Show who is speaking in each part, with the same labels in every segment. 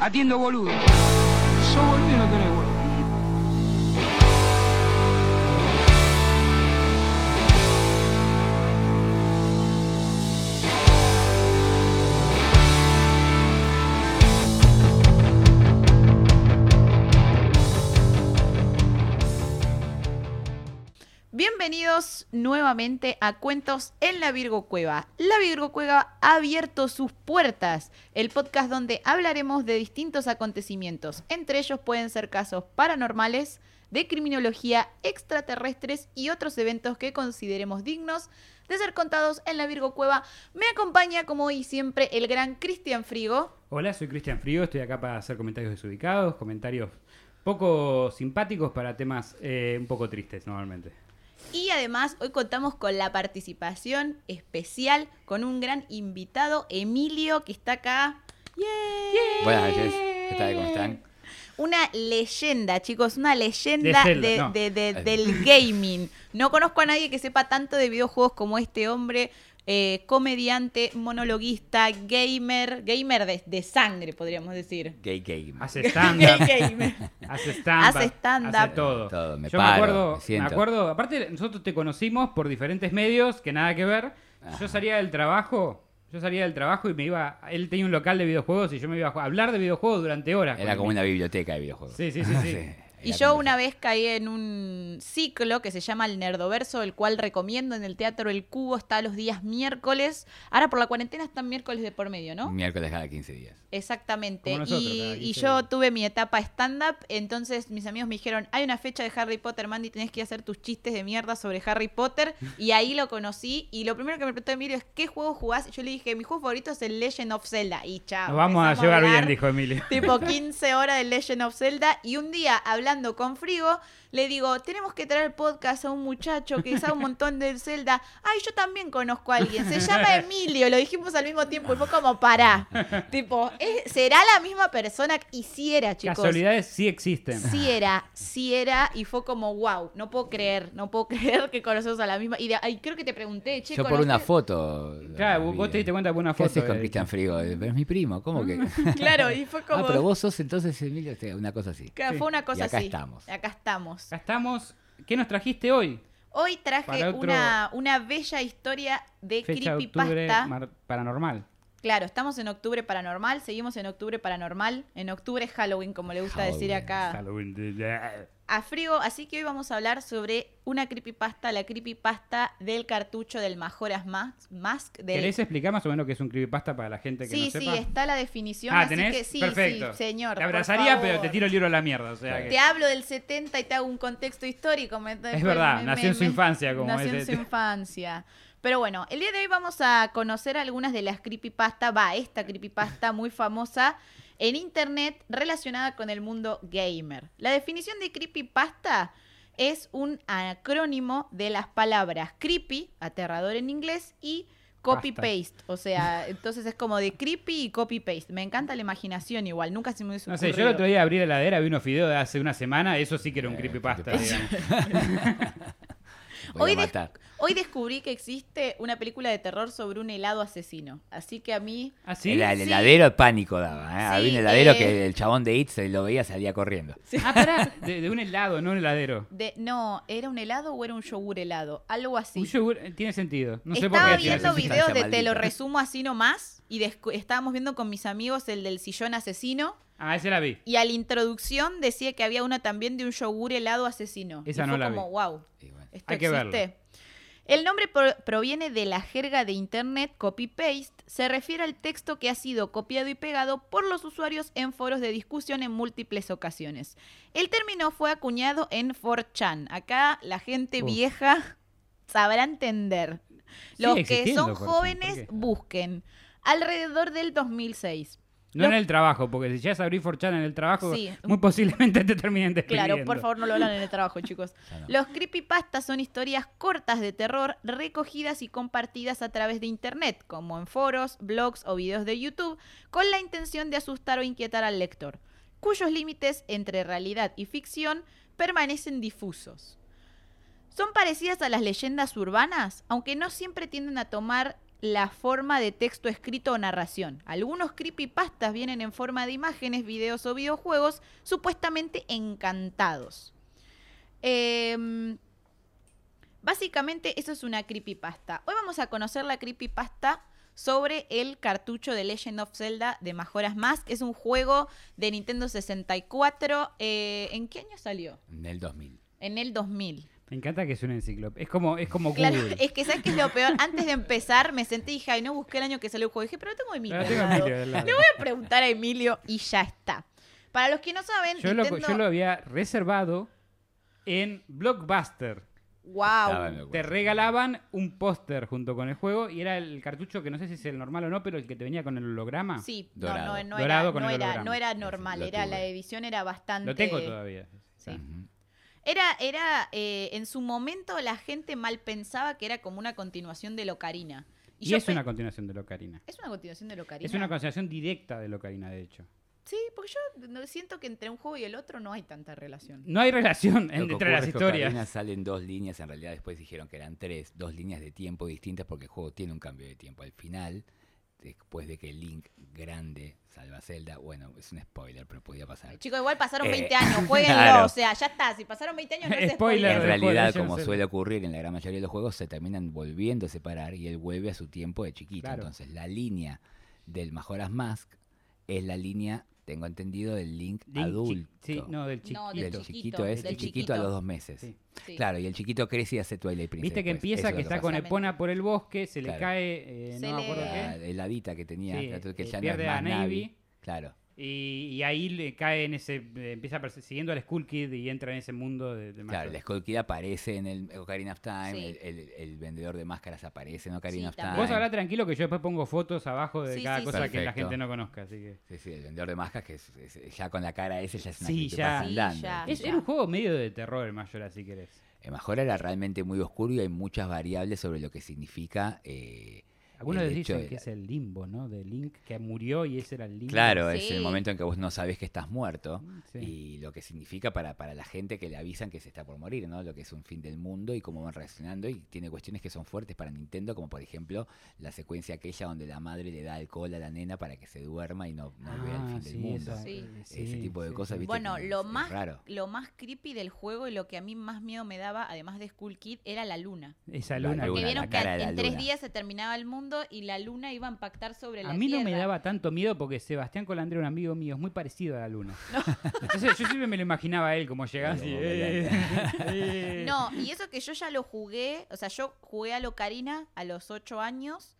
Speaker 1: Atiendo boludo. Sos boludo y no tenés huevo.
Speaker 2: Bienvenidos nuevamente a Cuentos en la Virgo Cueva. La Virgo Cueva ha abierto sus puertas, el podcast donde hablaremos de distintos acontecimientos. Entre ellos pueden ser casos paranormales, de criminología, extraterrestres y otros eventos que consideremos dignos de ser contados en la Virgo Cueva. Me acompaña, como hoy siempre, el gran Cristian Frigo.
Speaker 3: Hola, soy Cristian Frigo, estoy acá para hacer comentarios desubicados, comentarios poco simpáticos para temas eh, un poco tristes normalmente.
Speaker 2: Y además hoy contamos con la participación especial con un gran invitado, Emilio, que está acá. ¡Yay!
Speaker 4: Buenas noches, ¿qué tal? ¿Cómo están?
Speaker 2: Una leyenda, chicos, una leyenda
Speaker 3: De
Speaker 2: de-
Speaker 3: Zelda, no.
Speaker 2: de- de- del gaming. No conozco a nadie que sepa tanto de videojuegos como este hombre. Eh, comediante, monologuista, gamer, gamer de, de sangre, podríamos decir.
Speaker 4: Gay game.
Speaker 3: Hace stand-up,
Speaker 2: gamer.
Speaker 3: hace stand-up,
Speaker 2: Hace stand-up.
Speaker 3: hace todo.
Speaker 4: Todo, me
Speaker 3: Yo
Speaker 4: paro,
Speaker 3: me acuerdo,
Speaker 4: me
Speaker 3: acuerdo, aparte nosotros te conocimos por diferentes medios que nada que ver. Yo salía del trabajo, yo salía del trabajo y me iba, él tenía un local de videojuegos y yo me iba a hablar de videojuegos durante horas.
Speaker 4: Era como una biblioteca de videojuegos.
Speaker 3: Sí, sí, sí, sí.
Speaker 2: Y yo una vez caí en un ciclo que se llama El Nerdoverso, el cual recomiendo en el Teatro El Cubo, está los días miércoles. Ahora por la cuarentena están miércoles de por medio, ¿no?
Speaker 4: Miércoles cada 15 días.
Speaker 2: Exactamente.
Speaker 3: Como nosotros,
Speaker 2: y,
Speaker 3: cada
Speaker 2: y
Speaker 3: 15
Speaker 2: yo
Speaker 3: días.
Speaker 2: tuve mi etapa stand-up, entonces mis amigos me dijeron, hay una fecha de Harry Potter, Mandy, tenés que hacer tus chistes de mierda sobre Harry Potter. Y ahí lo conocí. Y lo primero que me preguntó Emilio es, ¿qué juego jugás? Y yo le dije, mi juego favorito es el Legend of Zelda. Y chao.
Speaker 3: Nos vamos a llevar bien, dijo Emilio.
Speaker 2: Tipo 15 horas de Legend of Zelda. Y un día, hablando con Frigo, le digo, tenemos que traer podcast a un muchacho que sabe un montón del Zelda. Ay, yo también conozco a alguien. Se llama Emilio. Lo dijimos al mismo tiempo y fue como, pará. tipo, ¿es- ¿será la misma persona? Y sí era, chicos.
Speaker 3: Casualidades sí existen.
Speaker 2: Sí era, sí era, y fue como, wow, no puedo creer, no puedo creer que conocemos a la misma. Y de- ay, creo que te pregunté, che,
Speaker 4: Yo por una
Speaker 2: ¿conoces-
Speaker 4: foto.
Speaker 3: Claro,
Speaker 4: la
Speaker 3: vos te diste cuenta por una
Speaker 4: ¿Qué
Speaker 3: foto.
Speaker 4: haces con
Speaker 3: eh,
Speaker 4: Cristian Frigo? Pero es mi primo, ¿cómo que?
Speaker 2: Claro, y fue como.
Speaker 4: Ah, pero vos sos entonces Emilio, una cosa así.
Speaker 2: Claro,
Speaker 3: Sí.
Speaker 2: fue una cosa
Speaker 4: Y acá
Speaker 2: así.
Speaker 4: estamos.
Speaker 2: Acá estamos.
Speaker 3: Acá estamos. ¿Qué nos trajiste hoy?
Speaker 2: Hoy traje una, una bella historia de
Speaker 3: Fecha de octubre
Speaker 2: creepypasta.
Speaker 3: mar- paranormal.
Speaker 2: Claro, estamos en octubre paranormal, seguimos en octubre paranormal. En octubre es Halloween, como le gusta decir acá
Speaker 3: Halloween.
Speaker 2: A Frigo. Así que hoy vamos a hablar sobre una creepypasta, la creepypasta del cartucho del Majora's Mask. Del...
Speaker 3: ¿Querés explicar más o menos qué es un creepypasta para la gente que
Speaker 2: Sí,
Speaker 3: no
Speaker 2: sí,
Speaker 3: sepa?
Speaker 2: está la definición.
Speaker 3: Ah,
Speaker 2: así
Speaker 3: ¿tenés?
Speaker 2: que sí,
Speaker 3: Perfecto.
Speaker 2: sí, señor.
Speaker 3: Te abrazaría, pero te tiro el libro a la mierda. O sea que-
Speaker 2: Te hablo del 70 y te hago un contexto histórico. me-
Speaker 3: Es verdad, nació en su infancia, como
Speaker 2: Nació en su infancia. Pero bueno, el día de hoy vamos a conocer algunas de las creepypasta, va, esta creepypasta muy famosa en internet relacionada con el mundo gamer. La definición de creepypasta es un acrónimo de las palabras creepy, aterrador en inglés, y copy-paste. O sea, entonces es como de creepy y copy-paste. Me encanta la imaginación igual, nunca se me hubiese
Speaker 3: No sé, yo el otro día abrí la heladera, vi unos videos de hace una semana, eso sí que era un
Speaker 4: Eh,
Speaker 3: creepypasta,
Speaker 4: creepypasta.
Speaker 3: digamos.
Speaker 4: Voy
Speaker 2: Hoy,
Speaker 4: a
Speaker 2: des-
Speaker 4: matar.
Speaker 2: hoy descubrí que existe una película de terror sobre un helado asesino. Así que a mí.
Speaker 3: ¿Ah, sí?
Speaker 4: El, el
Speaker 2: Sí.
Speaker 4: heladero pánico daba. ¿eh? Había un heladero
Speaker 2: eh.
Speaker 4: que el chabón de It se lo veía salía corriendo.
Speaker 3: Ah, pará, de, de un helado, no un heladero.
Speaker 2: De, no, ¿era un helado o era un yogur helado? Algo así.
Speaker 3: Un yogur, eh, tiene sentido. No sé por
Speaker 2: Estaba
Speaker 3: qué.
Speaker 2: viendo videos de Te lo resumo así nomás. Y estábamos viendo con mis amigos el del sillón asesino.
Speaker 3: Ah, ese la vi.
Speaker 2: Y a la introducción decía que había una también de un yogur helado asesino.
Speaker 3: Esa
Speaker 2: y
Speaker 3: no
Speaker 2: fue
Speaker 3: la
Speaker 2: como,
Speaker 3: vi.
Speaker 2: wow.
Speaker 4: Y bueno.
Speaker 2: Esto
Speaker 3: Hay que verlo.
Speaker 2: existe. El nombre pro- proviene de la jerga de Internet copy-paste. Se refiere al texto que ha sido copiado y pegado por los usuarios en foros de discusión en múltiples ocasiones. El término fue acuñado en 4chan. Acá la gente
Speaker 3: Uf.
Speaker 2: vieja sabrá entender. Los que son
Speaker 3: 4chan, ¿por
Speaker 2: jóvenes busquen. Alrededor del 2006.
Speaker 3: No
Speaker 2: Lo-
Speaker 3: en el trabajo, porque si ya es abrir 4chan en el trabajo,
Speaker 2: Sí.
Speaker 3: muy posiblemente te terminen despidiendo.
Speaker 2: Claro, por favor no lo hablan en el trabajo, chicos.
Speaker 4: No.
Speaker 2: Los creepypastas son historias cortas de terror recogidas y compartidas a través de internet, como en foros, blogs o videos de YouTube, con la intención de asustar o inquietar al lector, cuyos límites entre realidad y ficción permanecen difusos. Son parecidas a las leyendas urbanas, aunque no siempre tienden a tomar la forma de texto escrito o narración. Algunos creepypastas vienen en forma de imágenes, videos o videojuegos supuestamente encantados. Em, básicamente eso es una creepypasta. Hoy vamos a conocer la creepypasta sobre el cartucho de Legend of Zelda de Majora's Mask. Es un juego de Nintendo 64. Eh, ¿En qué año salió?
Speaker 4: En el 2000.
Speaker 2: En el 2000.
Speaker 3: Me encanta que es una enciclopedia. Es como, es como
Speaker 2: Claro, es que ¿sabes qué es lo peor? Antes de empezar me senté y dije, ay, no busqué el año que salió el juego. Dije, pero tengo a Emilio.
Speaker 3: Pero tengo
Speaker 2: al
Speaker 3: a
Speaker 2: lado.
Speaker 3: Emilio al lado.
Speaker 2: Le voy a preguntar a Emilio y ya está. Para los que no saben,
Speaker 3: Yo lo,
Speaker 2: Nintendo...
Speaker 3: yo lo había reservado en Blockbuster.
Speaker 2: Wow.
Speaker 3: Te regalaban un póster junto con el juego y era el cartucho que no sé si es el normal o no, pero el que te venía con el holograma.
Speaker 2: Sí, no,
Speaker 4: Dorado.
Speaker 2: no, no
Speaker 3: Dorado
Speaker 2: era,
Speaker 3: con
Speaker 2: no,
Speaker 3: el
Speaker 2: era,
Speaker 3: holograma.
Speaker 2: no era normal, era la edición era bastante...
Speaker 3: Lo tengo todavía.
Speaker 2: Sí. Era, era eh, en su momento la gente mal pensaba que era como una continuación de Locarina.
Speaker 3: Y, es una continuación de Locarina.
Speaker 2: ¿Es una continuación de Locarina?
Speaker 3: Es una continuación directa de Locarina, de hecho.
Speaker 2: Sí, porque yo no- siento que entre un juego y el otro no hay tanta relación.
Speaker 3: No hay relación
Speaker 4: Lo
Speaker 3: entre las historias.
Speaker 4: Salen dos líneas, en realidad después dijeron que eran tres, dos líneas de tiempo distintas porque el juego tiene un cambio de tiempo. Al final, después de que Link grande salva a Zelda, bueno, es un spoiler, pero podía pasar.
Speaker 2: Chicos, igual pasaron
Speaker 4: Eh,
Speaker 2: 20 años, jueguenlo,
Speaker 4: claro.
Speaker 2: o sea, ya está, si pasaron 20 años no es
Speaker 3: Spoiler
Speaker 2: spoiler.
Speaker 4: En realidad, como suele ocurrir en la gran mayoría de los juegos, se terminan volviendo a separar y él vuelve a su tiempo de chiquito.
Speaker 3: Claro.
Speaker 4: Entonces, la línea del Majora's Mask es la línea, tengo entendido, del Link, adulto.
Speaker 3: Sí, no, del chiquito.
Speaker 2: No,
Speaker 4: del
Speaker 2: del
Speaker 4: chiquito,
Speaker 2: chiquito,
Speaker 4: es
Speaker 2: del
Speaker 4: el chiquito a los dos meses.
Speaker 3: Sí.
Speaker 2: Sí.
Speaker 4: Claro, y el chiquito crece y hace Twilight Princess.
Speaker 3: Viste que
Speaker 4: después.
Speaker 3: empieza que está con. Epona por el bosque, se le cae, eh,
Speaker 2: Se
Speaker 3: no me acuerdo
Speaker 2: le-
Speaker 3: qué.
Speaker 4: La heladita que tenía,
Speaker 3: Sí,
Speaker 4: que
Speaker 3: eh,
Speaker 4: ya no
Speaker 3: pierde
Speaker 4: es
Speaker 3: a
Speaker 4: más
Speaker 3: Navy.
Speaker 4: Navi. Claro.
Speaker 3: Y, y ahí le cae en ese. eh, empieza siguiendo al Skull Kid y entra en ese mundo de, de
Speaker 4: Claro, el Skull Kid aparece en el Ocarina of Time,
Speaker 2: Sí.
Speaker 4: el, el- el vendedor de máscaras aparece en Ocarina
Speaker 2: Sí,
Speaker 4: of. Time.
Speaker 3: Vos hablá tranquilo que yo después pongo fotos abajo de
Speaker 2: Sí,
Speaker 3: cada
Speaker 2: sí,
Speaker 3: cosa que la gente no conozca. Así que.
Speaker 4: Sí, sí, el vendedor de máscaras que es, es- ya con la cara ese ya es una
Speaker 3: Sí, ya.
Speaker 2: Sí,
Speaker 4: andando.
Speaker 2: ya.
Speaker 3: Es, era un juego medio de terror el Majora, si querés.
Speaker 4: El Majora era realmente muy oscuro y hay muchas variables sobre lo que significa. eh,
Speaker 3: Algunos
Speaker 4: el
Speaker 3: dicen
Speaker 4: de
Speaker 3: que es el limbo, ¿no? De Link que murió y ese era el limbo.
Speaker 4: Claro, es el momento en que vos no sabes que estás muerto
Speaker 3: Sí.
Speaker 4: y lo que significa para, para la gente que le avisan que se está por morir, ¿no? Lo que es un fin del mundo y cómo van reaccionando y tiene cuestiones que son fuertes para Nintendo, como por ejemplo la secuencia aquella donde la madre le da alcohol a la nena para que se duerma y no, no vea el
Speaker 3: Ah,
Speaker 4: fin
Speaker 3: sí,
Speaker 4: del mundo.
Speaker 3: eh,
Speaker 4: Ese tipo de
Speaker 3: sí,
Speaker 4: cosas,
Speaker 3: sí.
Speaker 4: ¿viste?
Speaker 2: Bueno, lo
Speaker 4: es
Speaker 2: más,
Speaker 4: raro.
Speaker 2: lo más creepy del juego y lo que a mí más miedo me daba, además de Skull Kid, era la luna.
Speaker 3: Esa
Speaker 4: La
Speaker 3: luna.
Speaker 2: Porque vieron
Speaker 4: la
Speaker 2: que
Speaker 4: cara de la
Speaker 2: en tres días se terminaba el mundo y la luna iba a impactar sobre la
Speaker 3: A mí no me
Speaker 2: Tierra.
Speaker 3: daba tanto miedo porque Sebastián Colandre, un amigo mío, es muy parecido a la luna. Entonces yo siempre me lo imaginaba a él como llegando eh, eh.
Speaker 2: No, y eso que yo ya lo jugué, o sea, yo jugué a Locarina a los 8 años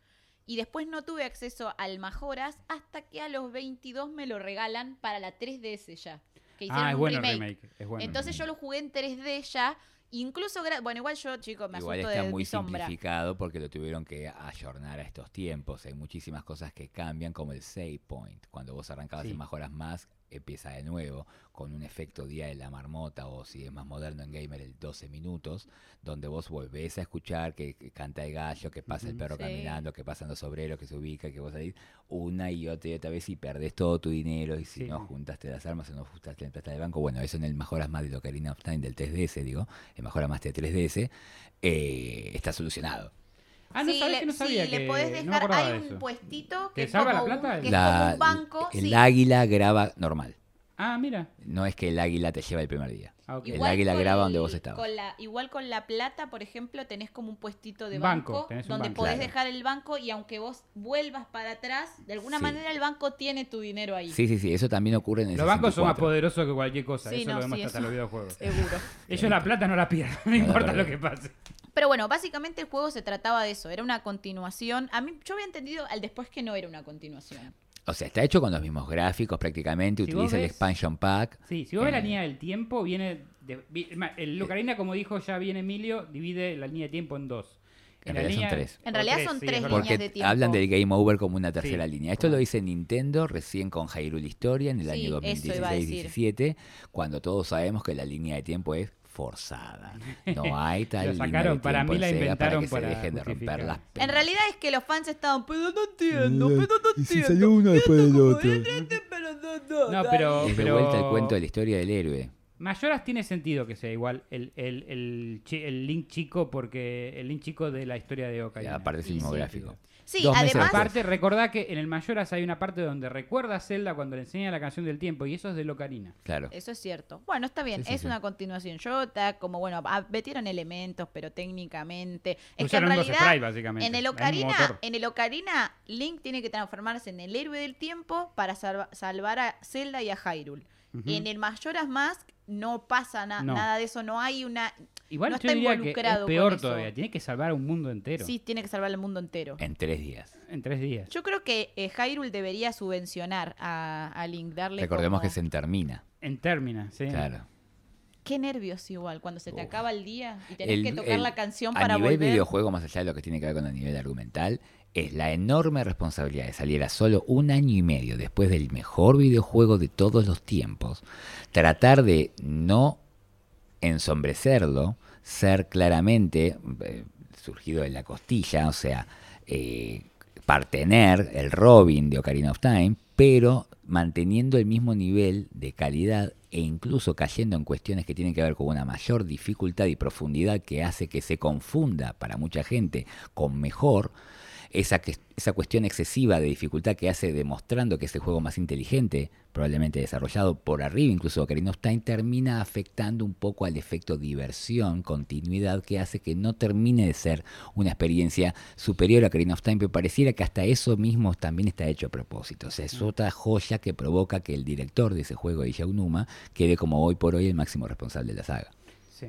Speaker 2: y después no tuve acceso al Majoras hasta que a los 22 me lo regalan para la 3DS ya. Que hicieron
Speaker 3: Ah, es
Speaker 2: un
Speaker 3: bueno el
Speaker 2: remake.
Speaker 3: remake. Es bueno.
Speaker 2: Entonces yo lo jugué en 3D ya. Incluso, gra- bueno, igual yo, chicos, me
Speaker 4: Igual
Speaker 2: asusto
Speaker 4: está
Speaker 2: de
Speaker 4: muy
Speaker 2: mi sombra.
Speaker 4: simplificado porque lo tuvieron que ayornar a estos tiempos. Hay muchísimas cosas que cambian, como el save point. Cuando vos arrancabas
Speaker 3: Sí.
Speaker 4: en Majoras Más, empieza de nuevo con un efecto Día de la Marmota o si es más moderno en Gamer el 12 minutos, donde vos volvés a escuchar que, que canta el gallo, que pasa el perro
Speaker 2: Sí.
Speaker 4: caminando, que pasan los obreros, que se ubica, que vos salís una y otra y otra vez y perdés todo tu dinero y si
Speaker 3: Sí.
Speaker 4: no juntaste las armas o no juntaste la plata del banco, bueno, eso en el Majoras Más de Ocarina of Time del 3DS, digo, el Majoras Más de 3DS, eh, está solucionado.
Speaker 3: Ah, no
Speaker 2: sí,
Speaker 3: sabés
Speaker 2: le,
Speaker 3: que no sabía
Speaker 2: sí,
Speaker 3: que
Speaker 2: le podés dejar, hay
Speaker 3: de
Speaker 2: un
Speaker 3: eso.
Speaker 2: puestito
Speaker 3: ¿Te
Speaker 2: que es,
Speaker 3: salva
Speaker 2: como
Speaker 3: la
Speaker 2: un,
Speaker 3: plata?
Speaker 2: que es
Speaker 4: La-
Speaker 2: como un banco.
Speaker 4: el
Speaker 2: sí.
Speaker 4: águila graba normal.
Speaker 3: Ah, mira.
Speaker 4: No es que el águila te lleva el primer día.
Speaker 3: Ah.
Speaker 4: El águila graba donde vos estabas.
Speaker 2: con la- igual con la plata, por ejemplo, tenés como un puestito de
Speaker 3: banco,
Speaker 2: banco,
Speaker 3: tenés un
Speaker 2: donde
Speaker 3: banco.
Speaker 2: podés
Speaker 4: Claro.
Speaker 2: dejar el banco y aunque vos vuelvas para atrás, de alguna
Speaker 4: Sí.
Speaker 2: manera el banco tiene tu dinero ahí.
Speaker 4: Sí, sí, sí, eso también ocurre en el
Speaker 3: Los bancos son más
Speaker 4: 64.
Speaker 3: poderosos que cualquier cosa.
Speaker 2: Sí,
Speaker 3: eso
Speaker 2: no,
Speaker 3: lo
Speaker 2: sí,
Speaker 3: demuestra hasta
Speaker 2: eso.
Speaker 3: los videojuegos.
Speaker 2: Seguro.
Speaker 3: Ellos la plata no la pierden, no importa lo que pase.
Speaker 2: Pero bueno, básicamente el juego se trataba de eso, era una continuación. A mí yo había entendido al después que no era una continuación.
Speaker 4: O sea, está hecho con los mismos gráficos prácticamente,
Speaker 3: Si
Speaker 4: utiliza el expansion pack.
Speaker 3: Sí, si vos ves la
Speaker 4: Eh,
Speaker 3: línea del tiempo, viene. De, el Locarina, como dijo ya bien Emilio, divide la línea de tiempo en dos.
Speaker 4: En
Speaker 3: la
Speaker 4: realidad son
Speaker 3: línea-
Speaker 4: tres.
Speaker 2: En realidad son tres líneas
Speaker 4: Porque
Speaker 2: de tiempo.
Speaker 4: hablan del game over como una tercera
Speaker 3: Sí.
Speaker 4: línea. Esto lo dice Nintendo recién con Hyrule Historia en el
Speaker 2: Sí,
Speaker 4: año
Speaker 2: eso iba a decir.
Speaker 4: 2016-17, cuando todos sabemos que la línea de tiempo es forzada. No hay tal
Speaker 3: Lo sacaron, para mí
Speaker 4: en
Speaker 3: la inventaron
Speaker 4: para que
Speaker 3: para
Speaker 4: se dejen de romper las
Speaker 2: En realidad es que los fans estaban, pero no entiendo, pero no
Speaker 4: Y si
Speaker 2: entiendo.
Speaker 4: salió uno después del otro.
Speaker 2: "Eh, pero no, no,
Speaker 3: No, pero-
Speaker 4: Es de
Speaker 3: pero-
Speaker 4: vuelta el cuento de la historia del héroe.
Speaker 3: Mayoras tiene sentido que sea igual el, el, el, chi- el link chico porque el link chico de la historia de
Speaker 4: Y
Speaker 3: Ocarina.
Speaker 4: aparte es gráfico.
Speaker 2: Sí,
Speaker 4: Dos
Speaker 2: además.
Speaker 3: Aparte, recordá que en el Mayoras hay una parte donde recuerda a Zelda cuando le enseña la canción del tiempo y eso es de Locarina.
Speaker 4: Claro.
Speaker 2: Eso es cierto. Bueno, está bien,
Speaker 4: Sí, sí,
Speaker 2: es
Speaker 4: sí.
Speaker 2: una continuación. Yo está como, bueno, metieron elementos, pero técnicamente. Es que en realidad,
Speaker 3: sprites, básicamente.
Speaker 2: en el Ocarina, en el Ocarina, Link tiene que transformarse en el héroe del tiempo para salva- salvar a Zelda y a Hyrule.
Speaker 3: Ujú.
Speaker 2: En el Majora's Mask no pasa na-
Speaker 3: No.
Speaker 2: nada de eso, no hay una.
Speaker 3: Igual
Speaker 2: no
Speaker 3: yo
Speaker 2: está
Speaker 3: diría que es
Speaker 2: involucrado con
Speaker 3: peor
Speaker 2: eso.
Speaker 3: todavía. Tiene que salvar a un mundo entero
Speaker 2: Sí, tiene que salvar el mundo entero.
Speaker 4: En tres días.
Speaker 3: en tres días.
Speaker 2: Yo creo que eh, Hyrule debería subvencionar a, a Link, darle.
Speaker 4: Recordemos
Speaker 2: como-
Speaker 4: que se termina.
Speaker 3: En Termina, sí.
Speaker 4: Claro.
Speaker 2: Qué nervios igual, cuando se te
Speaker 4: Uf.
Speaker 2: acaba el día y tenés
Speaker 4: El-
Speaker 2: que tocar
Speaker 4: el-
Speaker 2: la canción
Speaker 4: a
Speaker 2: para
Speaker 4: nivel
Speaker 2: volver.
Speaker 4: videojuego, más allá de lo que tiene que ver con el nivel argumental, es la enorme responsabilidad de salir a solo un año y medio después del mejor videojuego de todos los tiempos, tratar de no ensombrecerlo, ser claramente eh, surgido de la costilla, o sea, eh, partener el Robin de Ocarina of Time, pero manteniendo el mismo nivel de calidad e incluso cayendo en cuestiones que tienen que ver con una mayor dificultad y profundidad que hace que se confunda para mucha gente con mejor, esa, que- esa cuestión excesiva de dificultad que hace demostrando que es el juego más inteligente, probablemente desarrollado por arriba, incluso de Ocarina of Time, termina afectando un poco al efecto diversión, continuidad, que hace que no termine de ser una experiencia superior a Ocarina of Time, pero pareciera que hasta eso mismo también está hecho a propósito. O sea, es otra joya que provoca que el director de ese juego, Isao Numa, quede como hoy por hoy el máximo responsable de la saga.
Speaker 3: Sí.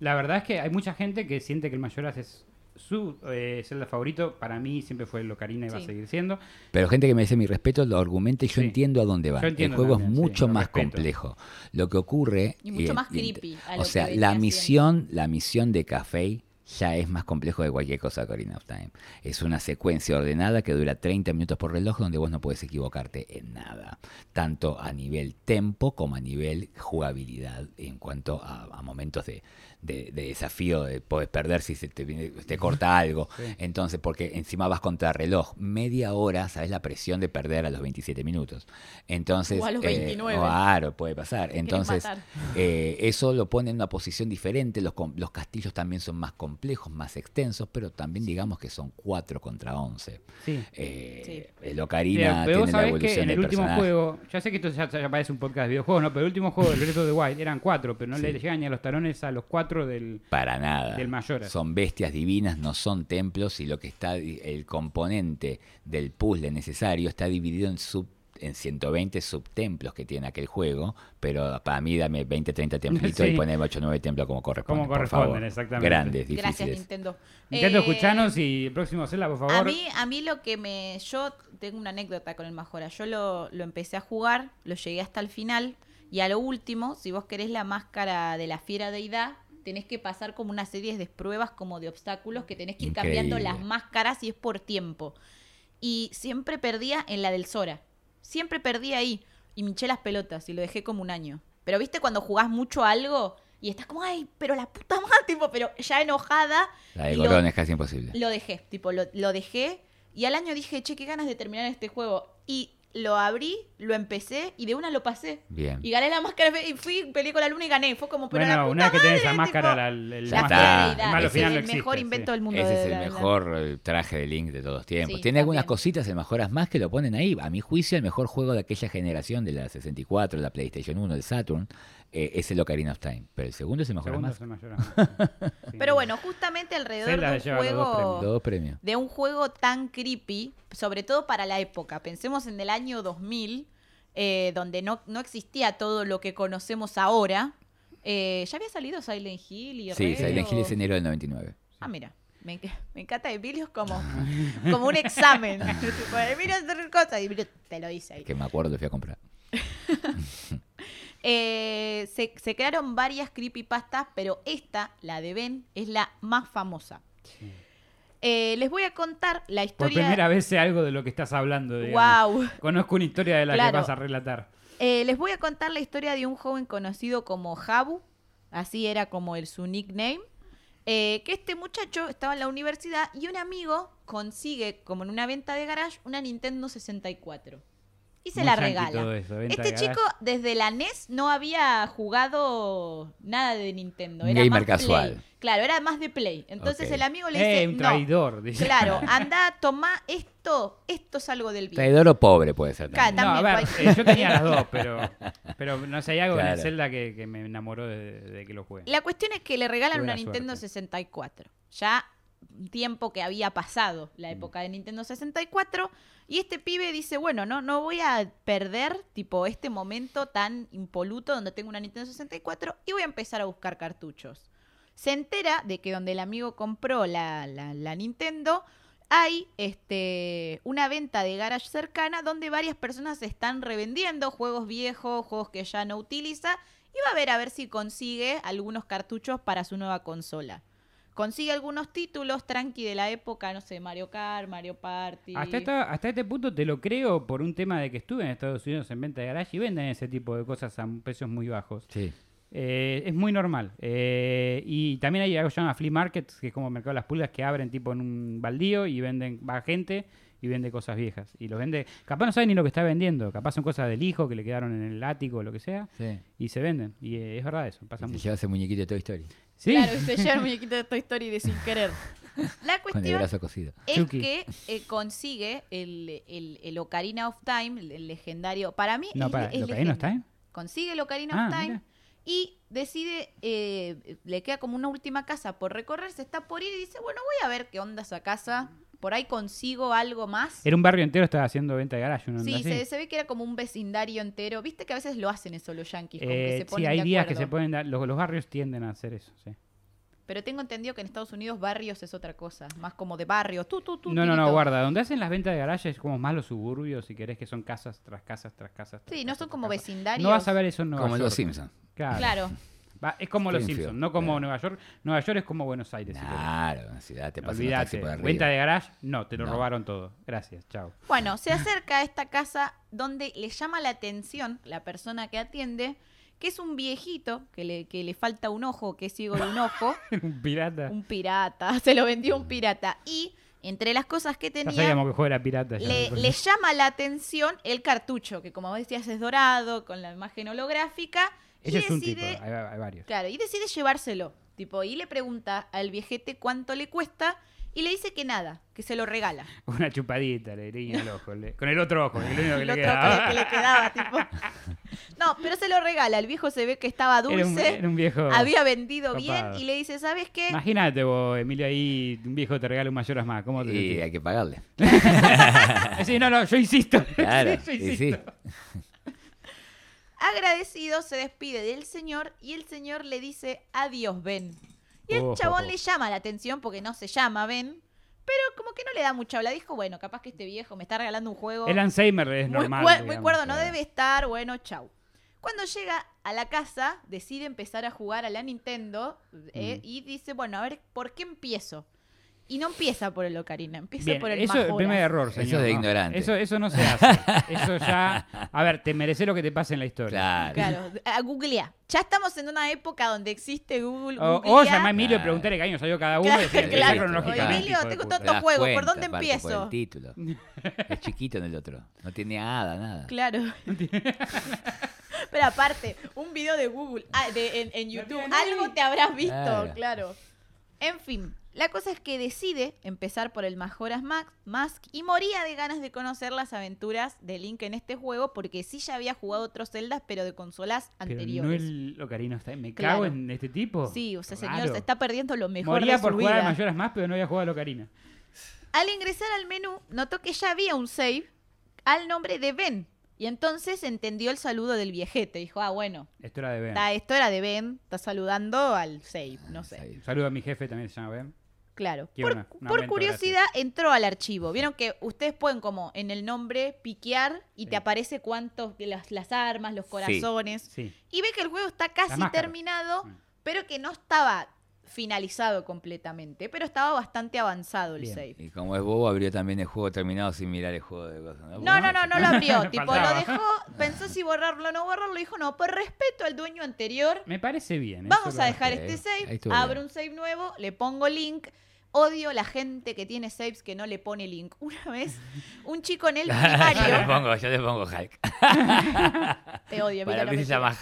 Speaker 3: La verdad es que hay mucha gente que siente que el Mayoras es su eh, Zelda favorito. Para mí siempre fue el Ocarina y va a
Speaker 2: Sí.
Speaker 3: seguir siendo.
Speaker 4: Pero gente que me dice mi respeto lo argumenta y yo
Speaker 3: Sí.
Speaker 4: entiendo a dónde va. El juego
Speaker 3: también,
Speaker 4: es
Speaker 3: sí,
Speaker 4: mucho más
Speaker 3: respeto.
Speaker 4: complejo. Lo que ocurre...
Speaker 2: Y mucho más
Speaker 4: ent-
Speaker 2: creepy
Speaker 4: O sea, la
Speaker 2: haciendo.
Speaker 4: misión, la misión de Café ya es más complejo de cualquier cosa de Ocarina of Time. Es una secuencia ordenada que dura 30 minutos por reloj donde vos no puedes equivocarte en nada. Tanto a nivel tempo como a nivel jugabilidad en cuanto a, a momentos de, de- de desafío, de puedes perder si se te, corta algo.
Speaker 3: Sí.
Speaker 4: Entonces, porque encima vas contra reloj, media hora, sabes la presión de perder a los 27 minutos. Entonces,
Speaker 2: O a los
Speaker 4: eh,
Speaker 2: 29.
Speaker 4: claro, puede pasar. Entonces, eh, eso lo pone en una posición diferente. Los, los castillos también son más complejos, más extensos, pero también digamos que son 4 contra 11.
Speaker 3: Sí.
Speaker 4: Eh, El
Speaker 3: Pero,
Speaker 4: Ocarina
Speaker 3: pero
Speaker 4: tiene la evolución
Speaker 3: que en el último
Speaker 4: personaje.
Speaker 3: juego, ya sé que esto ya, ya parece un podcast de videojuegos, ¿no? Pero el último juego, el Breath of the Wild, eran cuatro, pero no
Speaker 4: Sí.
Speaker 3: le llegan ni a los talones a los cuatro del...
Speaker 4: Para nada.
Speaker 3: del Mayoras.
Speaker 4: Son bestias divinas, no son templos y lo que está, el componente del puzzle necesario está dividido en sub en 120 subtemplos que tiene aquel juego, pero para mí dame 20, 30 templitos
Speaker 3: Sí.
Speaker 4: y poneme 8, 9 templos como corresponde.
Speaker 3: Como
Speaker 4: por
Speaker 3: corresponden,
Speaker 4: favor.
Speaker 3: exactamente.
Speaker 4: Grandes,
Speaker 2: Gracias. Nintendo.
Speaker 3: Intento
Speaker 2: Eh,
Speaker 3: escucharnos y el próximo Zelda, por favor.
Speaker 2: A mí, a mí lo que me. Yo tengo una anécdota con el Majora. Yo lo, lo empecé a jugar, lo llegué hasta el final. Y a lo último, si vos querés la máscara de la fiera deidad, tenés que pasar como una serie de pruebas, como de obstáculos, que tenés que ir cambiando las máscaras y es por tiempo. Y siempre perdía en la del Sora. Siempre perdía ahí. Y me hinché las pelotas y lo dejé como un año. Pero viste cuando jugás mucho a algo y estás como, ay, pero la puta madre, tipo, pero ya enojada.
Speaker 4: La de Gorón es casi imposible.
Speaker 2: lo dejé, tipo, lo, lo dejé. Y al año dije, che, qué ganas de terminar este juego. Y lo abrí, lo empecé y de una lo pasé.
Speaker 4: Bien.
Speaker 2: Y gané la máscara y fui, peleé con la luna y gané. Fue como, pero la
Speaker 3: bueno,
Speaker 2: puta
Speaker 3: una vez que tenés esa
Speaker 2: madre,
Speaker 3: máscara,
Speaker 2: tipo,
Speaker 3: la, el,
Speaker 4: está.
Speaker 3: el
Speaker 2: es
Speaker 3: no
Speaker 2: el mejor
Speaker 3: existe,
Speaker 2: invento
Speaker 3: sí.
Speaker 2: del mundo.
Speaker 4: Ese
Speaker 2: de
Speaker 4: es el
Speaker 2: la- la-
Speaker 4: mejor eh, traje de Link de todos tiempos.
Speaker 2: Sí,
Speaker 4: Tiene algunas cositas, el mejoras más que lo ponen ahí. A mi juicio, el mejor juego de aquella generación, de la 64, la PlayStation 1, el Saturn, eh, es el Ocarina of Time. Pero el segundo es el mejor
Speaker 3: Segundo
Speaker 4: más.
Speaker 3: es el mayor. Sí.
Speaker 2: Pero bueno, justamente alrededor de un juego...
Speaker 4: Los dos premios.
Speaker 2: de un juego tan creepy, sobre todo para la época. Pensemos en el año 2000, eh, donde no, no existía todo lo que conocemos ahora. Eh, ya había salido Silent Hill y
Speaker 4: Sí, Silent Hill es enero del 99.
Speaker 2: Ah, mira. Me, enc- me encanta Emilio es como, como un examen. Tipo, Emilio hace cosas y Emilio te lo dice ahí.
Speaker 4: Que me acuerdo, lo fui a comprar.
Speaker 2: Eh, se, se crearon varias creepypastas, pero esta, la de Ben, es la más famosa. Eh, les voy a contar la
Speaker 3: Por
Speaker 2: historia.
Speaker 3: primera vez sé algo de lo que estás hablando. digamos.
Speaker 2: ¡Wow!
Speaker 3: Conozco una historia de la
Speaker 2: Claro.
Speaker 3: que vas a relatar.
Speaker 2: Eh, les voy a contar la historia de un joven conocido como Jabu, así era como el, su nickname, eh, que este muchacho estaba en la universidad y un amigo consigue, como en una venta de garage, una Nintendo 64. Y se
Speaker 3: Muy
Speaker 2: la regala.
Speaker 3: eso,
Speaker 2: Este chico desde la NES no había jugado nada de Nintendo. Era
Speaker 4: gamer
Speaker 2: más Play.
Speaker 4: casual.
Speaker 2: Claro, era más de Play. Entonces el amigo le dice,
Speaker 3: Eh, un
Speaker 2: no,
Speaker 3: traidor. dice.
Speaker 2: claro, anda, toma esto, esto es algo del bien.
Speaker 4: Traidor o pobre puede ser
Speaker 2: Claro,
Speaker 4: también.
Speaker 3: No, a ver, eh, yo tenía las dos, pero, pero no sé, hay algo en
Speaker 4: Claro.
Speaker 3: el Zelda que, que me enamoró de, de que lo juegue.
Speaker 2: La cuestión es que le regalan una Nintendo
Speaker 3: suerte.
Speaker 2: 64. Ya tiempo que había pasado
Speaker 3: Mm.
Speaker 2: la época de Nintendo 64. Y este pibe dice, bueno, no, no voy a perder tipo este momento tan impoluto donde tengo una Nintendo 64 y voy a empezar a buscar cartuchos. Se entera de que donde el amigo compró la, la- la Nintendo hay este, una venta de garage cercana donde varias personas están revendiendo juegos viejos, juegos que ya no utiliza y va a ver a ver si consigue algunos cartuchos para su nueva consola. Consigue algunos títulos tranqui de la época, no sé, Mario Kart, Mario Party.
Speaker 3: Hasta, esta- hasta este punto te lo creo por un tema de que estuve en Estados Unidos en venta de garage y venden ese tipo de cosas a precios muy bajos.
Speaker 4: Sí.
Speaker 3: Eh, es muy normal. Eh, y también hay algo que se llama flea markets, que es como mercado de las pulgas, que abren tipo en un baldío y venden, va gente y vende cosas viejas. Y los vende, capaz no saben ni lo que está vendiendo, capaz son cosas del hijo que le quedaron en el ático o lo que sea,
Speaker 4: Sí.
Speaker 3: y se venden. Y eh, es verdad eso, pasa
Speaker 4: Se
Speaker 3: mucho.
Speaker 4: lleva ese muñequito de Toy Story.
Speaker 3: ¿Sí?
Speaker 2: Claro, y se lleva el muñequito de Toy Story de sin querer. La
Speaker 4: Con el
Speaker 2: cuestión
Speaker 4: brazo cosido.
Speaker 2: es
Speaker 3: Chucky.
Speaker 2: que eh, consigue el, el, el Ocarina of Time, el, el legendario. Para mí,
Speaker 3: No,
Speaker 2: es-
Speaker 3: para,
Speaker 2: es
Speaker 3: ¿lo que ahí no está,
Speaker 2: legenda.
Speaker 3: eh?
Speaker 2: Consigue el Ocarina
Speaker 3: Ah,
Speaker 2: of Time
Speaker 3: mira.
Speaker 2: y decide, eh, le queda como una última casa por recorrer, se está por ir y dice, bueno, voy a ver qué onda esa casa, por ahí consigo algo más.
Speaker 3: Era un barrio entero, estaba haciendo venta de garage. ¿no?
Speaker 2: Sí, se, se ve que era como un vecindario entero. Viste que a veces lo hacen eso los yankees, como que
Speaker 3: Eh,
Speaker 2: se ponen
Speaker 3: sí, hay
Speaker 2: de
Speaker 3: días que se pueden dar, los, los barrios tienden a hacer eso, sí.
Speaker 2: Pero tengo entendido que en Estados Unidos barrios es otra cosa, más como de barrio. Tú, tú, tú,
Speaker 3: No, no, no, guarda. Donde hacen las ventas de garaje es como más los suburbios, si querés, que son casas tras casas tras casas. tras
Speaker 2: Sí, no son como
Speaker 3: casas.
Speaker 2: vecindarios.
Speaker 3: No vas a ver eso en Nueva
Speaker 4: Como
Speaker 3: York.
Speaker 4: los Simpsons.
Speaker 3: Claro.
Speaker 2: Claro.
Speaker 3: Va, es como los Simpsons, no como
Speaker 4: claro.
Speaker 3: Nueva York. Nueva York es como Buenos Aires. si.
Speaker 4: Claro, la ciudad te
Speaker 3: Olvídate.
Speaker 4: por arriba.
Speaker 3: Venta de garage, no, te lo
Speaker 4: No.
Speaker 3: robaron todo. Gracias, chao.
Speaker 2: Bueno, se acerca a esta casa donde le llama la atención la persona que atiende, que es un viejito que le, que le falta un ojo, que es ciego de un ojo,
Speaker 3: un pirata.
Speaker 2: un pirata, se lo vendió un pirata. Y entre las cosas que
Speaker 3: Ya
Speaker 2: tenía,
Speaker 3: sabíamos que era pirata. ya,
Speaker 2: le, le llama la atención el cartucho, que como decías es dorado, con la imagen holográfica. Y
Speaker 3: Ese es un tipo,
Speaker 2: decide-
Speaker 3: hay, hay varios.
Speaker 2: Claro, y decide llevárselo. Tipo, y le pregunta al viejete cuánto le cuesta y le dice que nada, que se lo regala.
Speaker 3: Una chupadita le guiña el ojo. le- con el otro ojo, lo único que
Speaker 2: El
Speaker 3: le
Speaker 2: otro
Speaker 3: quedaba.
Speaker 2: que le, que le quedaba, tipo. No, pero se lo regala. El viejo se ve que estaba
Speaker 3: Era un,
Speaker 2: dulce,
Speaker 3: era un viejo.
Speaker 2: había vendido
Speaker 3: copado.
Speaker 2: bien y le dice, ¿sabes qué?
Speaker 3: Imagínate vos, Emilio, ahí un viejo te regala un mayoras más. ¿Cómo te
Speaker 4: Y
Speaker 3: sentís?
Speaker 4: hay que pagarle.
Speaker 3: Sí, no, no, yo insisto.
Speaker 4: Claro,
Speaker 3: Sí, yo
Speaker 4: y sí.
Speaker 2: Agradecido se despide del señor y el señor le dice, adiós, Ben. Y el
Speaker 3: Ojo.
Speaker 2: chabón le llama la atención porque no se llama Ben, pero como que no le da mucha habla. Dijo, bueno, capaz que este viejo me está regalando un juego.
Speaker 3: El Alzheimer es
Speaker 2: muy,
Speaker 3: normal.
Speaker 2: cue- muy
Speaker 3: digamos.
Speaker 2: cuerdo, no
Speaker 4: claro.
Speaker 2: debe estar, bueno, chau. Cuando llega a la casa, decide empezar a jugar a la Nintendo eh,
Speaker 3: Mm.
Speaker 2: y dice, bueno, a ver, ¿por qué empiezo? Y no empieza por el Ocarina, empieza
Speaker 3: Bien,
Speaker 2: por el
Speaker 3: eso es el primer error,
Speaker 4: Eso
Speaker 3: señor.
Speaker 4: de
Speaker 3: no.
Speaker 4: ignorante.
Speaker 3: Eso, eso no se hace. Eso ya. A ver, te merece lo que te pase en la historia.
Speaker 4: Claro.
Speaker 2: Claro, a googlear. Ya estamos en una época donde existe Google.
Speaker 3: O, o
Speaker 2: googlea.
Speaker 3: llamar a Emilio y
Speaker 4: Claro.
Speaker 3: preguntarle qué año salió cada uno
Speaker 2: Claro,
Speaker 3: y decirle
Speaker 2: claro.
Speaker 3: cronológicamente,
Speaker 2: Oye, Emilio, tengo
Speaker 3: puta.
Speaker 2: tanto-
Speaker 4: Te das
Speaker 2: juego, ¿por dónde
Speaker 4: aparte,
Speaker 2: empiezo?
Speaker 4: Por el título. Es chiquito en el otro. No tiene nada, nada.
Speaker 2: Claro. Pero aparte, un video de Google, ah, de, en, en YouTube, algo te habrás visto,
Speaker 4: Claro.
Speaker 2: En fin, la cosa es que decide empezar por el Majora's Ma- Mask y moría de ganas de conocer las aventuras de Link en este juego porque sí ya había jugado otros Zeldas, pero de consolas
Speaker 3: Pero no
Speaker 2: anteriores.
Speaker 3: el Ocarina está. Me
Speaker 2: Claro.
Speaker 3: cago en este tipo.
Speaker 2: Sí, o sea, señor, se está perdiendo lo mejor
Speaker 3: Moría
Speaker 2: de
Speaker 3: por
Speaker 2: su
Speaker 3: jugar
Speaker 2: vida.
Speaker 3: a mayoras más, pero no había jugado al Ocarina.
Speaker 2: Al ingresar al menú, notó que ya había un save al nombre de Ben. Y entonces entendió el saludo del viejete. Dijo, ah, bueno,
Speaker 3: Esto era de Ben.
Speaker 2: está, esto era de Ben, está saludando al save, no sé.
Speaker 3: Saludo a mi jefe, también se llama Ben.
Speaker 2: Claro.
Speaker 3: Quiero
Speaker 2: Por,
Speaker 3: una-
Speaker 2: curiosidad entró al archivo. Vieron que ustedes pueden como en el nombre piquear y te aparece cuántos, las, las armas, los corazones.
Speaker 3: Sí.
Speaker 2: Y ve que el juego está casi terminado,
Speaker 3: Mm.
Speaker 2: pero que no estaba finalizado completamente. Pero estaba bastante avanzado el
Speaker 3: Bien.
Speaker 2: save.
Speaker 4: Y como es bobo, abrió también el juego terminado sin mirar el juego de cosas.
Speaker 2: No, no, no, no lo abrió. tipo, lo dejó, pensó si borrarlo o no borrarlo. Dijo, no, por respeto al dueño anterior,
Speaker 3: Me parece bien.
Speaker 2: vamos
Speaker 3: eso
Speaker 2: a dejar este save, abro
Speaker 4: bien.
Speaker 2: un save nuevo, le pongo link. Odio la gente que tiene saves que no le pone link. Una vez, un chico en el
Speaker 4: yo le
Speaker 2: primario.
Speaker 4: pongo, yo le pongo Hulk.
Speaker 2: te odio,
Speaker 4: Para
Speaker 2: Vito,
Speaker 4: mí se llama.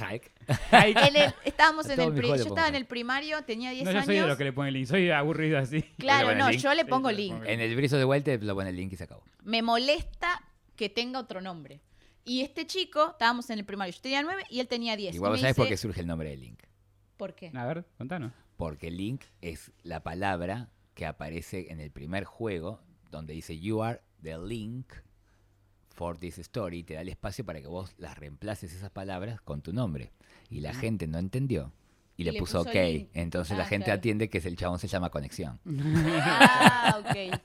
Speaker 2: En el- estábamos en el pri- yo estaba en el primario, tenía 10
Speaker 3: No, yo
Speaker 2: años.
Speaker 3: soy de los que le pone link. Soy aburrido así.
Speaker 2: Claro, no,
Speaker 4: link.
Speaker 2: yo le pongo link.
Speaker 4: En el briso de vuelta le pone el link y se acabó.
Speaker 2: Me molesta que tenga otro nombre. Y este chico, estábamos en el primario, yo tenía 9 y él tenía 10.
Speaker 4: Igual
Speaker 2: Y
Speaker 4: vos sabés por qué surge el nombre de Link.
Speaker 2: ¿Por qué?
Speaker 3: A ver, contanos.
Speaker 4: Porque Link es la palabra que aparece en el primer juego donde dice You are the link for this story. Te da el espacio para que vos las reemplaces esas palabras con tu nombre. Y la gente no entendió. Y,
Speaker 2: Y
Speaker 4: le,
Speaker 2: le
Speaker 4: puso,
Speaker 2: puso
Speaker 4: OK.
Speaker 2: Link.
Speaker 4: Entonces
Speaker 2: Ah,
Speaker 4: la gente
Speaker 2: claro.
Speaker 4: atiende que es el chabón se llama Conexión.
Speaker 2: Ah, ok.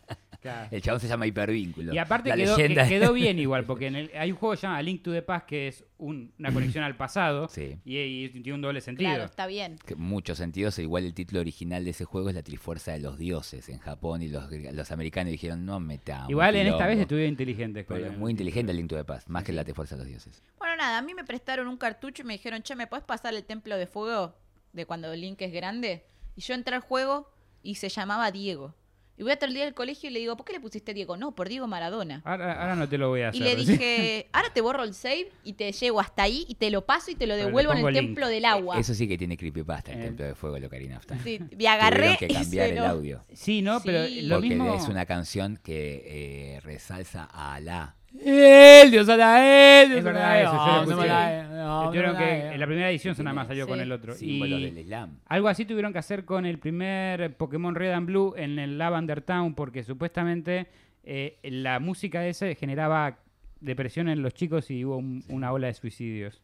Speaker 4: El chabón se llama Hipervínculo.
Speaker 3: Y aparte
Speaker 4: La
Speaker 3: quedó,
Speaker 4: leyenda-
Speaker 3: que- quedó bien igual, porque en el- hay un juego que se llama Link to the Past, que es un- una conexión al pasado,
Speaker 4: Sí.
Speaker 3: y, y tiene un doble sentido.
Speaker 2: Claro, está bien.
Speaker 4: que muchos sentidos, igual el título original de ese juego es la Trifuerza de los Dioses en Japón y los, los americanos dijeron no metamos.
Speaker 3: igual en esta vez
Speaker 4: quilombo".
Speaker 3: estuvieron inteligentes.
Speaker 4: Pero es muy inteligente el Link to the Past, más que la Trifuerza de los Dioses.
Speaker 2: Bueno, nada, a mí me prestaron un cartucho y me dijeron, che, ¿me puedes pasar el templo de fuego de cuando Link es grande? Y yo entré al juego y se llamaba Diego. Y voy a el día del colegio y le digo, ¿por qué le pusiste Diego? No, por Diego Maradona.
Speaker 3: Ahora, ahora no te lo voy a
Speaker 2: Y
Speaker 3: hacer.
Speaker 2: le
Speaker 3: ¿sí?
Speaker 2: dije, ahora te borro el save y te llevo hasta ahí y te lo paso y te lo
Speaker 3: Pero le
Speaker 2: devuelvo en el
Speaker 3: link.
Speaker 2: templo del agua.
Speaker 4: Eso sí que tiene creepypasta, el
Speaker 3: Eh.
Speaker 4: Templo de Fuego de Locarina of Time.
Speaker 2: Sí, y agarré
Speaker 4: Tuvieron que
Speaker 2: y
Speaker 4: cambiar
Speaker 2: se
Speaker 4: el audio.
Speaker 3: Sí, ¿no? Pero lo
Speaker 4: porque
Speaker 3: mismo...
Speaker 4: es una canción que eh, resalza a Alá. El Dios Alá, el Dios
Speaker 3: Es verdad eso, yo lo
Speaker 4: no
Speaker 3: que en la primera edición nada más salió con el otro.
Speaker 4: Símbolo
Speaker 3: Y
Speaker 4: del Islam.
Speaker 3: algo así tuvieron que hacer con el primer Pokémon Red and Blue en el Lavender Town, porque supuestamente eh, la música de ese generaba depresión en los chicos y hubo un- una ola de suicidios.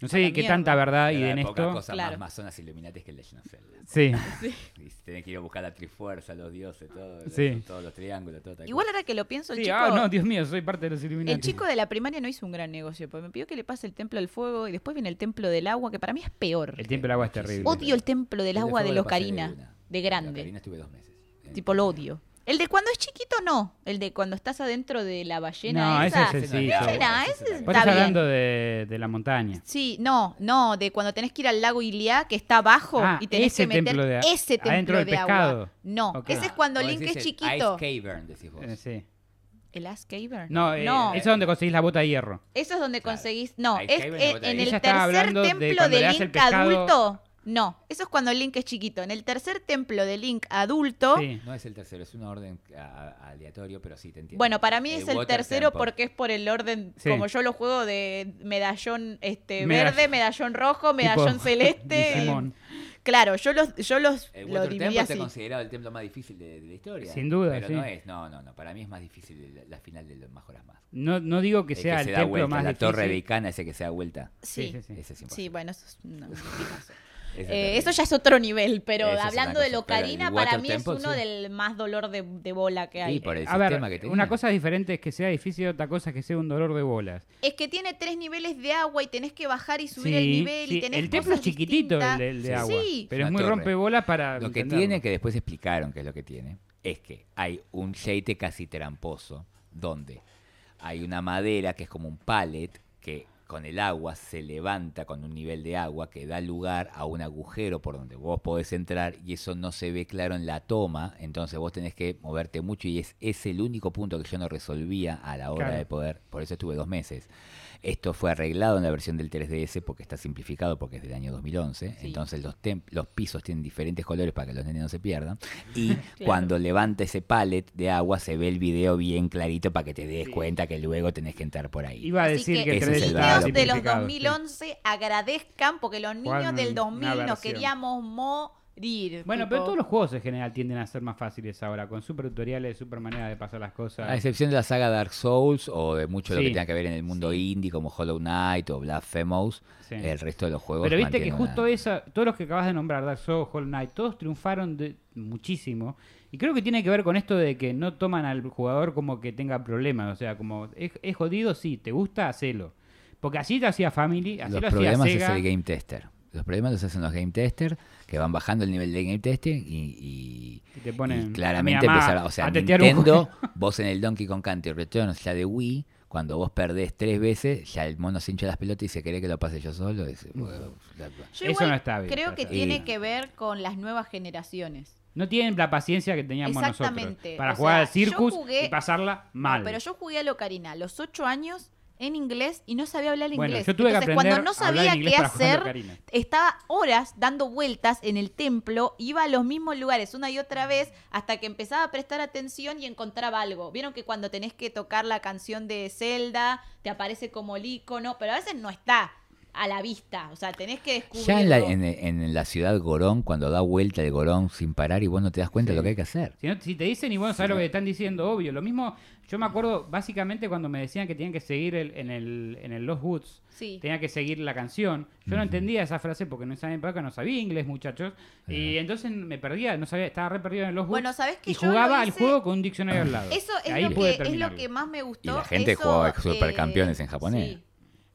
Speaker 3: No sé qué
Speaker 2: mierda.
Speaker 3: tanta verdad y en esto.
Speaker 4: cosa
Speaker 2: Claro.
Speaker 4: más masonas iluminatis que el Legend of Zelda.
Speaker 3: Sí.
Speaker 4: Y tenés que ir a buscar la trifuerza, los dioses, todo,
Speaker 3: Sí.
Speaker 4: todos los triángulos, todo tal
Speaker 2: Igual
Speaker 4: cosa.
Speaker 2: ahora que lo pienso, el
Speaker 3: Sí,
Speaker 2: chico...
Speaker 3: ah, no, Dios mío, soy parte de los Illuminati.
Speaker 2: El chico de la primaria no hizo un gran negocio, porque me pidió que le pase el templo del fuego y después viene el templo del agua, que para mí es peor.
Speaker 3: El tiempo del agua es terrible.
Speaker 2: Odio el templo del
Speaker 4: El
Speaker 2: agua de
Speaker 4: pasé
Speaker 2: Locarina, de grande.
Speaker 4: Locarina estuve dos meses.
Speaker 2: Tipo, lo odio. El de cuando es chiquito, no. El de cuando estás adentro de la ballena
Speaker 3: No, ese
Speaker 2: esa.
Speaker 3: es
Speaker 4: ese no es
Speaker 3: sencillo.
Speaker 4: agua,
Speaker 2: Era,
Speaker 4: ese
Speaker 3: estás hablando de, de la montaña.
Speaker 2: Sí, no, no, de cuando tenés que ir al lago Iliá, que está abajo,
Speaker 3: Ah,
Speaker 2: y tenés que meter
Speaker 3: templo de
Speaker 2: ese templo
Speaker 3: adentro del
Speaker 2: de agua.
Speaker 3: pescado.
Speaker 2: No,
Speaker 3: Ok.
Speaker 2: ese es cuando Link
Speaker 4: decís
Speaker 2: es
Speaker 4: el
Speaker 2: chiquito.
Speaker 4: Ice Cavern, decís vos.
Speaker 3: Eh, sí.
Speaker 2: ¿El Ask Cavern?
Speaker 3: No, eh,
Speaker 2: no.
Speaker 3: eso es donde conseguís la bota de hierro.
Speaker 2: Eso es donde
Speaker 4: Claro.
Speaker 2: conseguís. No,
Speaker 4: Ice
Speaker 2: es
Speaker 4: Cavern
Speaker 2: eh, en el tercer
Speaker 3: de
Speaker 2: templo de
Speaker 3: el
Speaker 2: Link
Speaker 3: pescado-
Speaker 2: adulto. No, eso es cuando Link es chiquito. En el tercer templo de Link adulto.
Speaker 3: Sí.
Speaker 4: No es el tercero, es un orden a- a- aleatorio, pero sí te entiendo.
Speaker 2: Bueno, para mí es el
Speaker 4: Water
Speaker 2: tercero
Speaker 4: Temple.
Speaker 2: porque es por el orden,
Speaker 3: Sí.
Speaker 2: como yo lo juego de medallón este
Speaker 3: Medall-
Speaker 2: verde, medallón rojo, medallón
Speaker 3: Tipo
Speaker 2: celeste. Claro, yo los, yo los
Speaker 4: El
Speaker 2: lo
Speaker 4: Water
Speaker 2: dividí así.
Speaker 4: está considerado el templo más difícil de, de la historia.
Speaker 3: Sin duda,
Speaker 4: Pero
Speaker 3: sí.
Speaker 4: no es, no, no, no. Para mí es más difícil la, la final de los Majoras Más.
Speaker 3: No, no digo que
Speaker 4: El
Speaker 3: sea el
Speaker 4: se
Speaker 3: templo
Speaker 4: vuelta,
Speaker 3: más
Speaker 4: la
Speaker 3: difícil.
Speaker 4: torre de Icana, ese que se da vuelta.
Speaker 2: Sí,
Speaker 3: Sí, sí, sí.
Speaker 4: Ese es
Speaker 2: sí, bueno, eso es Eh, eso ya es otro nivel, pero
Speaker 4: Eso
Speaker 2: hablando de Locarina, para mí es uno
Speaker 4: sí.
Speaker 2: del más dolor de, de bola que hay.
Speaker 4: Sí, por el
Speaker 3: A ver,
Speaker 4: que
Speaker 3: una cosa diferente es que sea difícil, otra cosa es que sea un dolor de bolas.
Speaker 2: Es que tiene tres niveles de agua y tenés que bajar y subir el nivel
Speaker 3: sí,
Speaker 2: y tenés
Speaker 3: el templo es chiquitito, el de, el de
Speaker 4: Sí.
Speaker 3: agua.
Speaker 2: Sí.
Speaker 3: Pero es muy
Speaker 4: torre.
Speaker 3: rompebolas para.
Speaker 4: Lo que
Speaker 3: entenderlo.
Speaker 4: tiene, que después explicaron que es lo que tiene, es que hay un sheite casi tramposo, donde hay una madera que es como un pallet que con el agua se levanta con un nivel de agua que da lugar a un agujero por donde vos podés entrar y eso no se ve claro en la toma, entonces vos tenés que moverte mucho y es, es el único punto que yo no resolvía a la hora
Speaker 3: Claro.
Speaker 4: de poder, por eso estuve dos meses. Esto fue arreglado en la versión del 3DS porque está simplificado porque es del año 2011.
Speaker 2: Sí.
Speaker 4: Entonces los, los pisos tienen diferentes colores para que los nenes no se pierdan. Y cuando levanta ese pallet de agua se ve el video bien clarito para que te des cuenta que luego tenés que entrar por ahí.
Speaker 3: Iba a
Speaker 2: Así
Speaker 3: decir
Speaker 2: que,
Speaker 3: que, el
Speaker 4: ese es
Speaker 3: 3D
Speaker 4: el
Speaker 3: estaba
Speaker 2: niños
Speaker 4: valor.
Speaker 2: de los
Speaker 3: simplificado,
Speaker 2: 2011 agradezcan porque los niños del
Speaker 3: una
Speaker 2: 2000 nos queríamos
Speaker 3: Bueno,
Speaker 2: tipo,
Speaker 3: pero todos los juegos en general tienden a ser más fáciles ahora, con super tutoriales, super manera de pasar las cosas.
Speaker 4: A excepción de la saga Dark Souls o de mucho de lo
Speaker 3: Sí.
Speaker 4: que tenga que ver en el mundo indie como Hollow Knight o Blasphemous,
Speaker 3: Sí.
Speaker 4: el resto de los juegos
Speaker 3: Pero viste que justo
Speaker 4: una-
Speaker 3: esa, todos los que acabas de nombrar, Dark Souls, Hollow Knight, todos triunfaron de, muchísimo. Y creo que tiene que ver con esto de que no toman al jugador como que tenga problemas. O sea, como es, es jodido, sí, te gusta, hacelo. Porque así te hacía Family, así
Speaker 4: los
Speaker 3: lo hacía
Speaker 4: problemas es
Speaker 3: Sega.
Speaker 4: el game tester. Los problemas los hacen los game testers que van bajando el nivel de game testing y, y-
Speaker 3: Y te ponen
Speaker 4: y claramente
Speaker 3: mamá
Speaker 4: empezaron, o sea,
Speaker 3: a
Speaker 4: Nintendo, vos en el Donkey Kong Country Returns ya de Wii, cuando vos perdés tres veces, ya el mono se hincha las pelotas y se cree que lo pase yo solo. es- bueno, la-
Speaker 2: Yo
Speaker 3: Eso no está bien,
Speaker 2: Creo que tiene que ver con las nuevas generaciones.
Speaker 3: No tienen la paciencia que teníamos nosotros para
Speaker 2: O
Speaker 3: jugar al
Speaker 2: sea, yo
Speaker 3: circus
Speaker 2: jugué-
Speaker 3: y pasarla
Speaker 2: No,
Speaker 3: mal.
Speaker 2: pero yo jugué a Locarina a los 8 años en inglés y no sabía hablar
Speaker 3: bueno,
Speaker 2: inglés.
Speaker 3: yo tuve
Speaker 2: Entonces,
Speaker 3: que
Speaker 2: cuando no sabía qué hacer, estaba horas dando vueltas en el templo, iba a los mismos lugares una y otra vez hasta que empezaba a prestar atención y encontraba algo. Vieron que cuando tenés que tocar la canción de Zelda, te aparece como el icono, pero a veces no está a la vista. O sea, tenés que descubrirlo.
Speaker 4: Ya en la, en, en la ciudad Gorón, cuando da vuelta el Gorón sin parar y vos no te das cuenta de lo que hay que hacer.
Speaker 3: Si, no- si te dicen y vos no sabes lo que te están diciendo, obvio. Lo mismo, yo me acuerdo básicamente cuando me decían que tenían que seguir el- en, el, en el Lost Woods,
Speaker 2: Sí.
Speaker 3: tenía que seguir la canción. Yo no entendía esa frase porque en esa época no sabía inglés, muchachos. Y entonces me perdía, no sabía, estaba re perdido en los Woods.
Speaker 2: Bueno, ¿sabés que
Speaker 3: Y
Speaker 2: yo
Speaker 3: jugaba al
Speaker 2: hice?
Speaker 3: juego con un diccionario al lado.
Speaker 2: Eso es,
Speaker 3: Ahí
Speaker 2: lo que, es lo que más me gustó.
Speaker 4: Y la gente
Speaker 2: Eso,
Speaker 4: jugaba supercampeones en japonés.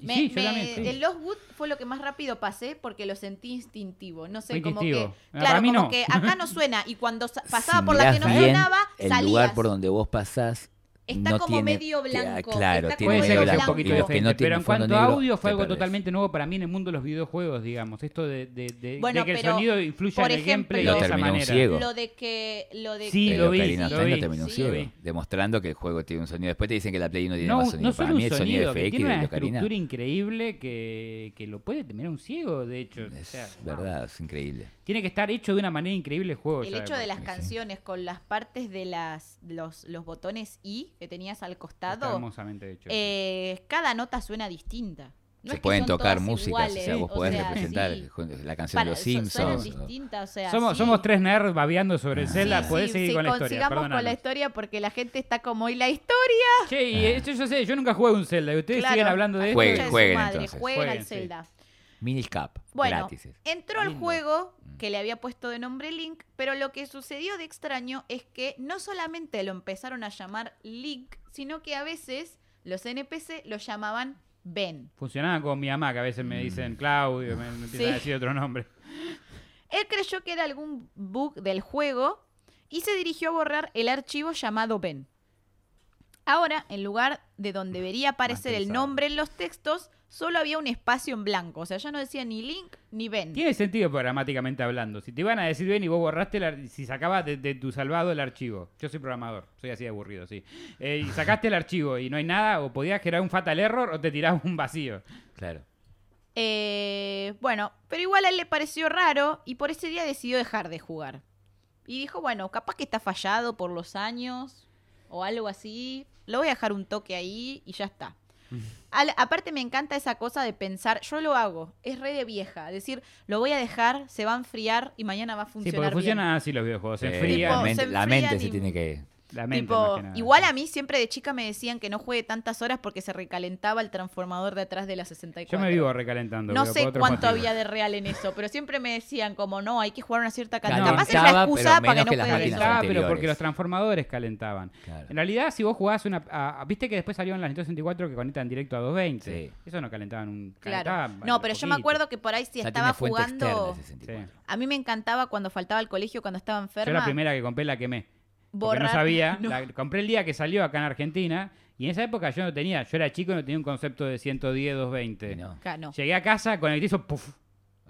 Speaker 2: Me-
Speaker 3: sí, yo
Speaker 2: me-
Speaker 3: también, sí.
Speaker 2: El Lost Wood fue lo que más rápido pasé porque lo sentí instintivo. No sé, como que.
Speaker 3: Ah,
Speaker 2: Claro, como
Speaker 3: no.
Speaker 2: que acá no suena y cuando sa- pasaba
Speaker 4: Si
Speaker 2: por la que no
Speaker 4: bien,
Speaker 2: sonaba,
Speaker 4: el
Speaker 2: salías.
Speaker 4: lugar por donde vos pasás
Speaker 2: Está
Speaker 4: no
Speaker 2: como
Speaker 4: tiene-
Speaker 2: medio blanco,
Speaker 4: Claro,
Speaker 2: está
Speaker 4: tiene
Speaker 3: Puede
Speaker 2: como
Speaker 3: ser que un poquito
Speaker 4: y
Speaker 3: diferente,
Speaker 4: no
Speaker 3: pero en cuanto a audio fue algo
Speaker 4: perdés.
Speaker 3: totalmente nuevo para mí en el mundo de los videojuegos, digamos. Esto de, de- de-
Speaker 2: Bueno,
Speaker 3: de que el sonido influya
Speaker 2: por
Speaker 3: en el gameplay
Speaker 2: ejemplo-
Speaker 3: de
Speaker 4: Lo
Speaker 3: esa manera.
Speaker 4: ciego.
Speaker 2: Lo de que. Lo de
Speaker 3: Sí,
Speaker 2: que-
Speaker 4: El
Speaker 3: lo vi,
Speaker 4: of
Speaker 3: lo vi,
Speaker 4: terminó un
Speaker 2: sí,
Speaker 4: ciego,
Speaker 3: lo vi.
Speaker 4: demostrando que el juego tiene un sonido. Después te dicen que la Play no tiene
Speaker 3: No,
Speaker 4: más
Speaker 3: no
Speaker 4: sonido.
Speaker 3: solo
Speaker 4: Para mí
Speaker 3: un
Speaker 4: el sonido
Speaker 3: sonido, que
Speaker 4: FX
Speaker 3: tiene
Speaker 4: de
Speaker 3: una estructura increíble que, que lo puede terminar un ciego, de hecho.
Speaker 4: Es verdad, es increíble.
Speaker 3: Tiene que estar hecho de una manera increíble el juego.
Speaker 2: El hecho de las
Speaker 4: sí.
Speaker 2: canciones con las partes de las los, los botones I que tenías al
Speaker 3: Está
Speaker 2: costado,
Speaker 3: hermosamente hecho.
Speaker 2: eh, cada nota suena distinta. No
Speaker 4: Se pueden tocar músicas,
Speaker 2: iguales,
Speaker 4: o sea, vos
Speaker 2: o
Speaker 4: podés
Speaker 2: sea,
Speaker 4: representar
Speaker 2: sí.
Speaker 4: la canción
Speaker 2: Para-
Speaker 4: de los Simpsons. o-
Speaker 2: distintas, o sea,
Speaker 3: somos,
Speaker 2: sí.
Speaker 3: somos tres nerds babeando sobre Zelda.
Speaker 2: Sí,
Speaker 3: Podés
Speaker 2: sí,
Speaker 3: seguir
Speaker 2: sí,
Speaker 3: con la historia.
Speaker 2: sigamos con la historia porque la gente está como, ¿y la historia?
Speaker 3: Che, y esto yo sé, yo nunca jugué un Zelda. Y ustedes
Speaker 2: Claro,
Speaker 3: siguen hablando de esto.
Speaker 4: Jueguen, jueguen,
Speaker 2: madre,
Speaker 4: entonces.
Speaker 2: Jueguen,
Speaker 3: Jueguen,
Speaker 2: al
Speaker 3: sí.
Speaker 2: Zelda.
Speaker 4: Mini Cap,
Speaker 2: Bueno,
Speaker 4: gratis.
Speaker 2: entró al juego
Speaker 3: Mm.
Speaker 2: que le había puesto de nombre Link, pero lo que sucedió de extraño es que no solamente lo empezaron a llamar Link, sino que a veces los NPC lo llamaban Ben.
Speaker 3: Funcionaba con mi mamá, que a veces me dicen Claudio, me, me empiezan
Speaker 2: Sí.
Speaker 3: a decir otro nombre.
Speaker 2: Él creyó que era algún bug del juego y se dirigió a borrar el archivo llamado Ben. Ahora, en lugar de donde debería aparecer el nombre en los textos, solo había un espacio en blanco. O sea, ya no decía ni Link ni Ben.
Speaker 3: Tiene sentido programáticamente hablando. Si te iban a decir bien y vos borraste, el ar- si sacabas de, de tu salvado el archivo. Yo soy programador, soy así de aburrido, sí. Eh, y sacaste el archivo y no hay nada, o podías generar un fatal error o te tirabas un vacío.
Speaker 4: Claro.
Speaker 2: Eh, bueno, pero igual a él le pareció raro y por ese día decidió dejar de jugar. Y dijo, bueno, capaz que está fallado por los años o algo así. Lo voy a dejar un toque ahí y ya está. Al- aparte me encanta esa cosa de pensar, yo lo hago, es re de vieja, decir, lo voy a dejar, se va a enfriar y mañana va a
Speaker 3: Sí,
Speaker 2: funcionar.
Speaker 3: porque
Speaker 2: bien.
Speaker 3: funcionan así los videojuegos. Se
Speaker 4: Eh,
Speaker 3: enfrían.
Speaker 4: la
Speaker 2: Tipo,
Speaker 4: mente,
Speaker 2: se
Speaker 4: la mente
Speaker 2: enfrían
Speaker 4: se
Speaker 2: y-
Speaker 4: tiene que...
Speaker 3: la mente,
Speaker 2: Tipo, igual a mí siempre de chica me decían que no juegue tantas horas porque se recalentaba el transformador de atrás de la 64.
Speaker 3: Yo me vivo recalentando.
Speaker 2: No sé cuánto
Speaker 3: motivo.
Speaker 2: había de real en eso, pero siempre me decían como no, hay que jugar una cierta cantidad. Capaz es la excusa para que no juegues
Speaker 3: pero porque los transformadores calentaban.
Speaker 4: Claro.
Speaker 3: En realidad, si vos jugabas una. a- a- Viste que después salieron las Nintendo 64 que conectan directo a 220.
Speaker 4: Sí.
Speaker 3: Eso no calentaban un.
Speaker 2: Claro.
Speaker 3: calentaban,
Speaker 2: No,
Speaker 3: bueno,
Speaker 2: pero yo me acuerdo que por ahí si
Speaker 4: Ya
Speaker 2: estaba jugando.
Speaker 4: externa ese 64.
Speaker 2: A mí me encantaba cuando faltaba al colegio, cuando estaba
Speaker 3: Yo
Speaker 2: enferma.
Speaker 3: la primera que compré la quemé.
Speaker 2: Borrar-
Speaker 3: no sabía.
Speaker 2: No.
Speaker 3: la compré el día que salió acá en Argentina. Y en esa época yo no tenía. Yo era chico y no tenía un concepto de 110, 220.
Speaker 4: Y no.
Speaker 2: No.
Speaker 3: Llegué a casa, conecté y hizo. ¡puf!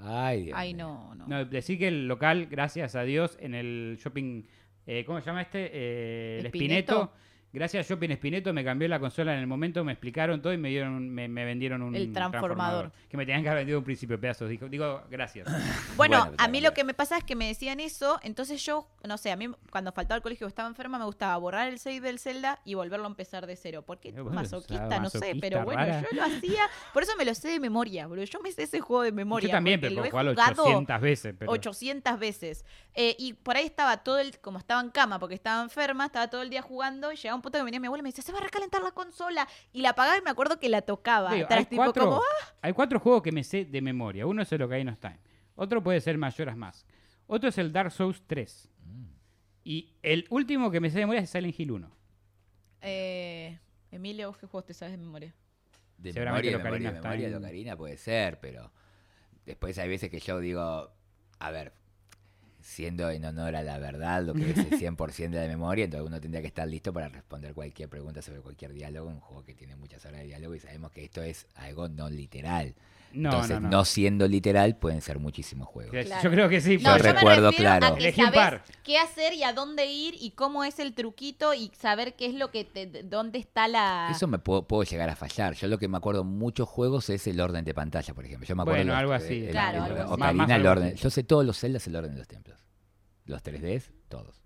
Speaker 4: Ay, Dios
Speaker 2: Ay, no, no.
Speaker 3: No, decir que el local, gracias a Dios, en el shopping, eh, ¿cómo se llama este? Eh, el
Speaker 2: ¿Espineto?
Speaker 3: Espineto. Gracias a Shopping Espineto me cambió la consola en el momento, me explicaron todo y me dieron, me, me vendieron un
Speaker 2: El transformador.
Speaker 3: Que me tenían que haber vendido un principio de pedazos. Digo, digo gracias.
Speaker 2: Bueno,
Speaker 4: Bueno,
Speaker 2: a mí lo que me pasa es que me decían eso, entonces yo, no sé, a mí cuando faltaba al colegio estaba enferma me gustaba borrar el save del Zelda y volverlo a empezar de cero. ¿Por qué?
Speaker 3: Eh, bueno,
Speaker 2: masoquista,
Speaker 3: esa
Speaker 2: no sé,
Speaker 3: masoquista
Speaker 2: pero bueno,
Speaker 3: rara.
Speaker 2: yo lo hacía, por eso me lo sé de memoria, bro. Yo me sé ese juego de memoria.
Speaker 3: Yo también, pero
Speaker 2: lo he
Speaker 3: jugarlo
Speaker 2: jugado
Speaker 3: 800 veces. Pero...
Speaker 2: 800 veces. Eh, y por ahí estaba todo el, como estaba en cama porque estaba enferma, estaba todo el día jugando y llegaba un punto que venía mi abuela y me decía, se va a recalentar la consola. Y la apagaba y me acuerdo que la tocaba.
Speaker 3: Digo, hay,
Speaker 2: tipo,
Speaker 3: cuatro,
Speaker 2: como, "Ah".
Speaker 3: hay cuatro juegos que me sé de memoria. Uno es el Ocarina of Time. Otro puede ser Majora's Mask. Otro es el Dark Souls 3.
Speaker 4: Mm.
Speaker 3: Y el último que me sé de memoria es Silent Hill 1.
Speaker 2: Eh, Emilio, ¿vos qué juegos te sabes de memoria?
Speaker 4: De
Speaker 3: Seguramente
Speaker 4: memoria, de memoria, de puede ser, pero después hay veces que yo digo, a ver, siendo en honor a la verdad lo que es el 100% de la memoria, entonces uno tendría que estar listo para responder cualquier pregunta sobre cualquier diálogo, un juego que tiene muchas horas de diálogo y sabemos que esto es algo no literal.
Speaker 3: No,
Speaker 4: Entonces,
Speaker 3: no,
Speaker 4: no,
Speaker 3: no.
Speaker 4: siendo literal, pueden ser muchísimos juegos.
Speaker 3: Yo creo que sí.
Speaker 2: No,
Speaker 4: Yo
Speaker 2: yo,
Speaker 4: recuerdo, claro.
Speaker 2: a que sabes qué hacer y a dónde ir y cómo es el truquito y saber qué es lo que te, de- dónde está la
Speaker 4: Eso me puedo, puedo llegar a fallar. Yo lo que me acuerdo muchos juegos es el orden de pantalla, por ejemplo. Yo me acuerdo
Speaker 3: Bueno,
Speaker 4: los-
Speaker 3: algo así.
Speaker 4: el-
Speaker 2: Claro,
Speaker 4: el-
Speaker 2: algo así.
Speaker 4: Ocarina,
Speaker 3: Más- más
Speaker 4: el orden. Yo sé todos los Zeldas el orden de los templos. Los 3Ds, todos.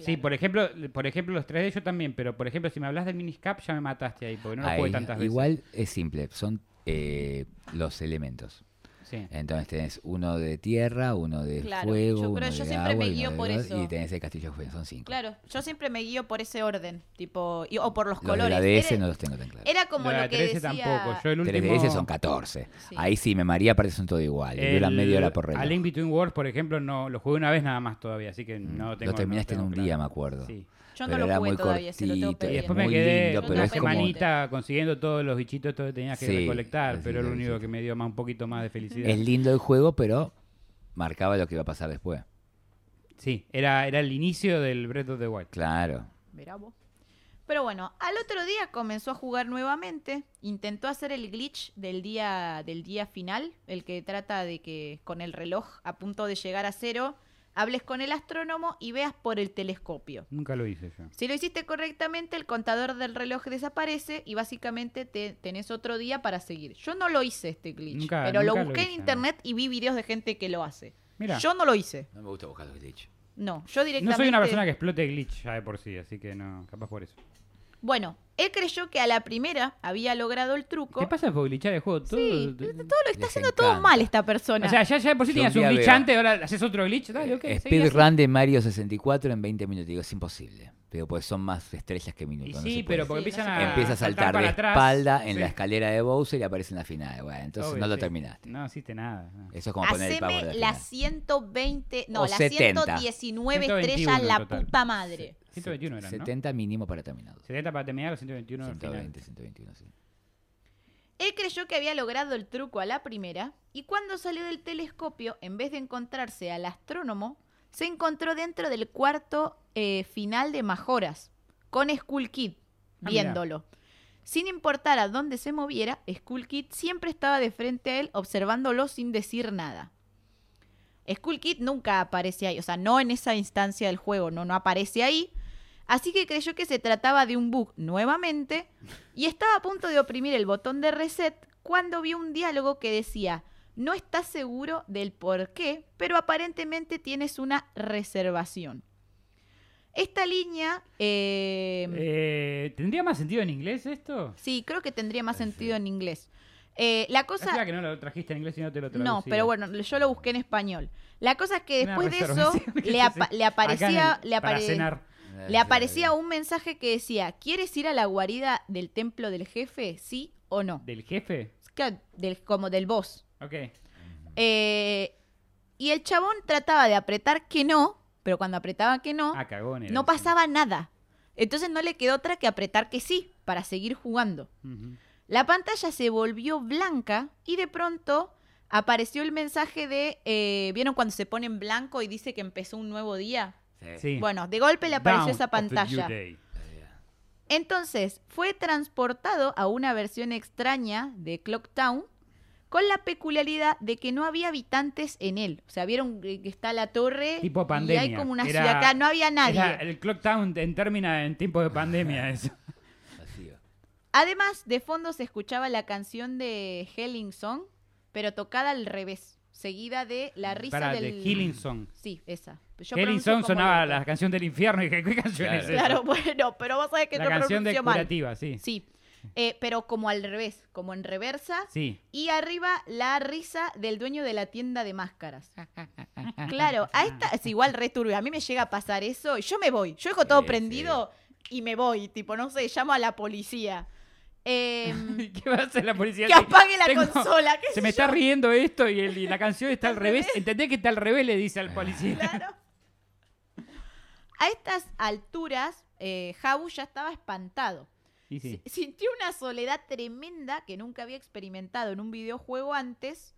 Speaker 3: Sí, por ejemplo, por ejemplo los 3D yo también, pero por ejemplo si me hablas de Miniscap ya me mataste ahí, porque no lo
Speaker 4: Ahí,
Speaker 3: jugué tantas veces.
Speaker 4: igual es simple, son eh, los elementos.
Speaker 3: Sí.
Speaker 4: Entonces tenés uno de tierra, uno de
Speaker 2: Claro,
Speaker 4: fuego,
Speaker 2: yo-
Speaker 4: uno
Speaker 2: pero
Speaker 4: de
Speaker 2: yo siempre me
Speaker 4: agua
Speaker 2: guío
Speaker 4: uno de
Speaker 2: por eso.
Speaker 4: y tenés el castillo de fuego, son cinco.
Speaker 2: Claro, yo siempre me guío por ese orden, tipo, y- o por los
Speaker 4: Los de
Speaker 2: colores.
Speaker 4: la DS
Speaker 2: era,
Speaker 4: no los tengo tan claros.
Speaker 2: era como
Speaker 3: Lo de
Speaker 2: lo
Speaker 3: la
Speaker 2: que
Speaker 3: 13
Speaker 2: decía...
Speaker 3: tampoco. Yo el último
Speaker 4: 3DS son 14.
Speaker 2: Sí.
Speaker 4: Ahí sí, me maría, parece son todo igual. Y duran
Speaker 3: el-
Speaker 4: media hora por
Speaker 3: A
Speaker 4: reloj.
Speaker 3: Link Between Worlds, por ejemplo, no lo jugué una vez nada más todavía, así que
Speaker 4: Mm,
Speaker 3: no tengo
Speaker 4: lo terminaste
Speaker 3: no
Speaker 4: en un día, me acuerdo.
Speaker 3: Sí.
Speaker 2: Yo no
Speaker 4: pero
Speaker 2: lo
Speaker 4: era
Speaker 2: jugué
Speaker 4: muy
Speaker 2: todavía, se lo tengo
Speaker 4: cortito,
Speaker 3: Y después me quedé
Speaker 4: lindo,
Speaker 3: una
Speaker 4: como...
Speaker 3: semanita consiguiendo todos los bichitos que tenías que
Speaker 4: Sí,
Speaker 3: recolectar, pero lo único que me dio más, un poquito más de felicidad.
Speaker 4: Es lindo el juego, pero marcaba lo que iba a pasar después.
Speaker 3: Sí, era, era el inicio del Breath of the Wild.
Speaker 4: Claro.
Speaker 2: Vos. Pero bueno, al otro día comenzó a jugar nuevamente, intentó hacer el glitch del día del día final, el que trata de que con el reloj a punto de llegar a cero, hables con el astrónomo y veas por el telescopio.
Speaker 3: Nunca lo hice yo.
Speaker 2: Si lo hiciste correctamente, el contador del reloj desaparece y básicamente te, tenés otro día para seguir. Yo no lo hice este glitch,
Speaker 3: Nunca-
Speaker 2: pero lo
Speaker 3: nunca lo
Speaker 2: busqué en
Speaker 3: hice,
Speaker 2: internet y vi videos de gente que lo hace.
Speaker 3: Mira.
Speaker 2: Yo no lo hice.
Speaker 4: No me gusta buscar los glitch.
Speaker 2: No, yo
Speaker 3: No
Speaker 2: directamente
Speaker 3: soy una persona que explote glitch ya de por sí, así que no, capaz por eso.
Speaker 2: Bueno, él creyó que a la primera había logrado el truco.
Speaker 3: ¿Qué pasa por glitchar el juego? Todo,
Speaker 2: Sí, todo lo está haciendo todo mal esta persona.
Speaker 3: O sea, ya, ya por sí
Speaker 4: Yo
Speaker 3: tenías
Speaker 4: un
Speaker 3: glitch
Speaker 4: veo-
Speaker 3: antes, ahora haces otro glitch. Dale, ok. seguí así.
Speaker 4: Speedrun de Mario 64 en 20 minutos. Digo, es imposible. Pero pues son más estrellas que minutos.
Speaker 3: Y sí, pero
Speaker 4: puede.
Speaker 3: porque
Speaker 2: Sí,
Speaker 3: empiezan a.
Speaker 4: Empieza a saltar de
Speaker 3: atrás.
Speaker 4: espalda en
Speaker 3: Sí.
Speaker 4: la escalera de Bowser y aparece en la final. Bueno, entonces
Speaker 3: Obvio,
Speaker 4: no lo
Speaker 3: sí.
Speaker 4: terminaste.
Speaker 3: No hiciste nada. no.
Speaker 4: Eso es como poner el
Speaker 2: Haceme
Speaker 4: de
Speaker 2: las
Speaker 4: final.
Speaker 2: 120, no,
Speaker 4: O
Speaker 2: las
Speaker 4: 70.
Speaker 2: 119
Speaker 3: 121
Speaker 2: estrellas, la
Speaker 3: total.
Speaker 2: puta madre.
Speaker 3: 121 eran, ¿no?
Speaker 4: 70 mínimo para terminado.
Speaker 3: 70 para terminar o 121 al final.
Speaker 4: 120, 121, sí.
Speaker 2: Él creyó que había logrado el truco a la primera y cuando salió del telescopio, en vez de encontrarse al astrónomo, se encontró dentro del cuarto eh, final de Majoras, con Skull Kid,
Speaker 3: Ah,
Speaker 2: viéndolo. Sin importar a dónde se moviera, Skull Kid siempre estaba de frente a él, observándolo sin decir nada. Skull Kid nunca aparece ahí, o sea, no en esa instancia del juego, no, no aparece ahí. Así que creyó que se trataba de un bug nuevamente y estaba a punto de oprimir el botón de reset cuando vio un diálogo que decía, no estás seguro del por qué, pero aparentemente tienes una reservación. Esta línea, eh,
Speaker 3: Eh, ¿Tendría más sentido en inglés esto?
Speaker 2: sí, creo que tendría más sentido en inglés. Eh, la cosa...
Speaker 3: Que no lo trajiste en inglés y no te lo.
Speaker 2: No, pero bueno, yo lo busqué en español. La cosa es que después de eso le, apa- le aparecía,
Speaker 3: el-
Speaker 2: le,
Speaker 3: para
Speaker 2: apare-
Speaker 3: cenar.
Speaker 2: Le aparecía un mensaje que decía, ¿quieres ir a la guarida del templo del jefe? ¿Sí o no?
Speaker 3: ¿Del jefe?
Speaker 2: Claro, del, como del boss.
Speaker 3: Ok.
Speaker 2: Eh, y el chabón trataba de apretar que no, pero cuando apretaba que no,
Speaker 3: Ah, cagón. era
Speaker 2: no
Speaker 3: ese.
Speaker 2: pasaba nada. Entonces no le quedó otra que apretar que sí, para seguir jugando.
Speaker 3: Ujú.
Speaker 2: La pantalla se volvió blanca y de pronto apareció el mensaje de, eh, ¿vieron cuando se pone en blanco y dice que empezó un nuevo día?
Speaker 3: Sí.
Speaker 2: Bueno, de golpe le apareció
Speaker 3: Down
Speaker 2: esa pantalla. Entonces, fue transportado a una versión extraña de Clock Town con la peculiaridad de que no había habitantes en él. O sea, vieron que está la torre
Speaker 3: Tipo
Speaker 2: y hay como una
Speaker 3: Era-
Speaker 2: ciudad acá, no había nadie.
Speaker 3: Era el Clock Town en términos en tiempo de pandemia eso.
Speaker 2: Además, de fondo se escuchaba la canción de Helling Song, pero tocada al revés, seguida de la risa
Speaker 3: Para,
Speaker 2: del...
Speaker 3: de Healing Song.
Speaker 2: Sí, esa. Yo
Speaker 3: Healing Song sonaba la canción del infierno y dije, ¿qué canción
Speaker 4: Claro.
Speaker 3: es esa?
Speaker 2: Claro, bueno, pero vos sabés que
Speaker 3: La
Speaker 2: yo
Speaker 3: canción de
Speaker 2: pronuncio mal.
Speaker 3: curativa, sí.
Speaker 2: Sí, eh, pero como al revés, como en reversa.
Speaker 3: Sí.
Speaker 2: Y arriba la risa del dueño de la tienda de máscaras. Claro, a esta es igual re turbio. A mí me llega a pasar eso y yo me voy. Yo dejo todo
Speaker 4: Sí,
Speaker 2: prendido y me voy. Tipo, no sé, llamo a la policía. Em,
Speaker 3: ¿Qué va a hacer la policía?
Speaker 2: que apague la
Speaker 3: Tengo-
Speaker 2: consola. qué
Speaker 3: Se me está riendo esto y, el- y la canción está al revés. ¿Entendés que está al revés? Le dice al policía.
Speaker 2: Claro. A estas alturas, eh, Jabu ya estaba espantado.
Speaker 3: Sí.
Speaker 2: Sintió una soledad tremenda que nunca había experimentado en un videojuego antes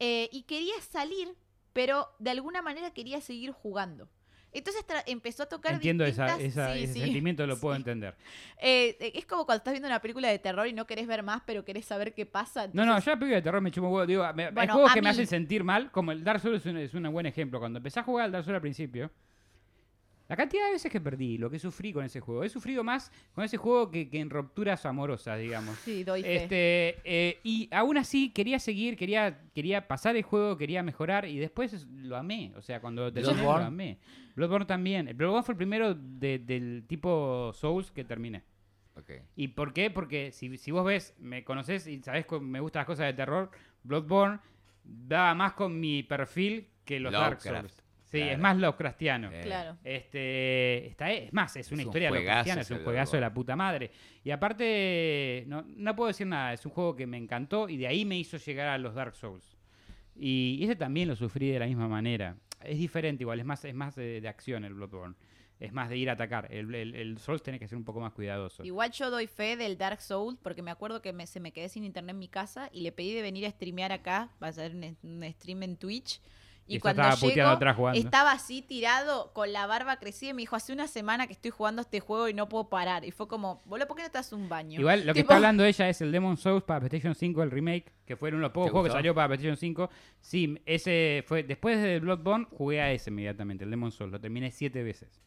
Speaker 2: eh, y quería salir, pero de alguna manera quería seguir jugando. Entonces empezó a tocar
Speaker 3: Entiendo esa,
Speaker 2: distintas-
Speaker 3: esa-
Speaker 2: sí,
Speaker 3: ese
Speaker 2: sí.
Speaker 3: sentimiento, lo puedo
Speaker 2: Sí.
Speaker 3: entender.
Speaker 2: Eh, es como cuando estás viendo una película de terror y no querés ver más, pero querés saber qué pasa.
Speaker 3: No, no,
Speaker 2: entonces-
Speaker 3: yo la película de terror me chupo huevo. Digo, me- hay juegos que me hacen sentir mal, como el Dark Souls es un, es un buen ejemplo. Cuando empecé a jugar al Dark Souls al principio, la cantidad de veces que perdí, lo que sufrí con ese juego. He sufrido más con ese juego que, que en rupturas amorosas, digamos.
Speaker 2: Sí, doy fe.
Speaker 3: Este, eh, y aún así quería seguir, quería, quería pasar el juego, quería mejorar y después es- lo amé. O sea, cuando terminé lo
Speaker 4: Bloodborne.
Speaker 3: amé. Bloodborne también. El Bloodborne fue el primero de- del tipo Souls que terminé. ¿Y por qué? Porque si, si vos ves, me conoces y sabés que me gustan las cosas de terror, Bloodborne daba más con mi perfil que los Dark Souls. Sí,
Speaker 4: claro.
Speaker 3: es más Lovecraftiano.
Speaker 4: Eh,
Speaker 2: Claro.
Speaker 3: Este, está, es más, es una
Speaker 4: Es un
Speaker 3: historia
Speaker 4: juegazo
Speaker 3: Lovecraftiana, es un juegazo de la puta madre. Y aparte, no, no puedo decir nada, es un juego que me encantó y de ahí me hizo llegar a los Dark Souls. Y ese también lo sufrí de la misma manera. Es diferente igual, es más, es más de, de acción el Bloodborne. Es más de ir a atacar. El, el, el Souls tenés que ser un poco más cuidadoso.
Speaker 2: Igual yo doy fe del Dark Souls porque me acuerdo que me- se me quedé sin internet en mi casa y le pedí de venir a streamear acá, va a ser un, un stream en Twitch. Y, cuando
Speaker 3: estaba
Speaker 2: llego,
Speaker 3: puteando atrás jugando.
Speaker 2: estaba así tirado con la barba crecida y me dijo, hace una semana que estoy jugando este juego y no puedo parar. Y fue como, boludo, ¿por qué no te das un baño?
Speaker 3: Igual lo que está hablando ella es el Demon Souls para PlayStation 5, el remake, que fueron los pocos
Speaker 4: ¿Te
Speaker 3: juegos que salió para PlayStation 5. Sí, ese fue después de Bloodborne jugué a ese inmediatamente, el Demon Souls, lo terminé siete veces.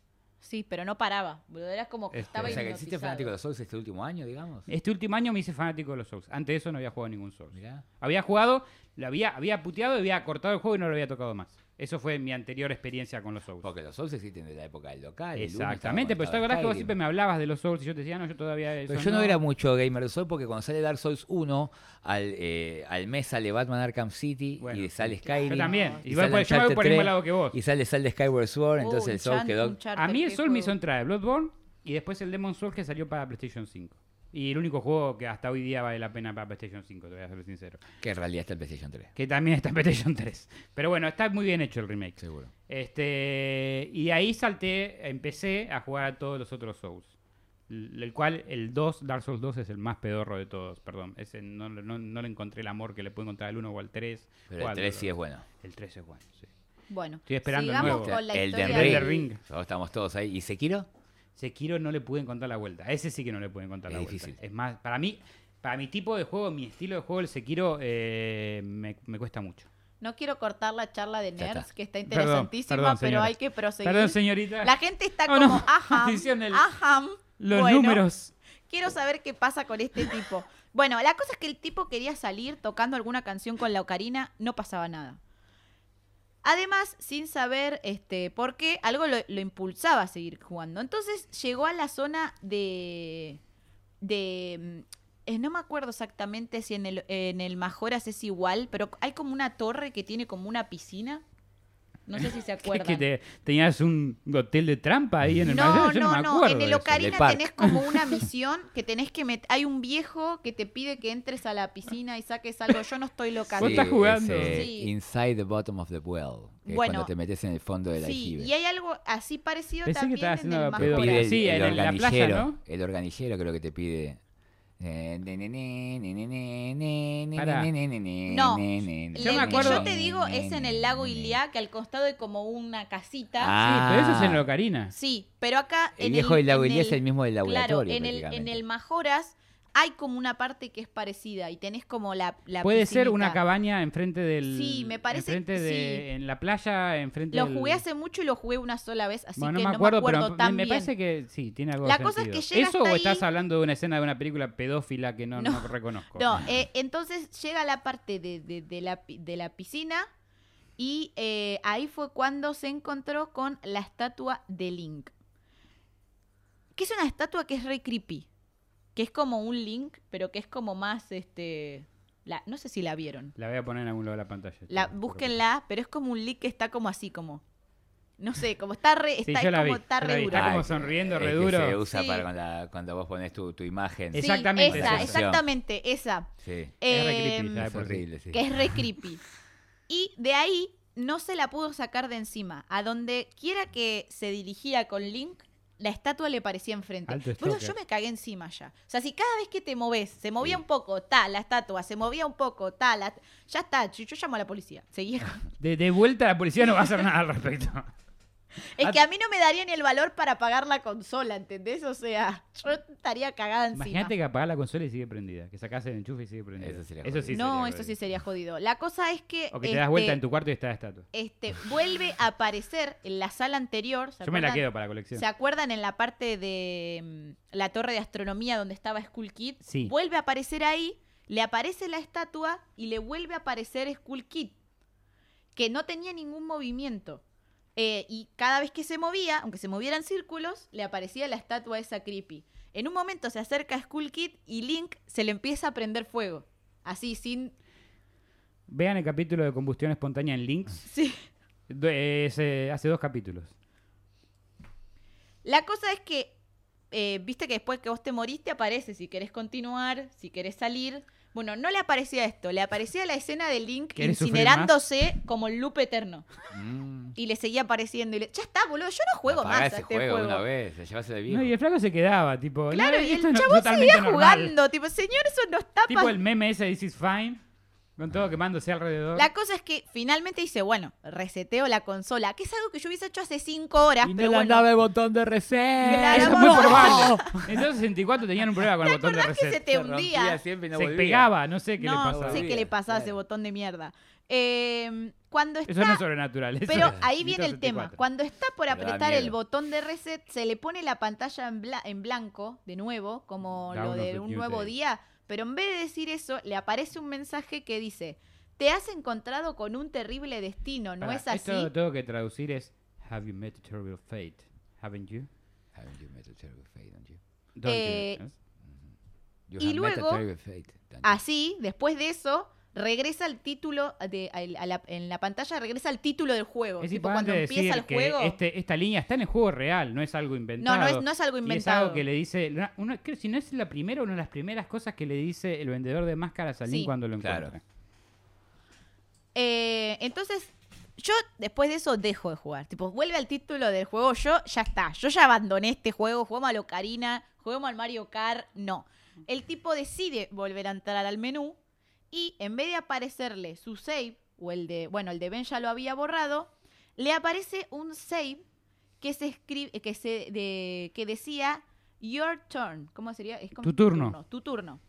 Speaker 2: Sí, pero no paraba. Boludo, era como que
Speaker 3: Este,
Speaker 2: estaba
Speaker 4: O sea, que hiciste fanático de los Souls este último año, digamos.
Speaker 3: Este último año me hice fanático de los Souls. Antes de eso no había jugado ningún Souls.
Speaker 4: Mirá.
Speaker 3: Había jugado, lo había, había puteado, había cortado el juego y no lo había tocado más. Eso fue mi anterior experiencia con los Souls.
Speaker 4: Porque los Souls existen desde la época del local.
Speaker 3: Exactamente, pero ¿te acordás que vos siempre me hablabas de los Souls y yo te decía, no, yo todavía eso
Speaker 4: Pero yo no, era mucho gamer de Souls porque cuando sale Dark Souls 1, al, eh, al mes sale Batman Arkham City
Speaker 3: Bueno,
Speaker 4: y sale
Speaker 3: Yo
Speaker 4: Skyrim.
Speaker 3: también.
Speaker 4: y
Speaker 3: Igual
Speaker 4: sale
Speaker 3: pues, yo me voy por el mismo
Speaker 4: 3,
Speaker 3: lado que vos.
Speaker 4: Y sale, sale Skyward Sword,
Speaker 2: Uh,
Speaker 4: entonces el Souls
Speaker 2: Uncharted-
Speaker 4: quedó...
Speaker 3: A mí el Soul me hizo entrar el Bloodborne y después el Demon Souls que salió para PlayStation 5. Y el único juego que hasta hoy día vale la pena para PlayStation 5, te voy a ser sincero.
Speaker 4: Que en realidad está el PlayStation 3,
Speaker 3: Que también está en PlayStation 3. Pero bueno, está muy bien hecho el remake.
Speaker 4: seguro.
Speaker 3: Este, y ahí salté, empecé a jugar a todos los otros Souls. El cual, el 2, Dark Souls 2 es el más pedorro de todos, perdón. Ese no, no, no le encontré el amor que le puedo encontrar al 1 o al 3.
Speaker 4: Pero el 3 sí es bueno.
Speaker 3: El 3 es bueno, sí.
Speaker 2: Bueno,
Speaker 3: Estoy esperando el
Speaker 2: sigamos
Speaker 3: nuevo.
Speaker 2: con la
Speaker 4: el
Speaker 2: historia
Speaker 4: de
Speaker 3: Elden
Speaker 2: de-
Speaker 3: Ring.
Speaker 4: Ring. Estamos todos ahí. ¿Y Sekiro?
Speaker 3: Sekiro no le pude encontrar la vuelta. A ese sí que no le pude encontrar
Speaker 4: Es
Speaker 3: la
Speaker 4: difícil.
Speaker 3: vuelta. Es más, para mí, para mi tipo de juego, mi estilo de juego, el Sekiro, eh, me, me cuesta mucho.
Speaker 2: No quiero cortar la charla de nerds,
Speaker 4: está.
Speaker 2: que está interesantísima,
Speaker 3: perdón,
Speaker 2: pero hay que proseguir.
Speaker 3: Perdón, señorita.
Speaker 2: La gente está
Speaker 3: Oh,
Speaker 2: como,
Speaker 3: no.
Speaker 2: ajam,
Speaker 3: Hicieron el-
Speaker 2: ajam.
Speaker 3: Los
Speaker 2: Bueno,
Speaker 3: números.
Speaker 2: Quiero saber qué pasa con este tipo. Bueno, la cosa es que el tipo quería salir tocando alguna canción con la ocarina, no pasaba nada. Además, sin saber este, por qué, algo lo, lo impulsaba a seguir jugando. Entonces llegó a la zona de. de. mm, eh, no me acuerdo exactamente si en el, en el Majoras es igual, pero hay como una torre que tiene como una piscina. No sé si se
Speaker 3: Es
Speaker 2: acuerdan.
Speaker 3: que te- tenías un hotel de trampa ahí en el
Speaker 2: No,
Speaker 3: Mayor, yo no,
Speaker 2: no,
Speaker 3: me
Speaker 2: no.
Speaker 3: acuerdo.
Speaker 2: En el. Ocarina
Speaker 4: El
Speaker 2: tenés como una misión que tenés que meter. Hay un viejo que te pide que entres a la piscina y saques algo. Yo no estoy loca.
Speaker 3: Vos
Speaker 2: Sí,
Speaker 3: estás jugando.
Speaker 4: es, eh,
Speaker 2: Sí.
Speaker 4: Inside the bottom of the well. Que
Speaker 2: Bueno,
Speaker 4: es cuando te metes en el fondo del
Speaker 2: Sí,
Speaker 4: aljibe.
Speaker 2: y hay algo así parecido
Speaker 3: Pensé que
Speaker 2: también
Speaker 3: estaba
Speaker 2: en
Speaker 3: haciendo
Speaker 2: el
Speaker 4: pide el,
Speaker 3: Sí,
Speaker 4: el
Speaker 3: en el- la playa,
Speaker 4: organillero.
Speaker 3: ¿no?
Speaker 4: El organillero creo que te pide.
Speaker 3: Pará.
Speaker 2: No,
Speaker 3: Yo me acuerdo-
Speaker 2: yo te digo es en el lago Iliá, que al costado hay como una casita.
Speaker 4: Ah.
Speaker 3: Sí, pero eso es en el Ocarina.
Speaker 2: Sí, pero acá
Speaker 4: El
Speaker 2: en
Speaker 4: viejo del lago
Speaker 2: en
Speaker 4: Iliá es el mismo del
Speaker 2: Claro,
Speaker 4: laboratorio.
Speaker 2: en el, en
Speaker 4: prácticamente.
Speaker 2: el Majoras hay como una parte que es parecida y tenés como la, la
Speaker 3: Puede ser una cabaña enfrente del.
Speaker 2: Sí, me parece
Speaker 3: Enfrente de.
Speaker 2: sí.
Speaker 3: En la playa, enfrente
Speaker 2: Lo
Speaker 3: del-
Speaker 2: jugué hace mucho y lo jugué una sola vez, así
Speaker 3: Bueno,
Speaker 2: que
Speaker 3: no
Speaker 2: no
Speaker 3: me acuerdo, pero
Speaker 2: tan
Speaker 3: me,
Speaker 2: bien.
Speaker 3: parece que sí, tiene algo
Speaker 2: La
Speaker 3: de
Speaker 2: cosa es que llega
Speaker 3: ¿Eso
Speaker 2: hasta
Speaker 3: o
Speaker 2: ahí-
Speaker 3: estás hablando de una escena de una película pedófila que no,
Speaker 2: No.
Speaker 3: no reconozco?
Speaker 2: No, eh, entonces llega la parte de, de- de la, pi- de la piscina y eh, ahí fue cuando se encontró con la estatua de Link. Que es una estatua que es re creepy. Que es como un Link, pero que es como más, este... La, no sé si la vieron.
Speaker 3: La voy a poner en algún lado de la pantalla.
Speaker 2: La,
Speaker 3: Pero-
Speaker 2: búsquenla, pero es como un Link que está como así, como... No sé, como está re,
Speaker 3: Sí,
Speaker 2: está,
Speaker 3: yo vi.
Speaker 2: como está
Speaker 3: la
Speaker 2: re
Speaker 3: vi.
Speaker 2: duro.
Speaker 3: Está como sonriendo,
Speaker 4: es
Speaker 3: re
Speaker 4: que
Speaker 3: duro.
Speaker 4: Se usa
Speaker 2: Sí.
Speaker 4: para cuando, vos pones tu, tu imagen.
Speaker 2: Sí,
Speaker 3: Exactamente,
Speaker 2: esa,
Speaker 3: esa.
Speaker 2: exactamente, esa.
Speaker 4: Sí.
Speaker 3: Es re creepy,
Speaker 2: Em,
Speaker 3: ¿sabes?
Speaker 4: Es horrible, sí.
Speaker 2: que es re creepy. Y de ahí no se la pudo sacar de encima. A donde quiera que se dirigía con Link, la estatua le parecía enfrente. Bueno, yo me cagué encima ya. O sea, si cada vez que te moves, se movía
Speaker 4: Sí.
Speaker 2: un poco, ta, la estatua, se movía un poco, ta, la... ya está, yo, yo llamo a la policía. Seguía
Speaker 3: De, de vuelta la policía no va a hacer nada al respecto.
Speaker 2: Es que a mí no me daría ni el valor para pagar la consola, ¿entendés? O sea, yo estaría cagada encima.
Speaker 3: Imagínate que apagar la consola y sigue prendida. Que sacás el enchufe y sigue prendida.
Speaker 4: Eso sería
Speaker 3: Eso sí
Speaker 2: no,
Speaker 3: sería
Speaker 2: eso sí sería jodido. La cosa es que.
Speaker 3: O que te das vuelta
Speaker 2: este,
Speaker 3: en tu cuarto y está la estatua.
Speaker 2: este, vuelve a aparecer en la sala anterior. ¿se
Speaker 3: Yo me la quedo para la colección.
Speaker 2: ¿Se acuerdan en la parte de mm, la torre de astronomía donde estaba Skull Kid?
Speaker 3: Sí.
Speaker 2: Vuelve a aparecer ahí, le aparece la estatua y le vuelve a aparecer Skull Kid, que no tenía ningún movimiento. Eh, y cada vez que se movía, aunque se movieran círculos, le aparecía la estatua esa creepy. En un momento se acerca a Skull Kid y Link se le empieza a prender fuego. Así, sin...
Speaker 3: Vean el capítulo de combustión espontánea en Links.
Speaker 2: Sí.
Speaker 3: Es, eh, hace dos capítulos.
Speaker 2: La cosa es que, eh, viste que después que vos te moriste aparece si querés continuar, si querés salir. Bueno, no le aparecía esto, le aparecía la escena de Link
Speaker 3: ¿Querés sufrir
Speaker 2: incinerándose como el loop eterno.
Speaker 4: Mm.
Speaker 2: Y le seguía apareciendo y le, ya está, boludo, yo no juego
Speaker 4: Apagá
Speaker 2: más a
Speaker 4: ese
Speaker 2: este
Speaker 4: juego,
Speaker 2: juego.
Speaker 4: una vez, llévase de viejo.
Speaker 3: No, y el flaco se quedaba, tipo.
Speaker 2: Claro,
Speaker 3: no,
Speaker 2: y el chabón seguía
Speaker 3: normal.
Speaker 2: jugando, tipo, señor, eso no está
Speaker 3: Tipo el meme ese de This is Fine. Con todo quemándose alrededor.
Speaker 2: La cosa es que finalmente dice, bueno, reseteo la consola, que es algo que yo hubiese hecho hace cinco horas,
Speaker 4: Y no
Speaker 2: pero
Speaker 4: le
Speaker 2: bueno,
Speaker 4: andaba el botón de reset.
Speaker 2: Claro,
Speaker 3: Eso es
Speaker 2: no.
Speaker 3: muy probable. En 64 tenían un problema con el botón de
Speaker 2: ¿Acordás que se
Speaker 3: reset.
Speaker 2: te
Speaker 4: Se
Speaker 2: hundía?
Speaker 4: no
Speaker 3: Se
Speaker 4: volvía.
Speaker 3: pegaba, no sé qué
Speaker 2: no
Speaker 3: le pasaba.
Speaker 2: sé qué le pasaba a ese botón de mierda. Eh, cuando está...
Speaker 3: Eso no es sobrenatural. eso
Speaker 2: Pero
Speaker 3: es
Speaker 2: ahí viene el
Speaker 3: 64.
Speaker 2: tema. Cuando está por apretar el botón de reset, se le pone la pantalla en, bla- en blanco, de nuevo, como lo de
Speaker 3: the
Speaker 2: un nuevo
Speaker 3: Day.
Speaker 2: día. Pero en vez de decir eso, le aparece un mensaje que dice: Te has encontrado con un terrible destino, ¿no
Speaker 3: Pará,
Speaker 2: es así?
Speaker 3: Esto tengo que traducir es Have you met a terrible fate? Haven't you?
Speaker 4: Haven't you met a terrible fate, don't you?
Speaker 3: Don't
Speaker 2: Eh,
Speaker 3: you?
Speaker 4: You
Speaker 2: Y
Speaker 4: have met a
Speaker 2: luego-
Speaker 4: terrible fate, don't you?
Speaker 2: Así, después de eso, regresa el título de, a- a la- en la pantalla, regresa el título del juego.
Speaker 3: Es
Speaker 2: tipo, cuando
Speaker 3: importante
Speaker 2: empieza
Speaker 3: decir
Speaker 2: el
Speaker 3: que
Speaker 2: juego.
Speaker 3: este, esta línea está en el juego real, no es algo inventado.
Speaker 2: No, no es, no es algo
Speaker 3: Y es
Speaker 2: inventado.
Speaker 3: algo que le dice, una- una- creo, si no es la primera, una de las primeras cosas que le dice el vendedor de máscaras a Link
Speaker 2: Sí.
Speaker 3: cuando lo
Speaker 4: Claro.
Speaker 3: encuentra.
Speaker 2: Eh, entonces, yo después de eso dejo de jugar. Tipo, vuelve al título del juego. Yo ya está. Yo ya abandoné este juego. Juguemos al Ocarina. Juguemos al Mario Kart. No. El tipo decide volver a entrar al menú. Y en vez de aparecerle su save, o el de. Bueno, el de Ben ya lo había borrado. Le aparece un save que se escribe. que se. de, que decía Your turn. ¿Cómo sería? Es como
Speaker 3: Tu turno.
Speaker 2: Tu turno.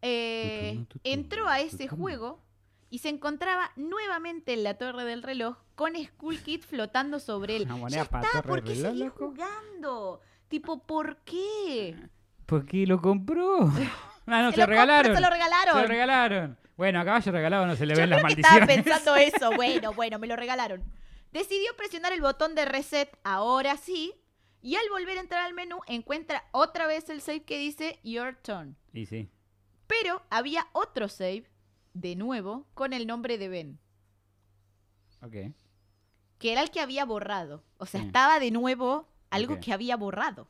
Speaker 2: Eh,
Speaker 3: turno, tu turno,
Speaker 2: entró a ese juego y se encontraba nuevamente en la torre del reloj con Skull Kid flotando sobre él.
Speaker 3: Una
Speaker 2: ya está, ¿por qué
Speaker 3: reloj,
Speaker 2: seguís
Speaker 3: loco?
Speaker 2: jugando? Tipo, ¿por qué?
Speaker 3: Porque lo compró. Ah, no,
Speaker 2: Se
Speaker 3: se,
Speaker 2: lo
Speaker 3: regalaron.
Speaker 2: se lo regalaron.
Speaker 3: Se lo regalaron. Bueno, a caballo regalado no se le
Speaker 2: Yo
Speaker 3: ven
Speaker 2: creo
Speaker 3: las
Speaker 2: que estaba
Speaker 3: maldiciones.
Speaker 2: pensando eso. Bueno, bueno, me lo regalaron. Decidió presionar el botón de reset, ahora sí, y al volver a entrar al menú encuentra otra vez el save que dice Your turn.
Speaker 3: Y sí.
Speaker 2: Pero había otro save, de nuevo, con el nombre de Ben.
Speaker 3: Ok.
Speaker 2: que era el que había borrado. O sea,
Speaker 3: Sí.
Speaker 2: estaba de nuevo algo que había borrado.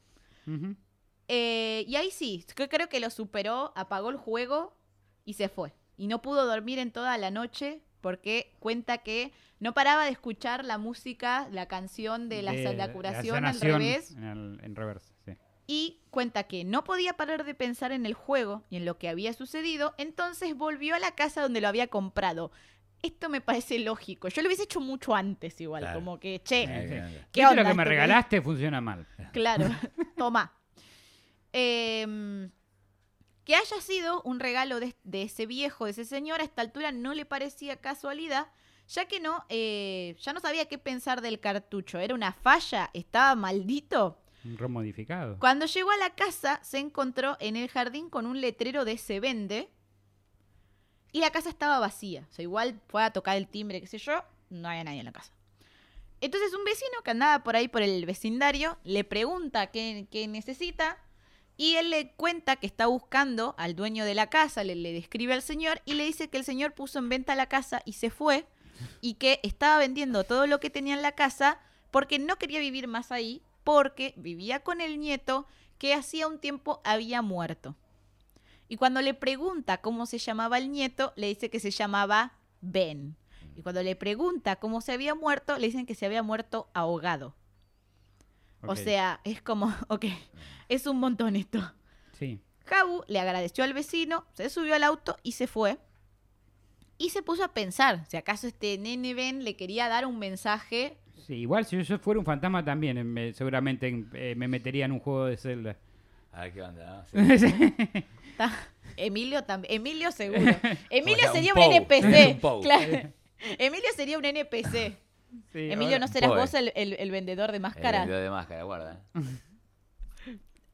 Speaker 2: Eh, y ahí sí, yo creo que lo superó, apagó el juego y se fue. Y no pudo dormir en toda la noche porque cuenta que no paraba de escuchar la música, la canción de la,
Speaker 3: De-
Speaker 2: la
Speaker 3: de
Speaker 2: curación al revés.
Speaker 3: En, el- en reverse, sí.
Speaker 2: Y cuenta que no podía parar de pensar en el juego y en lo que había sucedido, entonces volvió a la casa donde lo había comprado. Esto me parece lógico. Yo lo hubiese hecho mucho antes igual,
Speaker 4: Claro.
Speaker 2: como que, che,
Speaker 3: Sí.
Speaker 2: ¿Qué onda
Speaker 3: lo que me
Speaker 2: que-
Speaker 3: regalaste funciona mal.
Speaker 2: Claro, toma. Em, que haya sido un regalo de, de ese viejo, de ese señor, a esta altura no le parecía casualidad, ya que no, eh, ya no sabía qué pensar del cartucho. ¿Era una falla? ¿Estaba maldito?
Speaker 3: Un ROM modificado.
Speaker 2: Cuando llegó a la casa, se encontró en el jardín con un letrero de se vende. Y la casa estaba vacía. O sea, igual fue a tocar el timbre, qué sé yo, no había nadie en la casa. Entonces un vecino que andaba por ahí por el vecindario le pregunta qué, qué necesita y él le cuenta que está buscando al dueño de la casa, le, le describe al señor y le dice que el señor puso en venta la casa y se fue y que estaba vendiendo todo lo que tenía en la casa porque no quería vivir más ahí porque vivía con el nieto que hacía un tiempo había muerto. Y cuando le pregunta cómo se llamaba el nieto, le dice que se llamaba Ben. Y cuando le pregunta cómo se había muerto, le dicen que se había muerto ahogado. O sea, es como, ok, es un montón esto.
Speaker 3: Sí.
Speaker 2: Jabu le agradeció al vecino, se subió al auto y se fue. Y se puso a pensar si acaso este nene Ben le quería dar un mensaje
Speaker 3: Sí, igual si yo fuera un fantasma también, eh, me- seguramente eh, me metería en un juego de Zelda.
Speaker 4: A ver qué onda, ¿no? Sí.
Speaker 2: Emilio también. Emilio seguro. Emilio
Speaker 4: sea,
Speaker 2: sería un. NPC.
Speaker 4: Un Pou.
Speaker 2: claro. Emilio sería un NPC.
Speaker 3: Sí,
Speaker 2: Emilio,
Speaker 3: ahora-
Speaker 2: ¿no serás
Speaker 4: Pobre.
Speaker 2: vos el, el- el vendedor de
Speaker 4: El
Speaker 2: máscara?
Speaker 4: vendedor de máscara, guarda.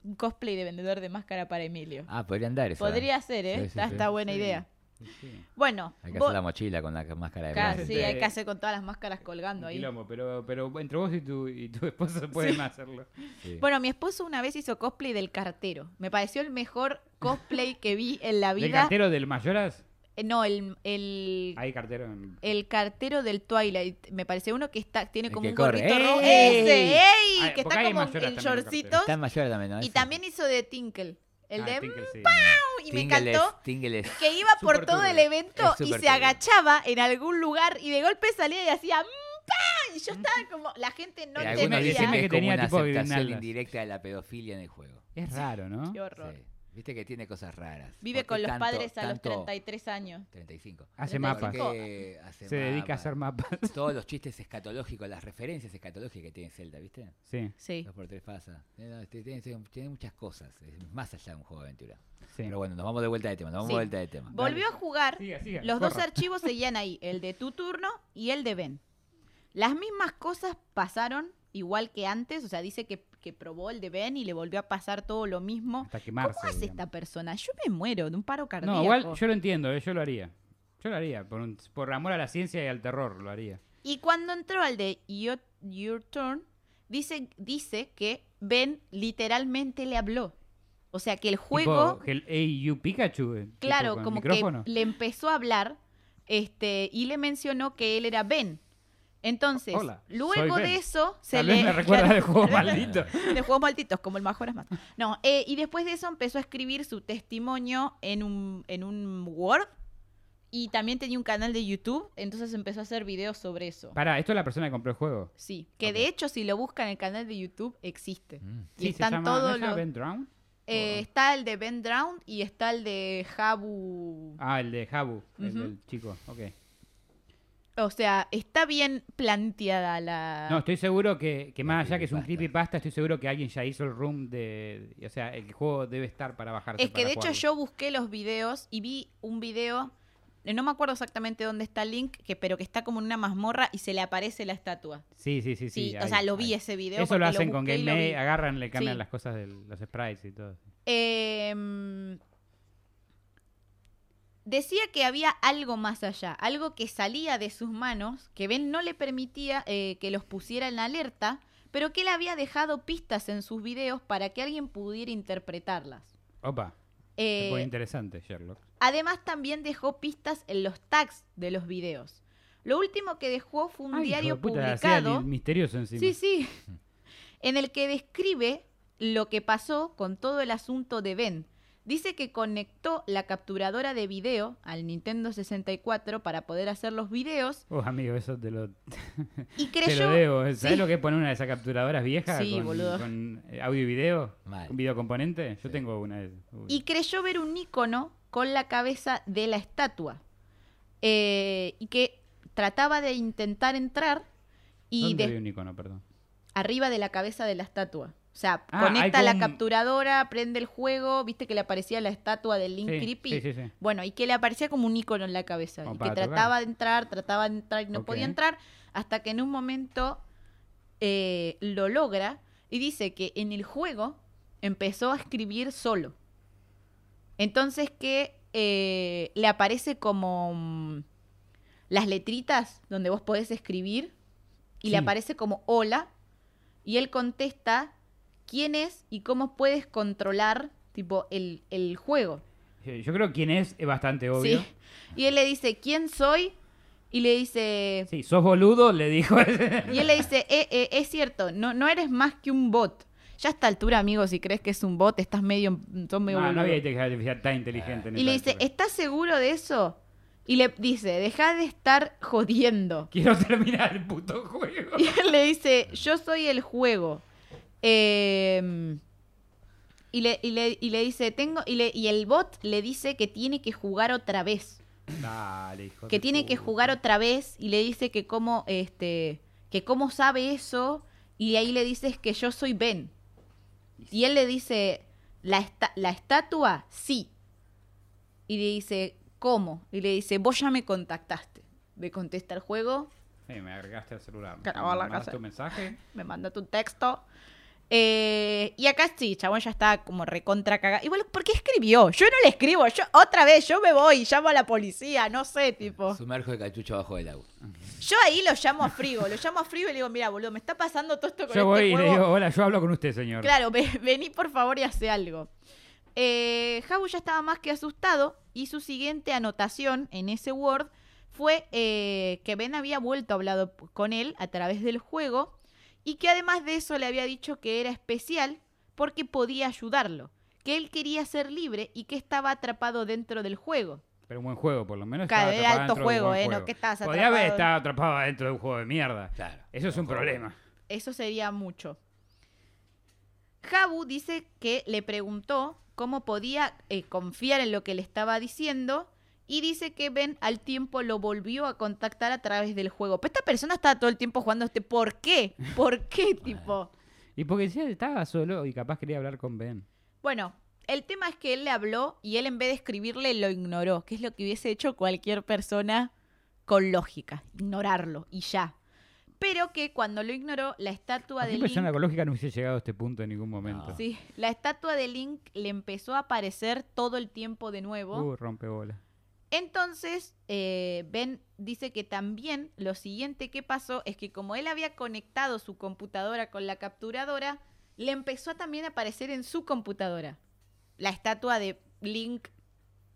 Speaker 2: Un cosplay de vendedor de máscara para Emilio.
Speaker 4: Ah, podrían dar eso.
Speaker 2: Podría ser, ¿eh?
Speaker 4: Sí, sí,
Speaker 2: está,
Speaker 4: sí.
Speaker 2: está buena
Speaker 3: Sí.
Speaker 2: idea.
Speaker 3: Sí.
Speaker 2: Bueno,
Speaker 4: Hay que
Speaker 2: vos-
Speaker 4: hacer la mochila con la máscara de
Speaker 2: sí, hay que hacer con todas las máscaras colgando ahí.
Speaker 3: quilombo, pero, pero entre vos y tu, y tu esposo pueden hacerlo.
Speaker 4: Sí.
Speaker 2: Bueno, mi esposo una vez hizo cosplay del cartero. Me pareció el mejor cosplay que vi en la
Speaker 3: ¿Del
Speaker 2: vida.
Speaker 3: cartero del Mayoras?
Speaker 2: Eh, No, el, el,
Speaker 3: Hay cartero en...
Speaker 2: el cartero del Twilight. Me parece uno que está tiene
Speaker 4: El
Speaker 2: como
Speaker 4: que
Speaker 2: un
Speaker 4: corre.
Speaker 2: gorrito rojo. ¡Ese! ¡Ey! Que está como en shortcitos.
Speaker 4: Está en mayor también, ¿no?
Speaker 2: Y también hizo de Tinkle. El
Speaker 3: Ah,
Speaker 2: de...
Speaker 3: Tinkle, sí.
Speaker 2: Y me encantó
Speaker 4: es- Tingle es-
Speaker 2: que iba por
Speaker 3: Súper
Speaker 2: todo
Speaker 3: turbio.
Speaker 2: el evento y se
Speaker 4: turbio.
Speaker 2: agachaba en algún lugar y de golpe salía y hacía... "Mm, pa", Y yo estaba como... La gente no
Speaker 4: que
Speaker 3: algunos
Speaker 2: entendía.
Speaker 4: dicen que
Speaker 3: que
Speaker 4: es como
Speaker 3: tenía
Speaker 4: una
Speaker 3: tipo
Speaker 4: aceptación indirecta de la pedofilia en el juego.
Speaker 3: Es raro, ¿no?
Speaker 2: Qué horror.
Speaker 4: Sí. Viste que tiene cosas raras.
Speaker 2: Vive
Speaker 4: ¿Por qué
Speaker 2: con los
Speaker 4: tanto-
Speaker 2: padres a los
Speaker 4: tanto-
Speaker 2: 33 años.
Speaker 4: 35.
Speaker 3: Hace
Speaker 2: 35.
Speaker 3: mapas.
Speaker 4: Hace
Speaker 3: Se dedica a hacer mapas.
Speaker 4: Todos los chistes escatológicos, las referencias escatológicas que tiene Zelda, ¿viste?
Speaker 3: Sí,
Speaker 2: Sí.
Speaker 4: Dos por tres pasa. Tiene, tiene- tiene muchas cosas. Es más allá de un juego de aventura.
Speaker 3: sí.
Speaker 4: Pero bueno, nos vamos de vuelta de tema. Nos vamos
Speaker 2: Sí.
Speaker 4: de vuelta de tema.
Speaker 2: Volvió a jugar.
Speaker 3: Siga, siga,
Speaker 2: Los dos archivos seguían ahí, el de tu turno y el de Ben. Las mismas cosas pasaron igual que antes, o sea, dice que, que probó el de Ben y le volvió a pasar todo lo mismo.
Speaker 3: Hasta
Speaker 2: ¿Cómo
Speaker 3: quemarse.
Speaker 2: hace
Speaker 3: digamos.
Speaker 2: esta persona? Yo me muero de un paro cardíaco.
Speaker 3: No, igual yo lo entiendo, eh, yo lo haría. Yo lo haría, por, un- por amor a la ciencia y al terror lo haría.
Speaker 2: Y cuando entró al de Your, Your Turn, dice, dice que Ben literalmente le habló. O sea, que el juego...
Speaker 3: Tipo, el Pikachu. eh,
Speaker 2: Claro, como que le empezó a hablar este, y le mencionó que él era Ben. Entonces,
Speaker 3: Hola,
Speaker 2: luego de eso se
Speaker 3: Tal
Speaker 2: le
Speaker 3: vez me recuerda de juegos malditos.
Speaker 2: de juegos malditos, como el Majora's Mask. No, eh, y después de eso empezó a escribir su testimonio en un, en un Word y también tenía un canal de YouTube, entonces empezó a hacer videos sobre eso.
Speaker 3: Pará, ¿esto es la persona que compró el juego?
Speaker 2: Sí, que de hecho si lo buscan en el canal de YouTube existe.
Speaker 4: Mm.
Speaker 2: Y
Speaker 3: Sí, se
Speaker 2: están
Speaker 3: llama,
Speaker 2: todos
Speaker 3: ¿no se llama
Speaker 2: los...
Speaker 3: Ben Drown?
Speaker 2: eh, está el de Ben Drown y está el de Habu...
Speaker 3: Ah, el de Habu, el del chico, ok.
Speaker 2: O sea, está bien planteada la...
Speaker 3: No, estoy seguro que, que más allá que es un
Speaker 4: creepypasta.
Speaker 3: estoy seguro que alguien ya hizo el room de... O sea, el juego debe estar para bajarse
Speaker 2: es que
Speaker 3: para
Speaker 2: de hecho yo busqué los videos y vi un video, eh, no me acuerdo exactamente dónde está el link, que, pero que está como en una mazmorra y se le aparece la estatua.
Speaker 3: Sí, sí, sí.
Speaker 2: Sí,
Speaker 3: sí,
Speaker 2: o
Speaker 3: hay-
Speaker 2: sea, lo vi
Speaker 3: hay.
Speaker 2: ese video.
Speaker 3: Eso lo hacen con
Speaker 2: lo
Speaker 3: Game
Speaker 2: vi.
Speaker 3: agarran, le cambian
Speaker 2: Sí.
Speaker 3: las cosas de los sprites y todo.
Speaker 2: Em, decía que había algo más allá, algo que salía de sus manos, que Ben no le permitía eh, que los pusiera en alerta, pero que él había dejado pistas en sus videos para que alguien pudiera interpretarlas.
Speaker 3: Opa, se
Speaker 2: Eh,
Speaker 3: interesante, Sherlock.
Speaker 2: además también dejó pistas en los tags de los videos. Lo último que dejó fue un
Speaker 3: Ay,
Speaker 2: diario
Speaker 3: puta,
Speaker 2: publicado.
Speaker 3: li- misterioso encima.
Speaker 2: Sí, sí. En el que describe lo que pasó con todo el asunto de Ben. Dice que conectó la capturadora de video al Nintendo 64 para poder hacer los videos
Speaker 3: Oh, amigo, eso te lo,
Speaker 2: y
Speaker 3: te
Speaker 2: creyó...
Speaker 3: lo debo. ¿Sabes
Speaker 2: Sí.
Speaker 3: lo que es poner una de esas capturadoras viejas
Speaker 2: Sí,
Speaker 3: con,
Speaker 2: boludo.
Speaker 3: con, eh, audio y video?
Speaker 4: Mal.
Speaker 3: ¿Un video componente? Yo
Speaker 4: Sí.
Speaker 3: tengo una de esas. Uy.
Speaker 2: Y creyó ver un icono con la cabeza de la estatua. Eh, y que trataba de intentar entrar y
Speaker 3: ¿Dónde
Speaker 2: de-
Speaker 3: vi un icono, perdón?
Speaker 2: arriba de la cabeza de la estatua. O sea,
Speaker 3: Ah,
Speaker 2: conecta la capturadora, prende el juego, viste que le aparecía la estatua del Link
Speaker 3: Sí,
Speaker 2: Creepy.
Speaker 3: sí, sí, sí.
Speaker 2: Bueno, y que le aparecía como un icono en la cabeza.
Speaker 3: Como
Speaker 2: y que
Speaker 3: tocar.
Speaker 2: trataba de entrar, trataba de entrar y no podía entrar. Hasta que en un momento eh, lo logra y dice que en el juego empezó a escribir solo. Entonces que eh, le aparece como mm, las letritas donde vos podés escribir y le aparece como hola y él contesta quién es y cómo puedes controlar tipo el, el juego.
Speaker 3: Eh, Yo creo que quién es es bastante obvio.
Speaker 2: Sí. Y él le dice, ¿quién soy? Y le dice,
Speaker 3: Sí, sos boludo, le dijo.
Speaker 2: y él le dice, "Eh, eh, es cierto, no, no eres más que un bot. Ya a esta altura, amigo, si crees que es un bot, estás medio, sos medio
Speaker 3: no, no
Speaker 2: boludo".
Speaker 3: había inteligencia artificial tan inteligente. en
Speaker 2: Y le dice. ¿estás seguro de eso? Y le dice, deja de estar jodiendo.
Speaker 3: Quiero terminar el puto juego.
Speaker 2: Y él le dice, yo soy el juego. Eh, y, le, y, le, y le dice, tengo. Y, le, y el bot le dice que tiene que jugar otra vez.
Speaker 3: Dale, hijo
Speaker 2: Que tiene que jugar otra vez. Y le dice que como este. que cómo sabe eso, y ahí le dices que yo soy Ben. Y él le dice, la, esta- la estatua, sí. Y le dice, ¿cómo? Y le dice, vos ya me contactaste. Me contesta el juego,
Speaker 3: Sí, me agregaste al celular. Me mandaste un mensaje.
Speaker 2: me mandaste un texto. Eh, y acá sí, chabón ya está como recontra cagado. Igual, ¿por qué escribió? Yo no le escribo, yo otra vez, yo me voy, llamo a la policía, no sé, tipo.
Speaker 4: Sumerjo el cachucho abajo del agua.
Speaker 2: Yo ahí lo llamo a Frigo, lo llamo a Frigo y le digo, mira, boludo, me está pasando todo esto con
Speaker 3: Yo
Speaker 2: este
Speaker 3: voy y le digo, hola, yo hablo con usted, señor.
Speaker 2: Claro, ve- vení por favor y hace algo. Eh, Jabu ya estaba más que asustado y su siguiente anotación en ese Word fue eh, que Ben había vuelto a hablar con él a través del juego y que además de eso le había dicho que era especial porque podía ayudarlo, que él quería ser libre y que estaba atrapado dentro del juego.
Speaker 3: Pero un buen juego, por lo menos.
Speaker 2: Claro, era
Speaker 3: atrapado
Speaker 2: alto
Speaker 3: dentro de un
Speaker 2: juego, ¿eh? No
Speaker 3: juego.
Speaker 2: que estabas
Speaker 3: Podía haber
Speaker 2: atrapado.
Speaker 3: estado atrapado dentro de un juego de mierda.
Speaker 4: Claro.
Speaker 3: Eso es un
Speaker 4: juego
Speaker 3: problema.
Speaker 2: Eso sería mucho. Jabu dice que le preguntó cómo podía eh, confiar en lo que le estaba diciendo y dice que Ben al tiempo lo volvió a contactar a través del juego. Pero esta persona estaba todo el tiempo jugando este ¿por qué? ¿Por qué tipo?
Speaker 3: Y porque estaba solo y capaz quería hablar con Ben.
Speaker 2: Bueno, el tema es que él le habló y él en vez de escribirle lo ignoró, que es lo que hubiese hecho cualquier persona con lógica, ignorarlo y ya. Pero que cuando lo ignoró, la estatua de Link
Speaker 3: persona ecológica no hubiese llegado a este punto en ningún momento.
Speaker 4: No.
Speaker 2: Sí, la estatua de Link le empezó a aparecer todo el tiempo de nuevo.
Speaker 3: Uh, rompebola.
Speaker 2: Entonces, eh, Ben dice que también lo siguiente que pasó es que como él había conectado su computadora con la capturadora, le empezó a también a aparecer en su computadora la estatua de Link,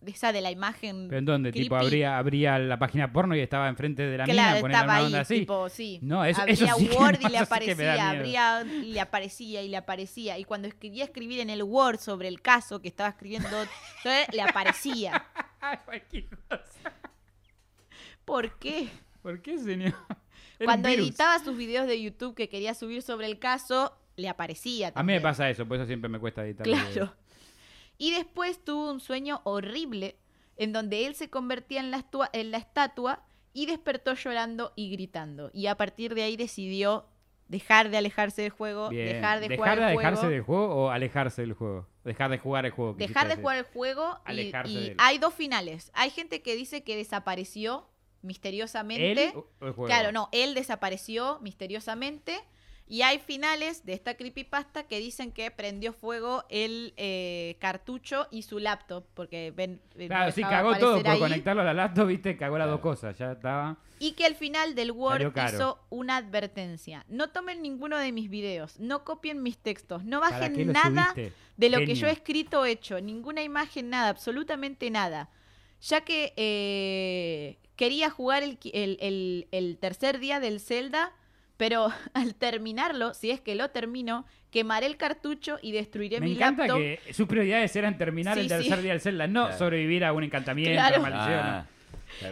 Speaker 2: esa de la imagen.
Speaker 3: ¿Pero en dónde? Tipo, abría, abría la página porno y estaba enfrente de la
Speaker 2: Claro,
Speaker 3: mina
Speaker 2: estaba ahí,
Speaker 3: onda así.
Speaker 2: tipo, sí.
Speaker 3: No, eso-
Speaker 2: abría
Speaker 3: eso sí que-
Speaker 2: Word y le aparecía, abría y le aparecía y le aparecía. Y cuando quería escribir en el Word sobre el caso que estaba escribiendo, le aparecía.
Speaker 3: Cualquier cosa.
Speaker 2: ¿Por qué?
Speaker 3: ¿Por qué, señor?
Speaker 2: Cuando
Speaker 3: virus.
Speaker 2: editaba sus videos de YouTube que quería subir sobre el caso, le aparecía
Speaker 3: A mí
Speaker 2: también.
Speaker 3: me pasa eso, por eso siempre me cuesta editar.
Speaker 2: Claro. Y después tuvo un sueño horrible en donde él se convertía en la, estua- en la estatua y despertó llorando y gritando. Y a partir de ahí decidió dejar de alejarse del juego,
Speaker 3: Bien.
Speaker 2: dejar de
Speaker 3: ¿Dejar
Speaker 2: jugar
Speaker 3: de
Speaker 2: el
Speaker 3: alejarse
Speaker 2: juego.
Speaker 3: del juego o alejarse del juego? Dejar de jugar el juego.
Speaker 2: dejar de jugar el juego y,
Speaker 3: Alejarse
Speaker 2: hay dos finales. Hay gente que dice que desapareció misteriosamente.
Speaker 3: ¿Él o el juego?
Speaker 2: Claro, no, él desapareció misteriosamente. Y hay finales de esta creepypasta que dicen que prendió fuego el eh, cartucho y su laptop, porque ven, eh,
Speaker 3: Claro, sí, cagó todo por
Speaker 2: ahí.
Speaker 3: conectarlo a la laptop, viste, cagó las
Speaker 4: Claro.
Speaker 3: dos cosas, ya estaba.
Speaker 2: Y que al final del Word hizo una advertencia. No tomen ninguno de mis videos, no copien mis textos, no
Speaker 3: ¿Para qué
Speaker 2: bajen nada
Speaker 3: subiste?
Speaker 2: de lo que yo he escrito o hecho, ninguna imagen, nada, absolutamente nada. Ya que eh, quería jugar el- el- el tercer día del Zelda, pero al terminarlo, si es que lo termino, quemaré el cartucho y destruiré
Speaker 3: Me
Speaker 2: mi
Speaker 3: encanta
Speaker 2: laptop.
Speaker 3: que sus prioridades eran terminar
Speaker 2: Sí,
Speaker 3: el tercer
Speaker 2: sí.
Speaker 3: día del Zelda, no
Speaker 4: Claro.
Speaker 3: sobrevivir a un encantamiento,
Speaker 2: Claro.
Speaker 3: maldición.
Speaker 4: Ah,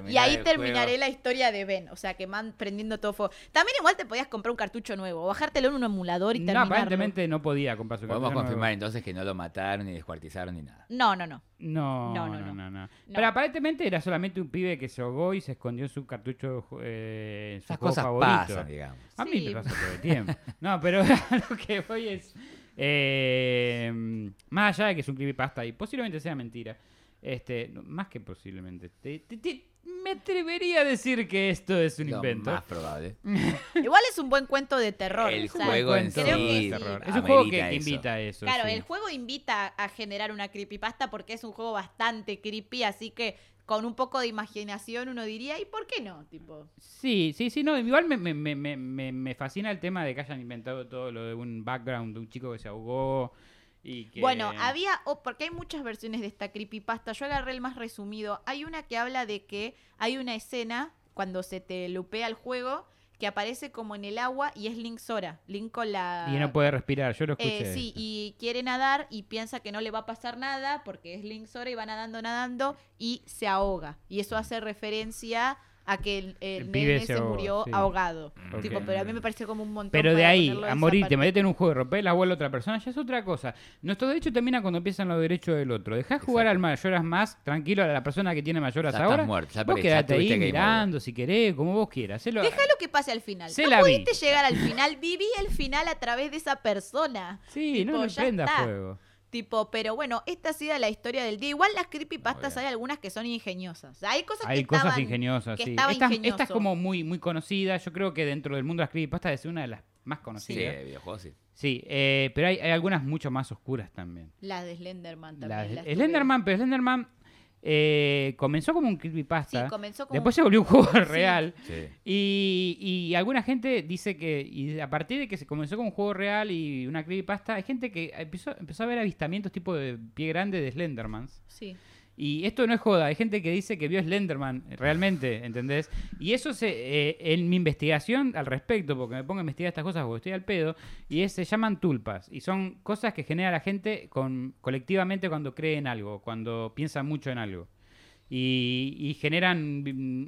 Speaker 2: Y ahí terminaré
Speaker 4: juego.
Speaker 2: la historia de Ben, o sea, que van prendiendo todo fuego. También igual te podías comprar un cartucho nuevo, o bajártelo en un emulador y
Speaker 3: No,
Speaker 2: terminarlo.
Speaker 3: aparentemente no podía comprar su
Speaker 4: Podemos
Speaker 3: cartucho
Speaker 4: confirmar
Speaker 3: nuevo.
Speaker 4: entonces que no lo mataron, ni descuartizaron, ni nada.
Speaker 2: No, no, no.
Speaker 3: No,
Speaker 2: No,
Speaker 3: no,
Speaker 2: no,
Speaker 3: no,
Speaker 2: no.
Speaker 3: no,
Speaker 2: No.
Speaker 3: Pero aparentemente era solamente un pibe que se ahogó y se escondió en su cartucho eh, en su
Speaker 4: Esas
Speaker 3: juego
Speaker 4: cosas
Speaker 3: favorito.
Speaker 4: pasan, digamos.
Speaker 3: A mí
Speaker 2: Sí.
Speaker 3: me pasa todo el tiempo. No, pero lo que voy es. eh, más allá de que es un creepypasta y posiblemente sea mentira. Este, más que posiblemente. te- te- te- me atrevería a decir que esto es un
Speaker 4: Lo
Speaker 3: invento.
Speaker 4: más probable.
Speaker 2: Igual es un buen cuento de terror.
Speaker 4: El
Speaker 2: o sea,
Speaker 4: juego en sí
Speaker 2: sí.
Speaker 3: terror. Es un juego que, que invita a eso.
Speaker 2: Claro,
Speaker 3: sí.
Speaker 2: el juego invita a generar una creepypasta porque es un juego bastante creepy, así que con un poco de imaginación uno diría, ¿y por qué no? Tipo,
Speaker 3: Sí, sí, sí, no, igual me, me, me, me, me- me fascina el tema de que hayan inventado todo lo de un background de un chico que se ahogó y que...
Speaker 2: Bueno, había, oh, porque hay muchas versiones de esta creepypasta, yo agarré el más resumido. Hay una que habla de que hay una escena cuando se te lupea el juego que aparece como en el agua y es Link Sora, Link con la...
Speaker 3: Y no puede respirar, yo lo
Speaker 2: Eh,
Speaker 3: escuché.
Speaker 2: sí, y quiere nadar y piensa que no le va a pasar nada porque es Link Sora y va nadando, nadando y se ahoga. Y eso hace referencia a que el, el
Speaker 3: El pibe
Speaker 2: nene
Speaker 3: se ahogó,
Speaker 2: murió
Speaker 3: sí.
Speaker 2: ahogado. Tipo, pero a mí me pareció como un montón.
Speaker 3: Pero de ahí a
Speaker 2: esa
Speaker 3: morirte,
Speaker 2: parte.
Speaker 3: meterte en un juego, romper la bola a otra persona, ya es otra cosa. Nuestro derecho termina cuando empiezan los derechos del otro. Dejás jugar al mayoras más tranquilo a la persona que tiene mayoras
Speaker 4: Ya
Speaker 3: ahora.
Speaker 4: muerto, ya
Speaker 3: vos quedate ahí mirando si querés, como vos quieras. Hacelo-
Speaker 2: Déjalo que pase al final.
Speaker 3: Se
Speaker 2: no
Speaker 3: la vi.
Speaker 2: pudiste llegar al final. Viví el final a través de esa persona.
Speaker 3: Sí,
Speaker 2: Tipo,
Speaker 3: no le
Speaker 2: ya
Speaker 3: prenda
Speaker 2: está.
Speaker 3: fuego.
Speaker 2: Tipo, pero bueno, esta ha sido la historia del día. Igual las creepypastas
Speaker 4: Muy
Speaker 2: hay algunas que son ingeniosas. O sea, hay cosas
Speaker 3: Hay
Speaker 2: que
Speaker 3: cosas
Speaker 2: estaban-
Speaker 3: ingeniosas,
Speaker 2: que
Speaker 3: sí. Esta, es como muy, muy conocida. Yo creo que dentro del mundo de las creepypastas es una de las más
Speaker 4: Sí,
Speaker 3: conocidas.
Speaker 4: de videojuegos, sí.
Speaker 3: Sí, eh, pero hay, hay algunas mucho más oscuras también.
Speaker 2: Las de Slenderman
Speaker 3: La
Speaker 2: también.
Speaker 3: de-
Speaker 2: las.
Speaker 3: Slenderman, pero Slenderman eh, comenzó como un creepypasta.
Speaker 2: Sí, comenzó como
Speaker 3: Después
Speaker 2: un-
Speaker 3: se volvió un juego
Speaker 2: Sí.
Speaker 3: real.
Speaker 4: Sí.
Speaker 3: Y, y alguna gente dice que y a partir de que se comenzó con un juego real y una creepypasta, hay gente que empezó, empezó a ver avistamientos tipo de pie grande de Slendermans.
Speaker 2: Sí.
Speaker 3: Y esto no es joda, hay gente que dice que vio Slenderman realmente, ¿entendés? Y eso se, eh, en mi investigación al respecto, porque me pongo a investigar estas cosas porque estoy al pedo, y es, se llaman tulpas. Y son cosas que genera la gente con, colectivamente cuando cree en algo, cuando piensa mucho en algo. Y, y generan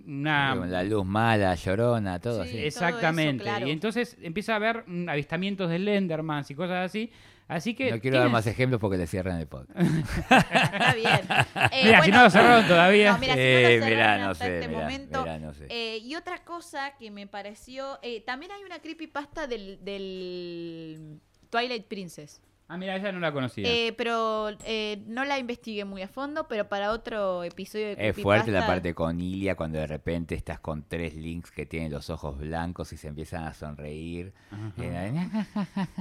Speaker 3: una...
Speaker 4: La luz mala, llorona, todo
Speaker 2: Sí.
Speaker 4: así.
Speaker 2: todo
Speaker 3: Exactamente.
Speaker 2: eso, claro.
Speaker 3: Y entonces empieza a haber mm, avistamientos de Slendermans y cosas así. Así que.
Speaker 4: No quiero dar más ejemplos porque le cierran el podcast.
Speaker 2: Está bien. Eh,
Speaker 3: Mira, si
Speaker 2: bueno,
Speaker 3: no lo cerraron todavía.
Speaker 2: No, mira, si no
Speaker 4: Eh,
Speaker 2: lo cerraron
Speaker 4: mirá, no
Speaker 2: hasta
Speaker 4: sé,
Speaker 2: este
Speaker 4: mirá,
Speaker 2: momento.
Speaker 4: mirá, no sé.
Speaker 2: Eh, y otra cosa que me pareció. eh, también hay una creepypasta del, del Twilight Princess.
Speaker 3: Ah, mira, ella no la conocía.
Speaker 2: Eh, pero eh, no la investigué muy a fondo, pero para otro episodio de
Speaker 4: Es fuerte la parte con Ilia cuando de repente estás con tres links que tienen los ojos blancos y se empiezan a sonreír. Eh,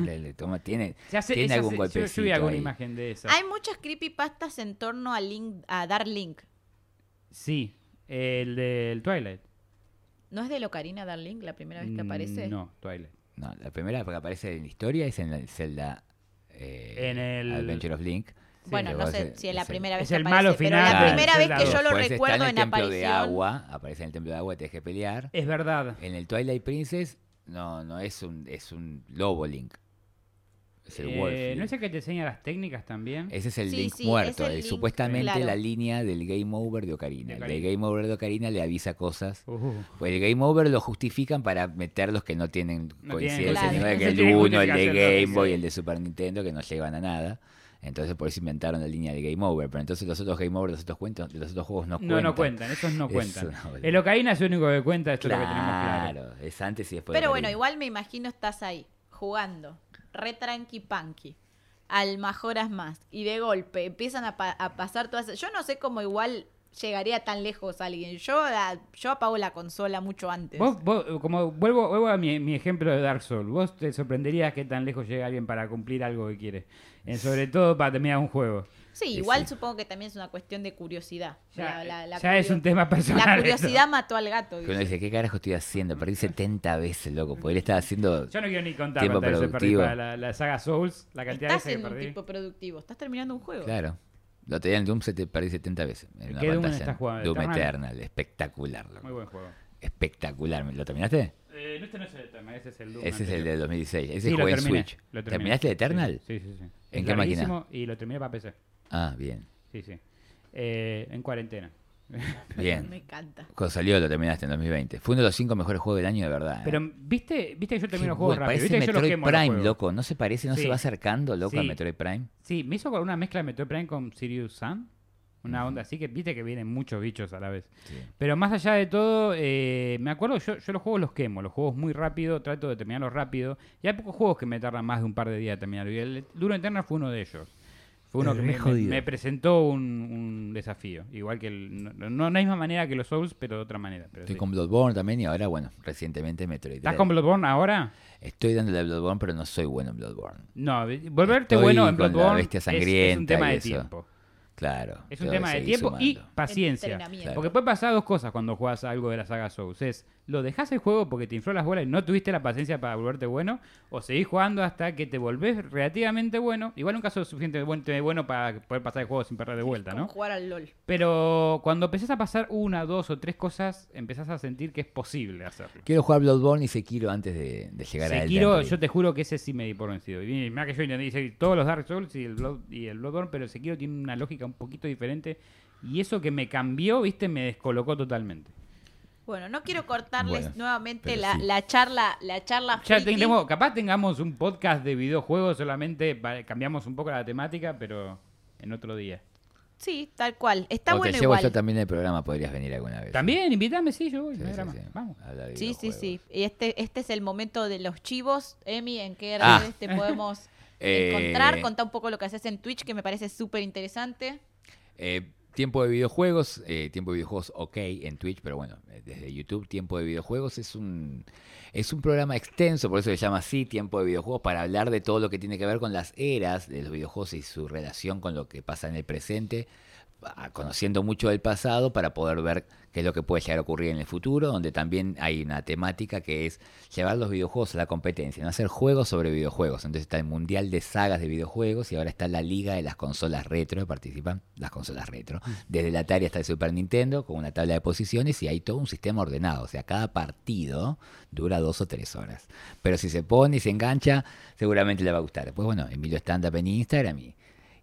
Speaker 4: le, le toma, tiene,
Speaker 3: Se hace-
Speaker 4: tiene algún
Speaker 3: se- yo-
Speaker 4: golpecito.
Speaker 3: Yo, vi alguna
Speaker 4: ahí.
Speaker 3: imagen de esa.
Speaker 2: Hay muchas creepypastas en torno a, Link, a Dark Link.
Speaker 3: Sí, el del Twilight.
Speaker 2: ¿No es de Locarina Dark Link la primera vez que aparece?
Speaker 3: Mm, No, Twilight.
Speaker 4: No, la primera que aparece en la historia es en la Zelda eh,
Speaker 3: En el-
Speaker 4: Adventure of Link.
Speaker 2: Bueno, no sé si es la primera vez
Speaker 3: es
Speaker 2: que
Speaker 3: el
Speaker 2: aparece,
Speaker 3: malo
Speaker 2: pero
Speaker 3: final
Speaker 2: la
Speaker 4: de
Speaker 2: primera vez que yo lo recuerdo
Speaker 4: está
Speaker 2: en,
Speaker 4: en el templo
Speaker 2: aparición.
Speaker 4: de agua, aparece en el templo de agua, tienes que pelear.
Speaker 3: Es verdad.
Speaker 4: En el Twilight Princess, no, no es un, es un lobo Link. Es el
Speaker 3: Eh,
Speaker 4: Wolf
Speaker 3: ¿No es el que te enseña las técnicas también?
Speaker 4: Ese es el
Speaker 2: Sí,
Speaker 4: Link
Speaker 2: sí,
Speaker 4: muerto,
Speaker 2: es el Link,
Speaker 4: supuestamente
Speaker 2: claro.
Speaker 4: la línea del Game Over de Ocarina.
Speaker 3: De
Speaker 4: El Game Over de Ocarina le avisa cosas.
Speaker 3: Uh,
Speaker 4: Pues el Game Over lo justifican para meter los que no tienen
Speaker 3: No
Speaker 4: coincidencia,
Speaker 2: tienen- claro.
Speaker 3: No
Speaker 4: el
Speaker 3: tienen
Speaker 4: 1, el de Game
Speaker 3: no,
Speaker 4: Boy,
Speaker 3: sí.
Speaker 4: el de Super Nintendo, que no llevan a nada. Entonces por eso inventaron la línea de Game Over. Pero entonces los otros Game Over los otros, cuentos, los otros juegos no,
Speaker 3: no,
Speaker 4: cuentan.
Speaker 3: no cuentan, esos no cuentan. El Ocarina es el único que cuenta, esto es lo que tenemos claro.
Speaker 4: Claro, es antes y después. de
Speaker 2: Pero bueno, igual me imagino estás ahí, jugando, re tranqui panqui, al majoras más, y de golpe empiezan a, pa- a pasar todas... Yo no sé cómo igual llegaría tan lejos alguien. Yo, la- yo apago la consola mucho antes.
Speaker 3: Vos, vos, como vuelvo, vuelvo a mi, ejemplo de Dark Souls, vos te sorprenderías qué tan lejos llega alguien para cumplir algo que quiere. Eh, sobre todo para terminar un juego.
Speaker 2: Sí,
Speaker 4: Sí,
Speaker 2: igual
Speaker 4: sí.
Speaker 2: supongo que también es una cuestión de curiosidad.
Speaker 3: Ya,
Speaker 2: La- la- la
Speaker 3: ya es un tema personal.
Speaker 2: La
Speaker 3: esto.
Speaker 2: curiosidad mató al gato.
Speaker 4: Que uno
Speaker 2: dice.
Speaker 4: dice, ¿qué carajo estoy haciendo? Perdí 70 veces, loco. Porque él estaba haciendo.
Speaker 3: Yo no quiero ni contar
Speaker 4: Tiempo
Speaker 3: perdí
Speaker 4: productivo.
Speaker 3: para la, la saga Souls, la cantidad de veces que
Speaker 2: en un
Speaker 3: perdí.
Speaker 2: tipo productivo, estás terminando un juego.
Speaker 4: Claro. Lo tenía en Doom, se te perdí 70 veces. En una
Speaker 3: ¿Qué Doom
Speaker 4: pantalla.
Speaker 3: estás jugando?
Speaker 4: Doom
Speaker 3: ¿Eternal?
Speaker 4: Eternal. Espectacular, loco.
Speaker 3: Muy buen juego.
Speaker 4: Espectacular. ¿Lo terminaste?
Speaker 3: Eh, no, este no es el Eternal, ese es el Doom.
Speaker 4: Ese es el
Speaker 3: anterior.
Speaker 4: de 2016. Ese
Speaker 3: Sí,
Speaker 4: jugué en Switch. ¿Terminaste el Eternal?
Speaker 3: Sí, sí, sí.
Speaker 4: ¿En
Speaker 3: Es
Speaker 4: qué máquina?
Speaker 3: Y lo terminé para PC.
Speaker 4: Ah, bien.
Speaker 3: Sí, sí. Eh, en cuarentena.
Speaker 4: Bien.
Speaker 2: Me encanta.
Speaker 4: Cuando salió lo terminaste en 2020. Fue uno de los cinco mejores juegos del año, de verdad. ¿eh?
Speaker 3: Pero, ¿viste, ¿viste que yo termino los juegos rápido?
Speaker 4: Parece
Speaker 3: ¿Viste que yo los
Speaker 4: Metroid
Speaker 3: quemo los
Speaker 4: Prime, loco. ¿No se parece? ¿No
Speaker 3: Sí.
Speaker 4: se va acercando, loco, a
Speaker 3: Sí.
Speaker 4: Metroid Prime?
Speaker 3: Sí, me hizo con una mezcla de Metroid Prime con Sirius Sun. Una onda así que viste que vienen muchos bichos a la vez.
Speaker 4: Sí.
Speaker 3: Pero más allá de todo, eh, me acuerdo, yo, yo los juegos los quemo, los juegos muy rápido, trato de terminarlos rápido. Y hay pocos juegos que me tardan más de un par de días a terminarlo. Y el Duro Eternal fue uno de ellos. Fue uno que me, me- me presentó un, un desafío. Igual que el, no, no de la misma manera que los Souls, pero de otra manera. Pero
Speaker 4: Estoy
Speaker 3: sí.
Speaker 4: con Bloodborne también y ahora, bueno, recientemente Metroid.
Speaker 3: ¿Estás con Bloodborne ahora?
Speaker 4: Estoy dándole a Bloodborne, pero no soy bueno en Bloodborne.
Speaker 3: No, volverte
Speaker 4: Estoy
Speaker 3: bueno en
Speaker 4: con la
Speaker 3: Bloodborne
Speaker 4: bestia
Speaker 3: es- es, un
Speaker 4: sangrienta
Speaker 3: tema de
Speaker 4: eso.
Speaker 3: tiempo.
Speaker 4: Claro.
Speaker 3: Es un tema de tiempo y paciencia. Porque puede pasar dos cosas cuando juegas algo de la saga Souls. Es, lo dejas el juego porque te infló las bolas y no tuviste la paciencia para volverte bueno, o seguís jugando hasta que te volvés relativamente bueno. Igual un caso suficientemente bueno para poder pasar el juego sin perder de vuelta,
Speaker 2: Como
Speaker 3: ¿no?
Speaker 2: jugar al LOL.
Speaker 3: Pero cuando empezás a pasar una, dos o tres cosas, empezás a sentir que es posible hacerlo.
Speaker 4: Quiero jugar Bloodborne y Sekiro antes de, de llegar a Elden
Speaker 3: Sekiro, yo te juro que ese sí me di por vencido. Y mira que yo intenté seguir todos los Dark Souls y el, Blood, y el Bloodborne, pero Sekiro tiene una lógica un poquito diferente Y eso que me cambió, viste, me descolocó totalmente.
Speaker 2: Bueno, no quiero cortarles
Speaker 4: Bueno,
Speaker 2: nuevamente la,
Speaker 4: sí.
Speaker 2: la charla, la charla
Speaker 3: Ya tenemos, capaz tengamos un podcast de videojuegos solamente, cambiamos un poco la temática, pero en otro día.
Speaker 2: Sí, tal cual. Está
Speaker 4: o
Speaker 2: bueno
Speaker 4: te llevo
Speaker 2: igual.
Speaker 4: yo también el programa, podrías venir alguna vez.
Speaker 3: También, invítame, sí, yo voy,
Speaker 4: Sí, sí, sí.
Speaker 3: Vamos.
Speaker 2: Sí, sí, sí. Y este, este es el momento de los chivos. Emi, ¿en qué
Speaker 4: Ah.
Speaker 2: redes te podemos
Speaker 4: Eh,
Speaker 2: encontrar? Contá un poco lo que haces en Twitch, que me parece súper interesante.
Speaker 4: Eh, tiempo de videojuegos, eh, tiempo de videojuegos ok en Twitch, pero bueno, eh, desde YouTube, tiempo de videojuegos es un, es un programa extenso, por eso se llama así, tiempo de videojuegos, para hablar de todo lo que tiene que ver con las eras de los videojuegos y su relación con lo que pasa en el presente, conociendo mucho del pasado para poder ver qué es lo que puede llegar a ocurrir en el futuro, donde también hay una temática que es llevar los videojuegos a la competencia, no hacer juegos sobre videojuegos. Entonces está el Mundial de Sagas de Videojuegos y ahora está la Liga de las Consolas Retro, participan las consolas retro, desde el Atari hasta el Super Nintendo, con una tabla de posiciones y hay todo un sistema ordenado. O sea, cada partido dura dos o tres horas. Pero si se pone y se engancha, seguramente le va a gustar. Después, bueno, Emilio Stand Up en Instagram y,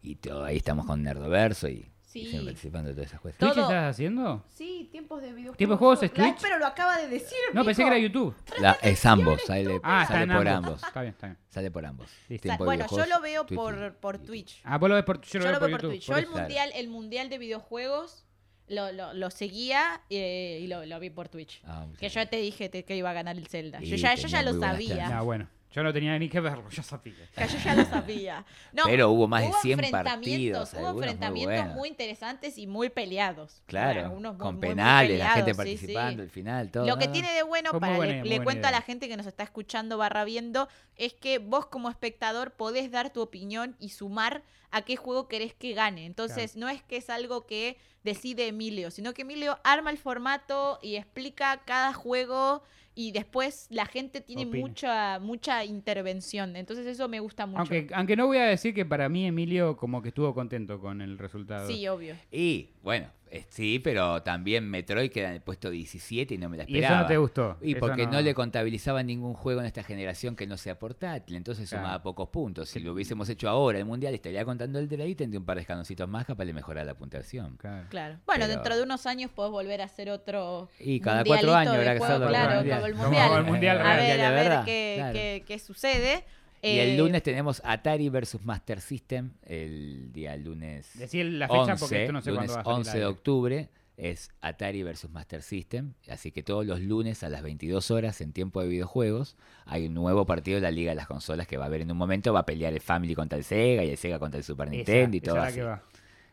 Speaker 4: y todo, ahí estamos con Nerdoverso y,
Speaker 2: Sí.
Speaker 4: siempre participando de todas esas
Speaker 3: ¿Twitch
Speaker 4: cuestiones.
Speaker 2: Todo.
Speaker 3: estás haciendo?
Speaker 2: Sí, tiempos de videojuegos.
Speaker 3: ¿Tiempos de juegos es
Speaker 2: La-
Speaker 3: Twitch?
Speaker 2: Pero lo acaba de decir.
Speaker 3: No, pensé que era YouTube.
Speaker 4: La- es ambos, sale,
Speaker 3: Ah, está
Speaker 4: sale
Speaker 3: en
Speaker 4: por
Speaker 3: ambos.
Speaker 4: ambos.
Speaker 3: Está bien, está bien.
Speaker 4: Sale por ambos.
Speaker 3: Sí.
Speaker 2: Sa-
Speaker 4: Tiempo de
Speaker 2: Bueno, yo
Speaker 4: videojuegos,
Speaker 2: lo veo
Speaker 4: Twitch y-
Speaker 2: por, por. Twitch.
Speaker 3: Ah, vos lo ves por, yo
Speaker 2: Yo
Speaker 3: lo veo por
Speaker 2: por
Speaker 3: YouTube.
Speaker 2: Twitch. Yo
Speaker 3: por
Speaker 2: el
Speaker 3: eso.
Speaker 2: Mundial, el mundial de videojuegos lo, lo, lo seguía eh, y lo, lo vi por Twitch.
Speaker 4: Ah,
Speaker 2: Que yo te dije te- que iba a ganar el Zelda. Yo
Speaker 4: Y
Speaker 2: ya, yo
Speaker 4: tenía
Speaker 2: ya lo
Speaker 4: muy buenas
Speaker 2: sabía.
Speaker 4: chances.
Speaker 3: Ah, bueno. Yo no tenía ni que verlo, yo sabía.
Speaker 2: Que yo ya lo sabía. No,
Speaker 4: Pero hubo más de 100
Speaker 2: enfrentamientos,
Speaker 4: partidos,
Speaker 2: Hubo
Speaker 4: muy
Speaker 2: enfrentamientos muy, interesantes y muy peleados.
Speaker 4: Claro, con
Speaker 2: muy, muy
Speaker 4: penales, la gente
Speaker 2: peleados, sí, sí.
Speaker 4: participando, el final, todo.
Speaker 2: Lo que tiene de bueno,
Speaker 3: Fue
Speaker 2: para
Speaker 3: buena-
Speaker 2: le, cuento a la gente que nos está escuchando barra viendo, es que vos como espectador podés dar tu opinión y sumar a qué juego querés que gane. Entonces, no es que es algo que decide Emilio, sino que Emilio arma el formato y explica cada juego y después la gente tiene
Speaker 3: Opina.
Speaker 2: mucha mucha intervención. Entonces, eso me gusta mucho.
Speaker 3: Aunque, aunque no voy a decir que para mí Emilio como que estuvo contento con el resultado.
Speaker 2: Sí, obvio.
Speaker 4: Y, bueno, eh, sí, pero también Metroid queda en el puesto 17 y no me la
Speaker 3: y
Speaker 4: esperaba.
Speaker 3: eso no te gustó.
Speaker 4: Y
Speaker 3: eso
Speaker 4: porque no. le contabilizaban ningún juego en esta generación que no sea portátil, entonces
Speaker 3: Claro.
Speaker 4: sumaba pocos puntos. Si lo hubiésemos hecho ahora, el Mundial, estaría contando el delay y tendría un par de escaloncitos más capaz de mejorar la puntuación.
Speaker 3: Claro.
Speaker 2: Claro. Bueno,
Speaker 4: Pero-
Speaker 2: dentro de unos años podés volver a hacer otro.
Speaker 4: Y cada cuatro años
Speaker 2: de
Speaker 4: habrá que hacerlo
Speaker 2: Claro,
Speaker 4: como el
Speaker 3: Mundial. Como el Mundial
Speaker 2: a ver,
Speaker 4: de
Speaker 2: a ver
Speaker 4: verdad,
Speaker 2: qué,
Speaker 4: claro.
Speaker 2: qué- qué sucede.
Speaker 4: Y el
Speaker 2: Eh,
Speaker 4: lunes tenemos Atari versus Master System, el día lunes
Speaker 3: Decir la fecha
Speaker 4: 11,
Speaker 3: porque esto no sé
Speaker 4: lunes
Speaker 3: cuándo va a salir
Speaker 4: 11
Speaker 3: al
Speaker 4: de octubre es Atari versus Master System, así que todos los lunes a las 22 horas en tiempo de videojuegos hay un nuevo partido de la Liga de las Consolas que va a haber en un momento, va a pelear el Family contra el Sega y el Sega contra el Super
Speaker 3: Esa-
Speaker 4: Nintendo y
Speaker 3: esa
Speaker 4: todo
Speaker 3: es la
Speaker 4: así.
Speaker 3: que va.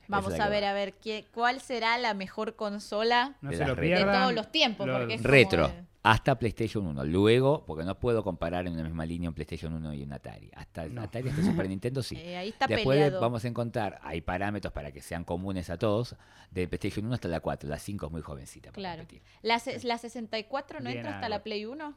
Speaker 2: Vamos
Speaker 4: Esa es la
Speaker 2: a ver,
Speaker 4: va.
Speaker 2: a ver, qué, cuál será la mejor consola
Speaker 3: No
Speaker 4: De
Speaker 3: se lo
Speaker 2: de todos los tiempos.
Speaker 3: Los-
Speaker 2: porque es como
Speaker 4: Retro, hasta PlayStation 1. Luego, porque no puedo comparar en la misma línea un PlayStation 1 y un Atari. Hasta el
Speaker 3: No.
Speaker 4: Atari hasta el Super Nintendo sí.
Speaker 2: eh, ahí está
Speaker 4: Después
Speaker 2: peleado.
Speaker 4: vamos a encontrar, hay parámetros para que sean comunes a todos, de PlayStation 1 hasta la 4. La 5 es muy jovencita. para
Speaker 2: Claro. La, se- la 64 no
Speaker 3: Bien,
Speaker 2: entra hasta la Play 1.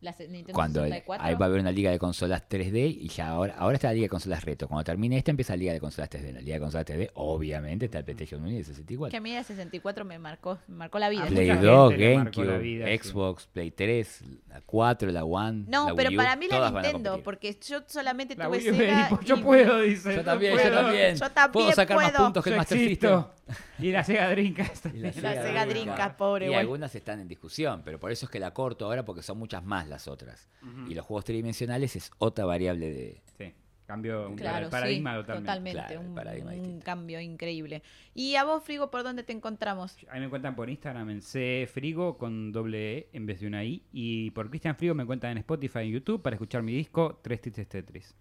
Speaker 2: La se- Nintendo
Speaker 4: Cuando el-
Speaker 2: 64.
Speaker 4: ahí va a haber una liga de consolas 3D y ya ahora, ahora está la liga de consolas retro. Cuando termine esta empieza la liga de consolas 3D. La liga de consolas 3D, obviamente, está el PlayStation 1 y el 64.
Speaker 2: Que a mí la 64 me marcó, me marcó la vida.
Speaker 3: A
Speaker 4: Play
Speaker 3: mucha
Speaker 4: 2,
Speaker 3: gente le marcó la
Speaker 4: GameCube,
Speaker 3: vida, sí.
Speaker 4: Xbox, Play 3, la 4, la One.
Speaker 2: No,
Speaker 4: la
Speaker 2: pero
Speaker 4: Wii U,
Speaker 2: para mí la Nintendo, porque yo solamente
Speaker 3: La
Speaker 2: tuve
Speaker 3: Wii U,
Speaker 2: Sega
Speaker 3: y- yo puedo, dice.
Speaker 4: Yo también,
Speaker 3: puedo.
Speaker 4: yo también.
Speaker 2: Yo también
Speaker 4: Puedo sacar más puntos que el
Speaker 3: Yo
Speaker 4: Master
Speaker 3: existo.
Speaker 4: System.
Speaker 3: Y la Sega Dreamcast.
Speaker 4: Y la
Speaker 2: La Sega Dreamcast, pobre,
Speaker 4: Y algunas están en discusión, pero por eso es que la corto ahora porque son muchas más las otras. Y los juegos tridimensionales es otra variable de...
Speaker 3: Sí, cambio un
Speaker 2: Claro,
Speaker 3: paradigma
Speaker 2: sí,
Speaker 3: totalmente.
Speaker 2: totalmente.
Speaker 4: Claro, el
Speaker 2: un,
Speaker 4: paradigma
Speaker 2: un
Speaker 4: distinto.
Speaker 2: cambio increíble. ¿Y a vos, Frigo, por dónde te encontramos?
Speaker 3: A mí me encuentran por Instagram en Frigo con doble E en vez de una I. Y por Cristian Frigo me encuentran en Spotify y YouTube para escuchar mi disco Tres Tristes Tetris.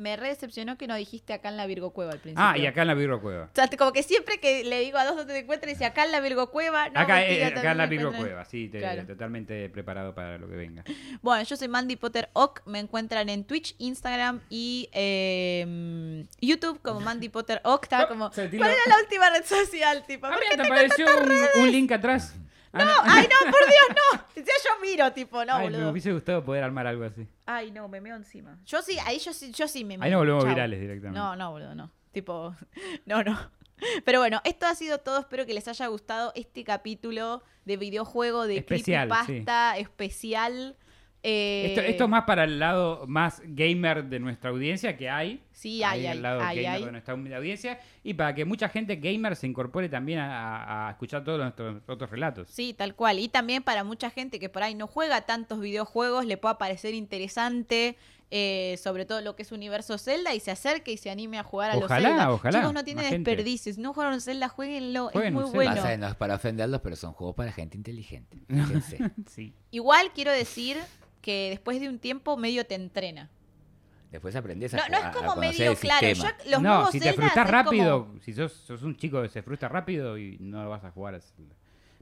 Speaker 2: Me re decepcionó que no dijiste acá en la Virgo Cueva al principio.
Speaker 3: Ah, y acá en la Virgo Cueva.
Speaker 2: O sea, como que siempre que le digo a dos donde te encuentras, dice acá en la Virgo Cueva. No,
Speaker 3: acá,
Speaker 2: mentira,
Speaker 3: eh, acá en la Virgo Cueva, sí, te-
Speaker 2: Claro.
Speaker 3: totalmente preparado para lo que venga.
Speaker 2: Bueno, yo soy Mandy Potter Ock. Me encuentran en Twitch, Instagram y eh, YouTube como Mandy Potter Ock. Estaba como, ¿cuál era la última red social? Tipo,
Speaker 3: Ah,
Speaker 2: ¿por
Speaker 3: mira,
Speaker 2: qué
Speaker 3: te apareció un link atrás. Ah,
Speaker 2: No, ay no, por Dios, no. Decía yo miro, tipo, no,
Speaker 3: Ay, me
Speaker 2: boludo.
Speaker 3: hubiese gustado poder armar algo así.
Speaker 2: Ay, no, me meo encima. Yo sí, ahí yo sí, yo sí me
Speaker 3: Ahí nos volvemos
Speaker 2: Chau.
Speaker 3: virales directamente.
Speaker 2: No, no, boludo, no. Tipo, no, no. Pero bueno, esto ha sido todo. Espero que les haya gustado este capítulo de videojuego de
Speaker 3: Especial,
Speaker 2: creepypasta especial. Eh,
Speaker 3: Esto, esto es más para el lado más gamer de nuestra audiencia que hay.
Speaker 2: Sí, hay,
Speaker 3: al
Speaker 2: hay,
Speaker 3: lado
Speaker 2: hay,
Speaker 3: gamer
Speaker 2: hay.
Speaker 3: está la audiencia y para que mucha gente gamer se incorpore también a, escuchar todos nuestros otros relatos.
Speaker 2: Sí, tal cual. Y también para mucha gente que por ahí no juega tantos videojuegos, le pueda parecer interesante, eh, sobre todo lo que es universo Zelda, y se acerque y se anime a jugar a
Speaker 3: Ojalá,
Speaker 2: los Zelda.
Speaker 3: ojalá,
Speaker 2: Chicos, no tiene
Speaker 3: más gente.
Speaker 2: desperdicio. Si no jugaron Zelda, jueguenlo.
Speaker 3: Jueguen
Speaker 2: es muy bueno.
Speaker 4: Pasa no es para ofenderlos, pero son juegos para gente inteligente. Fíjense.
Speaker 3: Sí.
Speaker 2: Igual quiero decir que después de un tiempo medio te entrena.
Speaker 4: Después aprendes a,
Speaker 2: No, no es como medio
Speaker 4: el
Speaker 2: claro. los
Speaker 3: no,
Speaker 2: nuevos
Speaker 3: si te frustras rápido,
Speaker 2: como-
Speaker 3: si sos, sos un chico que se frustra rápido y no lo vas a jugar.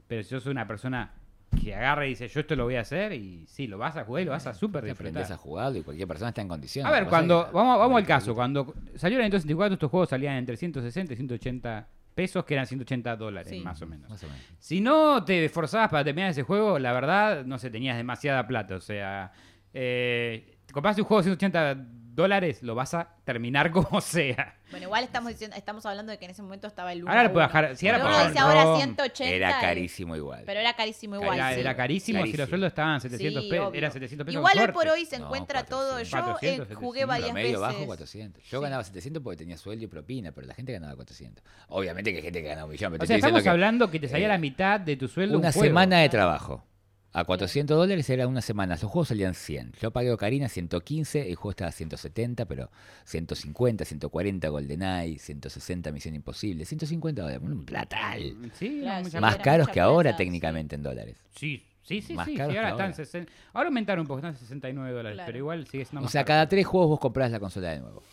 Speaker 3: Pero si sos una persona que agarra y dice, yo esto lo voy a hacer, y sí, lo vas a jugar y lo vas a súper
Speaker 4: Te aprendes a
Speaker 3: disfrutar.
Speaker 4: jugarlo y cualquier persona está en condiciones.
Speaker 3: A ver, cuando vamos, vamos al caso, cuando salió la Nintendo 64, estos juegos salían entre 160 y 180 pesos, que eran 180 dólares,
Speaker 2: Sí.
Speaker 3: más o menos.
Speaker 4: Más o menos.
Speaker 3: Si no te esforzabas para terminar ese juego, la verdad, no sé, tenías demasiada plata. O sea, eh, te compraste un juego de 180 dólares, lo vas a terminar como sea.
Speaker 2: Bueno, igual estamos diciendo, estamos hablando de que en ese momento estaba el 1
Speaker 3: Ahora lo puedes bajar- si ahora
Speaker 2: dice ahora
Speaker 3: ROM,
Speaker 2: 180.
Speaker 4: Era carísimo igual.
Speaker 2: Pero era carísimo igual.
Speaker 3: era,
Speaker 2: sí.
Speaker 3: era carísimo, si los sueldos estaban 700
Speaker 2: Sí,
Speaker 3: pesos, era 700 pesos.
Speaker 2: Igual hoy por hoy se
Speaker 4: No,
Speaker 2: encuentra todo.
Speaker 4: 400.
Speaker 2: Yo
Speaker 3: 400,
Speaker 2: eh, jugué
Speaker 3: 700.
Speaker 2: varias
Speaker 4: Promedio
Speaker 2: veces.
Speaker 4: bajo 400. Yo
Speaker 2: Sí.
Speaker 4: ganaba 700 porque tenía sueldo y propina, pero la gente ganaba 400. Obviamente que hay gente que gana un millón. Pero
Speaker 3: O sea, estamos
Speaker 4: que
Speaker 3: hablando que te salía
Speaker 4: eh,
Speaker 3: la mitad de tu sueldo. un
Speaker 4: Una semana de trabajo. A 400 dólares era una semana. Los juegos salían 100. Yo pagué Ocarina 115, el juego estaba a 170, pero 150, 140 GoldenEye, 160 Misión Imposible, 150 dólares. Un platal.
Speaker 3: Sí,
Speaker 2: Claro,
Speaker 3: mucha
Speaker 2: sí.
Speaker 4: Más caros que ahora
Speaker 2: plata,
Speaker 4: técnicamente en dólares.
Speaker 3: Sí, sí, sí,
Speaker 4: Más
Speaker 3: sí, sí,
Speaker 4: caros que
Speaker 3: ahora están
Speaker 4: ahora.
Speaker 3: 60 Ahora aumentaron un poco, están 69 dólares,
Speaker 2: Claro.
Speaker 3: pero igual sigue siendo
Speaker 4: O
Speaker 3: más
Speaker 4: sea,
Speaker 3: caro.
Speaker 4: cada tres juegos vos comprás la consola de nuevo.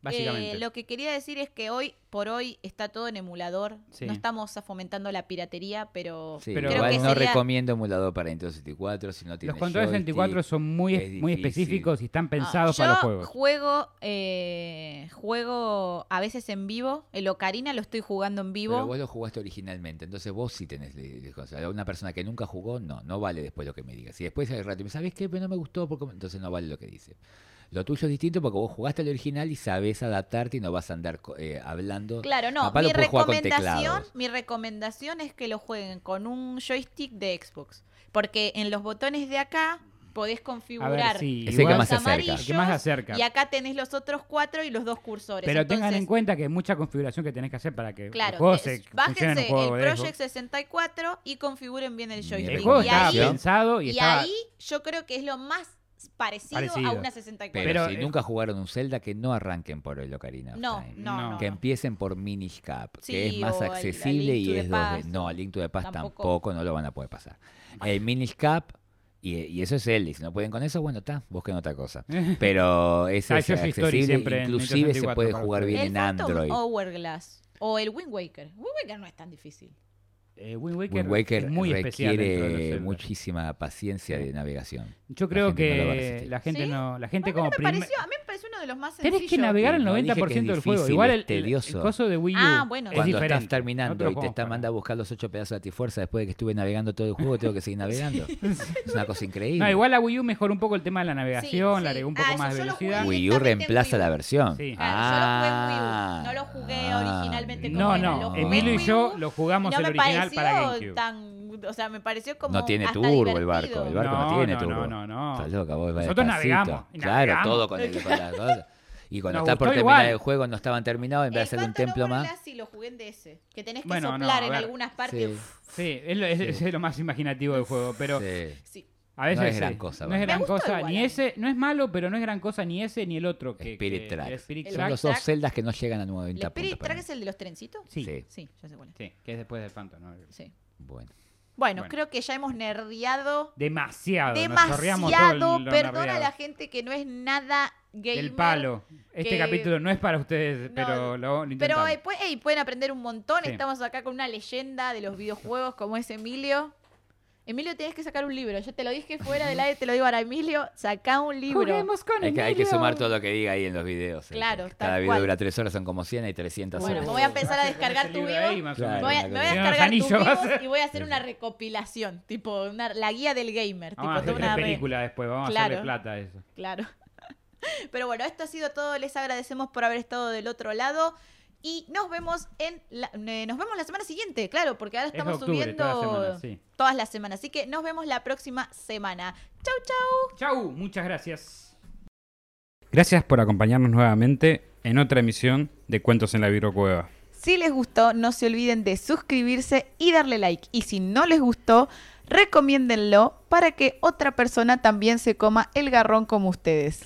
Speaker 3: Básicamente.
Speaker 2: Eh, lo que quería decir es que hoy por hoy está todo en emulador.
Speaker 3: Sí.
Speaker 2: No estamos fomentando la piratería, pero,
Speaker 4: Sí,
Speaker 3: Pero
Speaker 2: creo
Speaker 4: igual
Speaker 2: que
Speaker 4: no
Speaker 2: sería-
Speaker 4: recomiendo emulador para Nintendo 64 si no tiene
Speaker 3: Los controles
Speaker 4: joystick.
Speaker 3: 64 son muy,
Speaker 4: es
Speaker 3: muy específicos y están
Speaker 2: Ah,
Speaker 3: pensados
Speaker 2: yo
Speaker 3: para los juegos.
Speaker 2: juego eh, juego a veces en vivo. El Ocarina lo estoy jugando en vivo.
Speaker 4: Pero vos lo jugaste originalmente, entonces vos sí tenés cosas. Una persona que nunca jugó, no, no vale después lo que me digas. Si después hay rato y me sabes qué, pero no me gustó, porque... entonces no vale lo que dice. Lo tuyo es distinto porque vos jugaste el original y sabés adaptarte y no vas a andar co- eh, hablando.
Speaker 2: Claro, no. Mi recomendación,
Speaker 4: teclados.
Speaker 2: mi recomendación es que lo jueguen con un joystick de Xbox. Porque en los botones de acá podés
Speaker 3: A
Speaker 2: configurar
Speaker 3: ver, sí,
Speaker 4: el más
Speaker 2: los
Speaker 4: acerca.
Speaker 2: amarillos
Speaker 3: El que más se acerca.
Speaker 2: y acá tenés los otros cuatro y los dos cursores.
Speaker 3: Pero tengan en cuenta que hay mucha configuración que tenés que hacer para que
Speaker 2: Claro,
Speaker 3: el juego se
Speaker 2: bájense
Speaker 3: un juego
Speaker 2: el Project
Speaker 3: Xbox.
Speaker 2: 64 y configuren bien el joystick.
Speaker 3: El juego
Speaker 2: y
Speaker 3: estaba
Speaker 2: ahí,
Speaker 3: pensado y,
Speaker 2: y
Speaker 3: estaba...
Speaker 2: ahí yo creo que es lo más parecido, a una 64.
Speaker 4: Pero,
Speaker 3: Pero,
Speaker 4: si
Speaker 3: eh,
Speaker 4: nunca jugaron un Zelda, que no arranquen por el Ocarina. of
Speaker 2: no,
Speaker 4: Time.
Speaker 2: no.
Speaker 4: Que empiecen por Minish Cap,
Speaker 2: Sí,
Speaker 4: que es más
Speaker 2: el-
Speaker 4: accesible
Speaker 2: el
Speaker 4: y es
Speaker 2: the
Speaker 4: 2D.
Speaker 2: Past,
Speaker 4: No, el Link to the Past
Speaker 2: tampoco.
Speaker 4: tampoco, no lo van a poder pasar. El Minish Cap, y, y eso es él, y si no pueden con eso, bueno, está, busquen otra cosa. Pero ese
Speaker 3: Ah,
Speaker 4: es
Speaker 3: soy Story
Speaker 4: accesible,
Speaker 3: siempre
Speaker 4: inclusive se
Speaker 3: 64
Speaker 4: puede jugar bien
Speaker 2: el
Speaker 4: en Android.
Speaker 2: Hourglass o el Wind Waker. Wind Waker no es tan difícil.
Speaker 3: Eh, Wind Waker,
Speaker 4: Wind Waker
Speaker 3: es muy especial
Speaker 4: requiere
Speaker 3: Zelda.
Speaker 4: muchísima paciencia
Speaker 3: Sí.
Speaker 4: de navegación.
Speaker 3: Yo
Speaker 4: La
Speaker 3: creo
Speaker 4: no
Speaker 3: que la gente
Speaker 2: ¿Sí?
Speaker 3: no... La gente
Speaker 2: A mí, no
Speaker 3: como
Speaker 2: me
Speaker 3: primer-
Speaker 2: pareció, a mí me pareció uno de los más sencillos.
Speaker 3: Tenés que navegar el
Speaker 4: No, dije
Speaker 3: 90%
Speaker 4: que es
Speaker 3: del juego. Igual
Speaker 4: es
Speaker 3: el, el- el
Speaker 4: tedioso.
Speaker 3: coso de Wii U
Speaker 2: Ah, bueno.
Speaker 3: es
Speaker 4: Cuando
Speaker 3: diferente.
Speaker 4: estás terminando y te están
Speaker 3: para-
Speaker 4: mandando a buscar los ocho pedazos de Atifuerza después de que estuve navegando todo el juego, tengo que seguir navegando. Es una cosa increíble.
Speaker 3: No, igual la Wii U mejoró un poco el tema de la navegación,
Speaker 2: Sí,
Speaker 3: le
Speaker 2: sí.
Speaker 3: agregó un poco
Speaker 2: Ah,
Speaker 3: más de velocidad.
Speaker 4: Wii U reemplaza
Speaker 2: Wii U.
Speaker 4: la versión.
Speaker 3: Sí.
Speaker 2: Claro, yo lo jugué en Wii U.
Speaker 4: Ah.
Speaker 2: No lo jugué
Speaker 4: Ah,
Speaker 2: originalmente como
Speaker 3: No, no, Emilio y yo lo jugamos
Speaker 2: no
Speaker 3: el
Speaker 2: me
Speaker 3: original para
Speaker 2: pareció
Speaker 3: GameCube.
Speaker 2: tan... O sea, me pareció como
Speaker 4: No tiene
Speaker 2: hasta
Speaker 4: turbo el barco. El barco no,
Speaker 3: No,
Speaker 4: tiene
Speaker 3: no,
Speaker 4: turbo.
Speaker 3: no, no, no.
Speaker 4: Estás loca, vos vas
Speaker 3: Nosotros navegamos, y
Speaker 4: Claro,
Speaker 3: navegamos.
Speaker 4: todo con, el, con las cosas. Y cuando está por terminar
Speaker 3: igual.
Speaker 4: el juego no estaban terminados, en vez de hacer un templo más.
Speaker 2: Sí lo jugué en DS. Que tenés que
Speaker 3: Bueno,
Speaker 2: soplar en algunas partes.
Speaker 4: Sí.
Speaker 2: Uf,
Speaker 3: Sí, es lo, es,
Speaker 2: Sí.
Speaker 3: es lo más imaginativo del juego, pero
Speaker 4: Sí.
Speaker 2: Sí.
Speaker 3: a veces
Speaker 4: No es
Speaker 3: sí,
Speaker 4: gran cosa,
Speaker 3: No es gran cosa,
Speaker 2: igual
Speaker 3: ni
Speaker 2: mí.
Speaker 3: ese, no es malo, pero no es gran cosa ni ese ni el otro que
Speaker 4: Spirit
Speaker 3: que-
Speaker 4: Tracks.
Speaker 3: el Spirit
Speaker 2: El
Speaker 4: Son los dos
Speaker 2: Track.
Speaker 4: celdas que no llegan a
Speaker 2: ¿El
Speaker 4: 90
Speaker 2: Spirit
Speaker 4: puntos.
Speaker 2: Track es el de los trencitos?
Speaker 3: Sí,
Speaker 4: Sí.
Speaker 3: sí,
Speaker 2: Sí, ya sé cuál es.
Speaker 3: que es después del Phantom. ¿no?
Speaker 2: Sí.
Speaker 4: Bueno.
Speaker 2: Bueno,
Speaker 3: Bueno.
Speaker 2: creo que ya hemos nerdeado
Speaker 3: Demasiado. el-
Speaker 2: demasiado. Perdona a la gente que no es nada gamer.
Speaker 3: Del palo. Este
Speaker 2: que-
Speaker 3: capítulo no es para ustedes,
Speaker 2: No,
Speaker 3: pero lo, lo
Speaker 2: Pero
Speaker 3: intentamos.
Speaker 2: eh, pueden aprender un montón.
Speaker 3: Sí.
Speaker 2: Estamos acá con una leyenda de los videojuegos como es Emilio. Emilio, tienes que sacar un libro. Yo te lo dije fuera del aire, te lo digo ahora. Emilio, saca un libro.
Speaker 3: Juguemos con
Speaker 4: Hay que, hay que sumar todo lo que diga ahí en los videos. eh.
Speaker 2: Claro, tal
Speaker 4: Cada video
Speaker 2: cual.
Speaker 4: dura 3 horas, son como 100, hay 300
Speaker 2: Bueno,
Speaker 4: horas.
Speaker 2: me voy a empezar a descargar tu
Speaker 3: libro
Speaker 2: vivo.
Speaker 4: Claro.
Speaker 2: Me voy a, me voy a descargar tus
Speaker 3: a
Speaker 2: vivos y voy a hacer una recopilación. Tipo, una, la guía del gamer.
Speaker 3: Vamos a
Speaker 2: tipo,
Speaker 3: hacer
Speaker 2: toda una
Speaker 3: película después, vamos a
Speaker 2: Claro.
Speaker 3: hacerle plata a eso.
Speaker 2: Claro. Pero bueno, esto ha sido todo. Les agradecemos por haber estado del otro lado. Y nos vemos en la, eh, nos vemos la semana siguiente, claro, porque ahora
Speaker 3: Es
Speaker 2: estamos
Speaker 3: octubre,
Speaker 2: subiendo
Speaker 3: todas las semanas, sí.
Speaker 2: todas las semanas. Así que nos vemos la próxima semana. Chau, chau.
Speaker 3: Chau, muchas gracias. Gracias por acompañarnos nuevamente en otra emisión de Cuentos en la Virocueva.
Speaker 2: Si les gustó, no se olviden de suscribirse y darle like. Y si no les gustó, recomiéndenlo para que otra persona también se coma el garrón como ustedes.